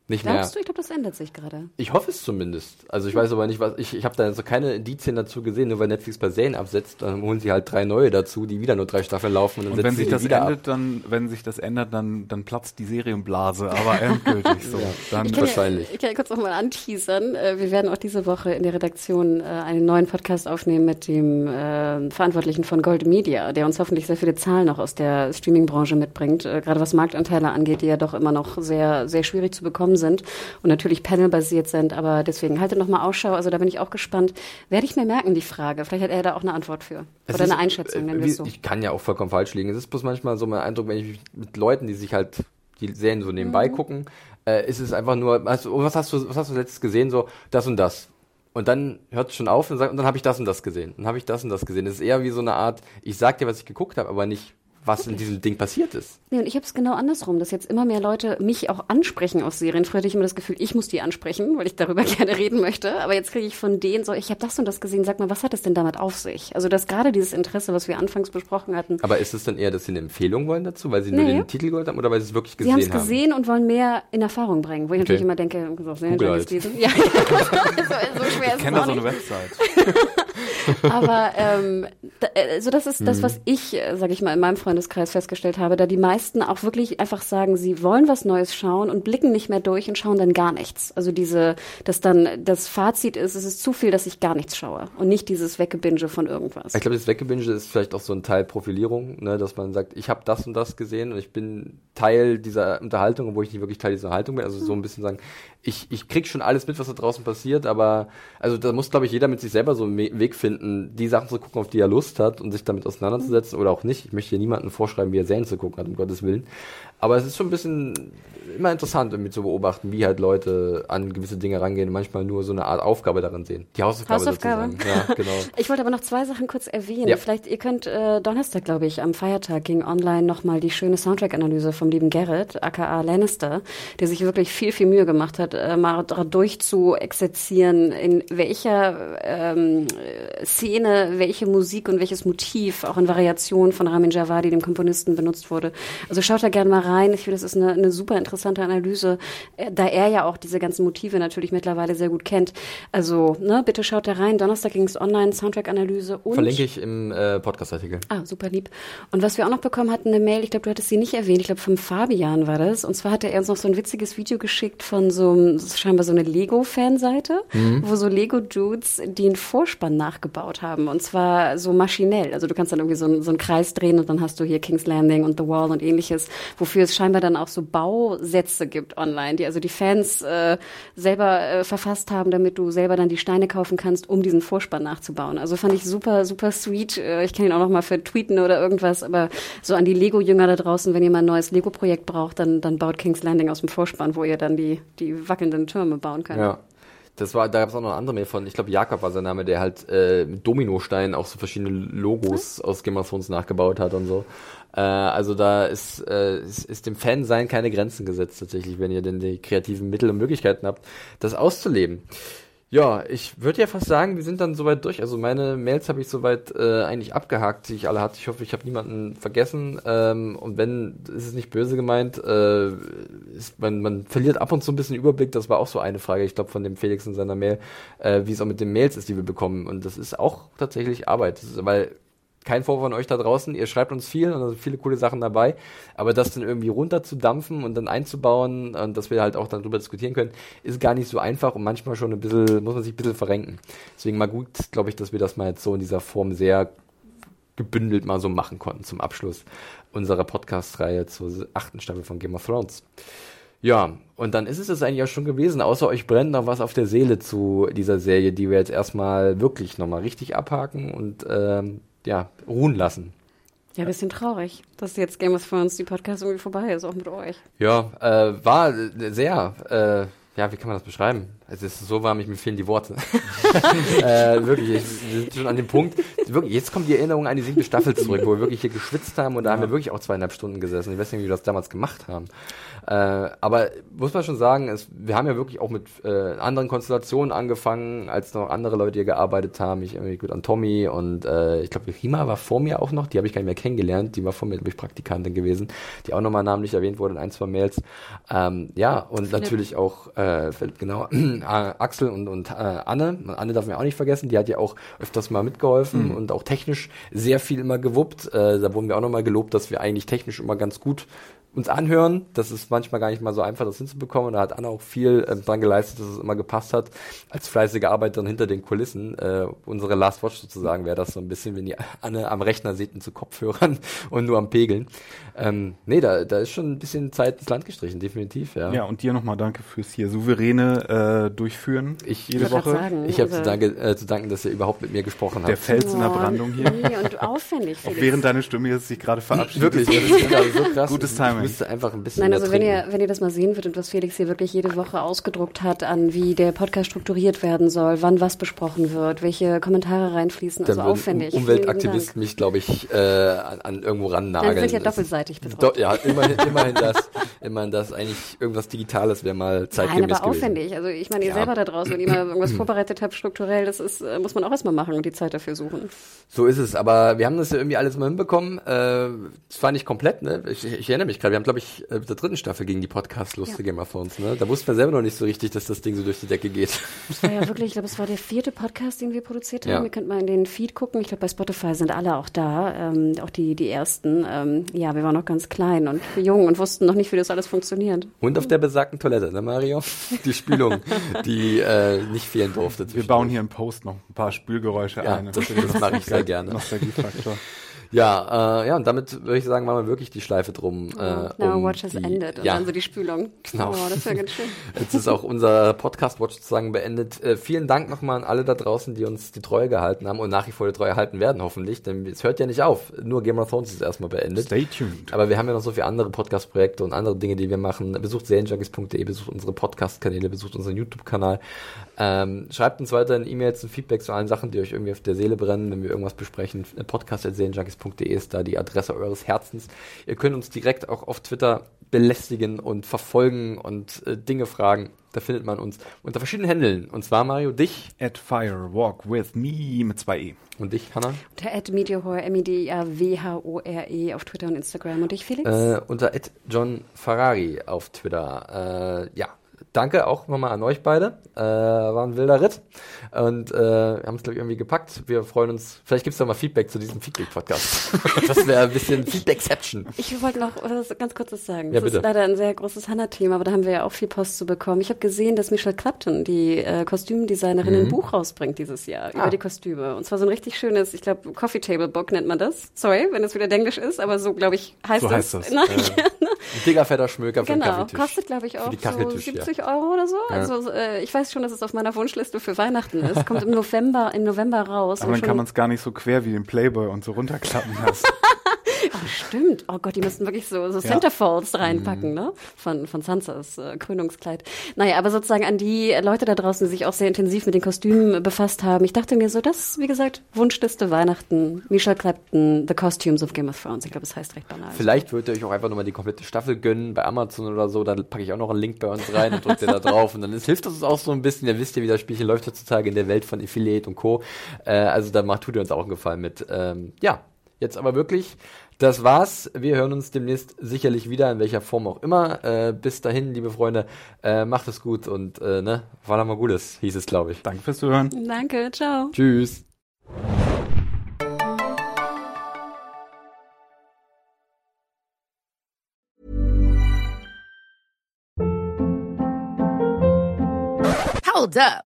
A: Nicht
C: Glaubst
A: mehr.
C: du? Ich glaube, das ändert sich gerade.
A: Ich hoffe es zumindest. Also ich weiß aber nicht, was ich ich habe da so keine Indizien dazu gesehen, nur weil Netflix bei Serien absetzt, dann holen sie halt drei neue dazu, die wieder nur drei Staffeln laufen
B: und, dann und wenn sich das ändert, ab. dann wenn sich das ändert, dann dann platzt die Serienblase, aber endgültig so. *laughs* Ja,
A: dann
C: ich
A: wahrscheinlich.
C: Ja, ich kann ja kurz noch mal anteasern. Äh, wir werden auch diese Woche in der Redaktion äh, einen neuen Podcast aufnehmen mit dem äh, Verantwortlichen von Gold Media, der uns hoffentlich sehr viele Zahlen noch aus der Streaming-Branche mitbringt, äh, gerade was Marktanteile angeht, die ja doch immer noch sehr sehr schwierig zu bekommen sind und natürlich panelbasiert sind. Aber deswegen halte noch mal Ausschau. Also da bin ich auch gespannt. Werde ich mir merken, die Frage. Vielleicht hat er da auch eine Antwort für. Es Oder ist, eine Einschätzung, nennen wir es so.
A: Ich kann ja auch vollkommen falsch liegen. Es ist bloß manchmal so mein Eindruck, wenn ich mit Leuten, die sich halt die Serien so nebenbei mhm. gucken, äh, ist es einfach nur, also, was hast du, was hast du letztes gesehen? So, das und das. Und dann hört es schon auf und, sagt, und dann habe ich das und das gesehen. Dann habe ich das und das gesehen. Es ist eher wie so eine Art, ich sag dir, was ich geguckt habe, aber nicht, was okay. in diesem Ding passiert ist.
C: Nee, und ich habe es genau andersrum, dass jetzt immer mehr Leute mich auch ansprechen aus Serien. Früher hatte ich immer das Gefühl, ich muss die ansprechen, weil ich darüber *laughs* gerne reden möchte. Aber jetzt kriege ich von denen so, ich habe das und das gesehen, sag mal, was hat es denn damit auf sich? Also dass gerade dieses Interesse, was wir anfangs besprochen hatten.
A: Aber ist es dann eher, dass sie eine Empfehlung wollen dazu, weil sie nee. nur den Titel gehört haben oder weil sie es wirklich gesehen haben? Sie
C: haben es gesehen und wollen mehr in Erfahrung bringen. Wo ich okay. natürlich immer denke, so, Google halt. lesen. Ja, *laughs* so,
B: so schwer ich kenne da so eine Website. *laughs*
C: Aber ähm, da, also das ist das, mhm. was ich, äh, sage ich mal, in meinem Freundeskreis festgestellt habe, da die meisten auch wirklich einfach sagen, sie wollen was Neues schauen und blicken nicht mehr durch und schauen dann gar nichts. Also diese, dass dann das Fazit ist, es ist zu viel, dass ich gar nichts schaue und nicht dieses Weggebinge von irgendwas.
A: Ich glaube, das Weggebinge ist vielleicht auch so ein Teil Profilierung, ne, dass man sagt, ich habe das und das gesehen und ich bin Teil dieser Unterhaltung, obwohl ich nicht wirklich Teil dieser Unterhaltung bin. Also so ein bisschen sagen, ich, ich krieg schon alles mit, was da draußen passiert, aber also da muss, glaube ich, jeder mit sich selber so einen Weg finden, die Sachen zu gucken, auf die er Lust hat und sich damit auseinanderzusetzen oder auch nicht. Ich möchte hier niemandem vorschreiben, wie er Serien zu gucken hat, um Gottes Willen. Aber es ist schon ein bisschen immer interessant, irgendwie zu beobachten, wie halt Leute an gewisse Dinge rangehen und manchmal nur so eine Art Aufgabe darin sehen. Die Hausaufgabe,
C: Hausaufgabe.
A: sozusagen. Ja, *laughs* genau.
C: Ich wollte aber noch zwei Sachen kurz erwähnen. Ja. Vielleicht, ihr könnt äh, Donnerstag, glaube ich, am Feiertag ging online nochmal die schöne Soundtrack-Analyse vom lieben Garrett, aka Lannister, der sich wirklich viel, viel Mühe gemacht hat, äh, mal durchzuexerzieren, in welcher ähm, Szene, welche Musik und welches Motiv auch in Variationen von Ramin Javadi, dem Komponisten, benutzt wurde. Also schaut da gerne mal rein. Ich finde, das ist eine, eine super interessante Analyse, äh, da er ja auch diese ganzen Motive natürlich mittlerweile sehr gut kennt. Also, ne, bitte schaut da rein. Donnerstag ging es online, Soundtrack-Analyse und.
A: Verlinke ich im äh, Podcast-Artikel.
C: Ah, super lieb. Und was wir auch noch bekommen hatten, eine Mail, ich glaube, du hattest sie nicht erwähnt, ich glaube, vom Fabian war das. Und zwar hatte er uns noch so ein witziges Video geschickt von so scheinbar so eine Lego-Fanseite, mhm. wo so Lego-Dudes den Vorspann nachgebaut haben. Und zwar so maschinell. Also du kannst dann irgendwie so, so einen Kreis drehen und dann hast du hier King's Landing und The Wall und ähnliches, wofür es scheinbar dann auch so Bausätze gibt online, die also die Fans äh, selber äh, verfasst haben, damit du selber dann die Steine kaufen kannst, um diesen Vorspann nachzubauen. Also fand ich super, super sweet. Äh, ich kann ihn auch noch mal für tweeten oder irgendwas, aber so an die Lego-Jünger da draußen, wenn ihr mal ein neues Lego-Projekt braucht, dann, dann baut King's Landing aus dem Vorspann, wo ihr dann die, die wackelnden Türme bauen könnt.
A: Ja. Das war, da gab es auch noch eine andere Mail von, ich glaube Jakob war sein Name, der halt äh, mit Dominosteinen auch so verschiedene Logos aus Game of Thrones nachgebaut hat und so. Äh, also da ist, äh, ist, ist dem Fan-Sein keine Grenzen gesetzt tatsächlich, wenn ihr denn die kreativen Mittel und Möglichkeiten habt, das auszuleben. Ja, ich würde ja fast sagen, wir sind dann soweit durch. Also meine Mails habe ich soweit äh, eigentlich abgehakt, die ich alle hatte. Ich hoffe, ich habe niemanden vergessen. Ähm, und wenn, ist es nicht böse gemeint, äh, ist, man, man verliert ab und zu ein bisschen Überblick. Das war auch so eine Frage, ich glaube, von dem Felix in seiner Mail, äh, wie es auch mit den Mails ist, die wir bekommen. Und das ist auch tatsächlich Arbeit. Ist, weil kein Vorwurf an euch da draußen. Ihr schreibt uns viel und da sind viele coole Sachen dabei. Aber das dann irgendwie runterzudampfen und dann einzubauen und dass wir halt auch dann drüber diskutieren können, ist gar nicht so einfach und manchmal schon ein bisschen, muss man sich ein bisschen verrenken. Deswegen mal gut, glaube ich, dass wir das mal jetzt so in dieser Form sehr gebündelt mal so machen konnten zum Abschluss unserer Podcast-Reihe zur achten Staffel von Game of Thrones. Ja, und dann ist es das eigentlich auch schon gewesen. Außer euch brennt noch was auf der Seele zu dieser Serie, die wir jetzt erstmal wirklich nochmal richtig abhaken und ähm, ja, ruhen lassen.
C: Ja, ein bisschen traurig, dass jetzt Game of Thrones die Podcast irgendwie vorbei ist, auch mit euch.
A: Ja, äh, war sehr, äh, ja, wie kann man das beschreiben? Es ist so warm, ich mir fehlen die Worte. *laughs* *laughs* äh, wirklich, wir sind schon an dem Punkt. Wirklich, jetzt kommt die Erinnerung an die siebte Staffel zurück, wo wir wirklich hier geschwitzt haben und da haben wir wirklich auch zweieinhalb Stunden gesessen. Ich weiß nicht, wie wir das damals gemacht haben. Äh, aber muss man schon sagen, es, wir haben ja wirklich auch mit äh, anderen Konstellationen angefangen, als noch andere Leute hier gearbeitet haben. Ich irgendwie gut an Tommy und äh, ich glaube, Rima war vor mir auch noch, die habe ich gar nicht mehr kennengelernt, die war vor mir, glaube ich, Praktikantin gewesen, die auch nochmal namentlich erwähnt wurde in ein, zwei Mails. Ähm, ja, und Philipp. natürlich auch, äh, genau, *clears throat* Axel und, und äh, Anne. Anne darf man auch nicht vergessen, die hat ja auch öfters mal mitgeholfen mhm. und auch technisch sehr viel immer gewuppt. Äh, da wurden wir auch nochmal gelobt, dass wir eigentlich technisch immer ganz gut uns anhören. Das ist manchmal gar nicht mal so einfach, das hinzubekommen. Und da hat Anna auch viel äh, dran geleistet, dass es immer gepasst hat. Als fleißige Arbeiterin hinter den Kulissen. Äh, unsere Last Watch sozusagen wäre das so ein bisschen, wenn ihr Anne am Rechner seht und zu Kopfhörern *laughs* und nur am Pegeln. Ähm, nee, da, da ist schon ein bisschen Zeit ins Land gestrichen, definitiv. Ja,
B: ja und dir nochmal danke fürs hier souveräne äh, Durchführen
A: ich, jede Woche. Sagen, ich habe zu, danke, äh, zu danken, dass ihr überhaupt mit mir gesprochen habt.
B: Der Fels in der Brandung hier.
C: Nee, und aufwendig. *laughs*
B: Auch während deine Stimme jetzt sich gerade verabschiedet.
A: Wirklich, das ist gerade so krass.
B: Gutes Timing
A: müsste einfach ein bisschen
C: Nein, also wenn ihr, wenn ihr das mal sehen würdet, was Felix hier wirklich jede Woche ausgedruckt hat, an wie der Podcast strukturiert werden soll, wann was besprochen wird, welche Kommentare reinfließen, also aufwendig.
A: Umweltaktivist mich, glaube ich, äh, an, an irgendwo rannageln.
C: Dann wird ja doppelseitig bedruckt.
A: Do, ja, immerhin, immerhin das, immerhin das eigentlich irgendwas Digitales wäre mal zeitgemäß Nein, aber
C: gewesen. aufwendig. Also ich meine, ihr ja. selber da draußen, wenn ihr mal irgendwas *clears throat* vorbereitet habt, strukturell, das ist, äh, muss man auch erstmal machen und die Zeit dafür suchen.
A: So ist es, aber wir haben das ja irgendwie alles mal hinbekommen. Äh, das war nicht komplett, ne? Ich, ich erinnere mich gerade, wir haben, glaube ich, äh, der dritten Staffel gegen die Podcast lustige ja. Game of Thrones, ne? Da wussten wir selber noch nicht so richtig, dass das Ding so durch die Decke geht.
C: Das war ja wirklich, ich glaube, es war der vierte Podcast, den wir produziert haben. Ja. Ihr könnt mal in den Feed gucken. Ich glaube, bei Spotify sind alle auch da, ähm, auch die, die ersten. Ähm, ja, wir waren noch ganz klein und jung und wussten noch nicht, wie das alles funktioniert.
A: Und auf der besagten Toilette, ne Mario? Die Spülung, die äh, nicht fehlen durfte.
B: Wir bauen hier im Post noch ein paar Spülgeräusche
A: ja,
B: ein.
A: Das, das mache ich sehr gerne. Nostalgiefaktor. Ja, äh, ja, und damit würde ich sagen, machen wir wirklich die Schleife drum.
C: Äh, Now um Watch has die, ended und ja, dann so die Spülung.
A: Genau.
C: Oh, das wäre ganz schön. *laughs*
A: Jetzt ist auch unser Podcast Watch sozusagen beendet. Äh, vielen Dank nochmal an alle da draußen, die uns die Treue gehalten haben und nach wie vor die Treue halten werden, hoffentlich. Denn es hört ja nicht auf. Nur Game of Thrones ist erstmal beendet.
B: Stay tuned.
A: Aber wir haben ja noch so viele andere Podcast-Projekte und andere Dinge, die wir machen. Besucht serienjunkies.de, besucht unsere Podcast-Kanäle, besucht unseren YouTube-Kanal. Ähm, schreibt uns weiterhin E-Mails und Feedback zu allen Sachen, die euch irgendwie auf der Seele brennen, wenn wir irgendwas besprechen. Podcast.serienjunkies.de ist da die Adresse eures Herzens. Ihr könnt uns direkt auch auf Twitter belästigen und verfolgen und äh, Dinge fragen. Da findet man uns unter verschiedenen Händeln. Und zwar, Mario, dich.
B: At Firewalk with me mit zwei E.
A: Und dich, Hannah?
C: Unter at Meteorhore, M-I-D-I-A-W-H-O-R-E auf Twitter und Instagram. Und dich, Felix?
A: Äh, unter at John Ferrari auf Twitter. Äh, ja, danke auch nochmal an euch beide. Äh, war ein wilder Ritt. Und äh, wir haben es, glaube ich, irgendwie gepackt. Wir freuen uns. Vielleicht gibt es mal Feedback zu diesem Feedback-Podcast. *laughs* das wäre ein bisschen Feedbackception.
C: Ich wollte noch was ganz kurzes sagen.
A: Ja,
C: das
A: bitte.
C: ist leider ein sehr großes Hannah-Thema, aber da haben wir ja auch viel Post zu bekommen. Ich habe gesehen, dass Michelle Clapton, die äh, Kostümdesignerin, ein Buch rausbringt dieses Jahr
A: Ah.
C: über die Kostüme. Und zwar so ein richtig schönes, ich glaube, Coffee Table Book nennt man das. Sorry, wenn es wieder Englisch ist, aber so, glaube ich, heißt
B: So
C: es.
B: heißt das. *laughs*
C: Nein,
A: Ein dicker, fetter Schmöker für den
C: Genau,
A: Kaffeetisch.
C: kostet glaube ich auch
A: die
C: so
A: Kacheltisch, ja.
C: 70 Euro oder so. Also äh, ich weiß schon, dass es auf meiner Wunschliste für Weihnachten ist. Kommt im November, im November raus.
B: Aber dann kann man es gar nicht so quer wie den Playboy und so runterklappen lassen. *laughs*
C: Stimmt. Oh Gott, die müssten wirklich so, so Centerfolds reinpacken, ne? Von, von Sansas äh, Krönungskleid. Naja, aber sozusagen an die Leute da draußen, die sich auch sehr intensiv mit den Kostümen befasst haben. Ich dachte mir so, das, wie gesagt, Wunschliste Weihnachten, Michelle Clapton, The Costumes of Game of Thrones. Ich glaube, es heißt recht banal.
A: Vielleicht würdet ihr euch auch einfach nochmal die komplette Staffel gönnen bei Amazon oder so. Dann packe ich auch noch einen Link bei uns rein und drückt ihr da drauf. Und dann ist, hilft das uns auch so ein bisschen. Ihr wisst ja, wie das Spielchen läuft heutzutage in der Welt von Affiliate und Co. Äh, also da macht, tut ihr uns auch einen Gefallen mit. Ähm, ja, jetzt aber wirklich. Das war's. Wir hören uns demnächst sicherlich wieder, in welcher Form auch immer. Äh, bis dahin, liebe Freunde, äh, macht es gut und äh, ne, war mal Gutes, hieß es, glaube ich.
B: Danke fürs Zuhören.
C: Danke, ciao.
A: Tschüss.
D: Hold up.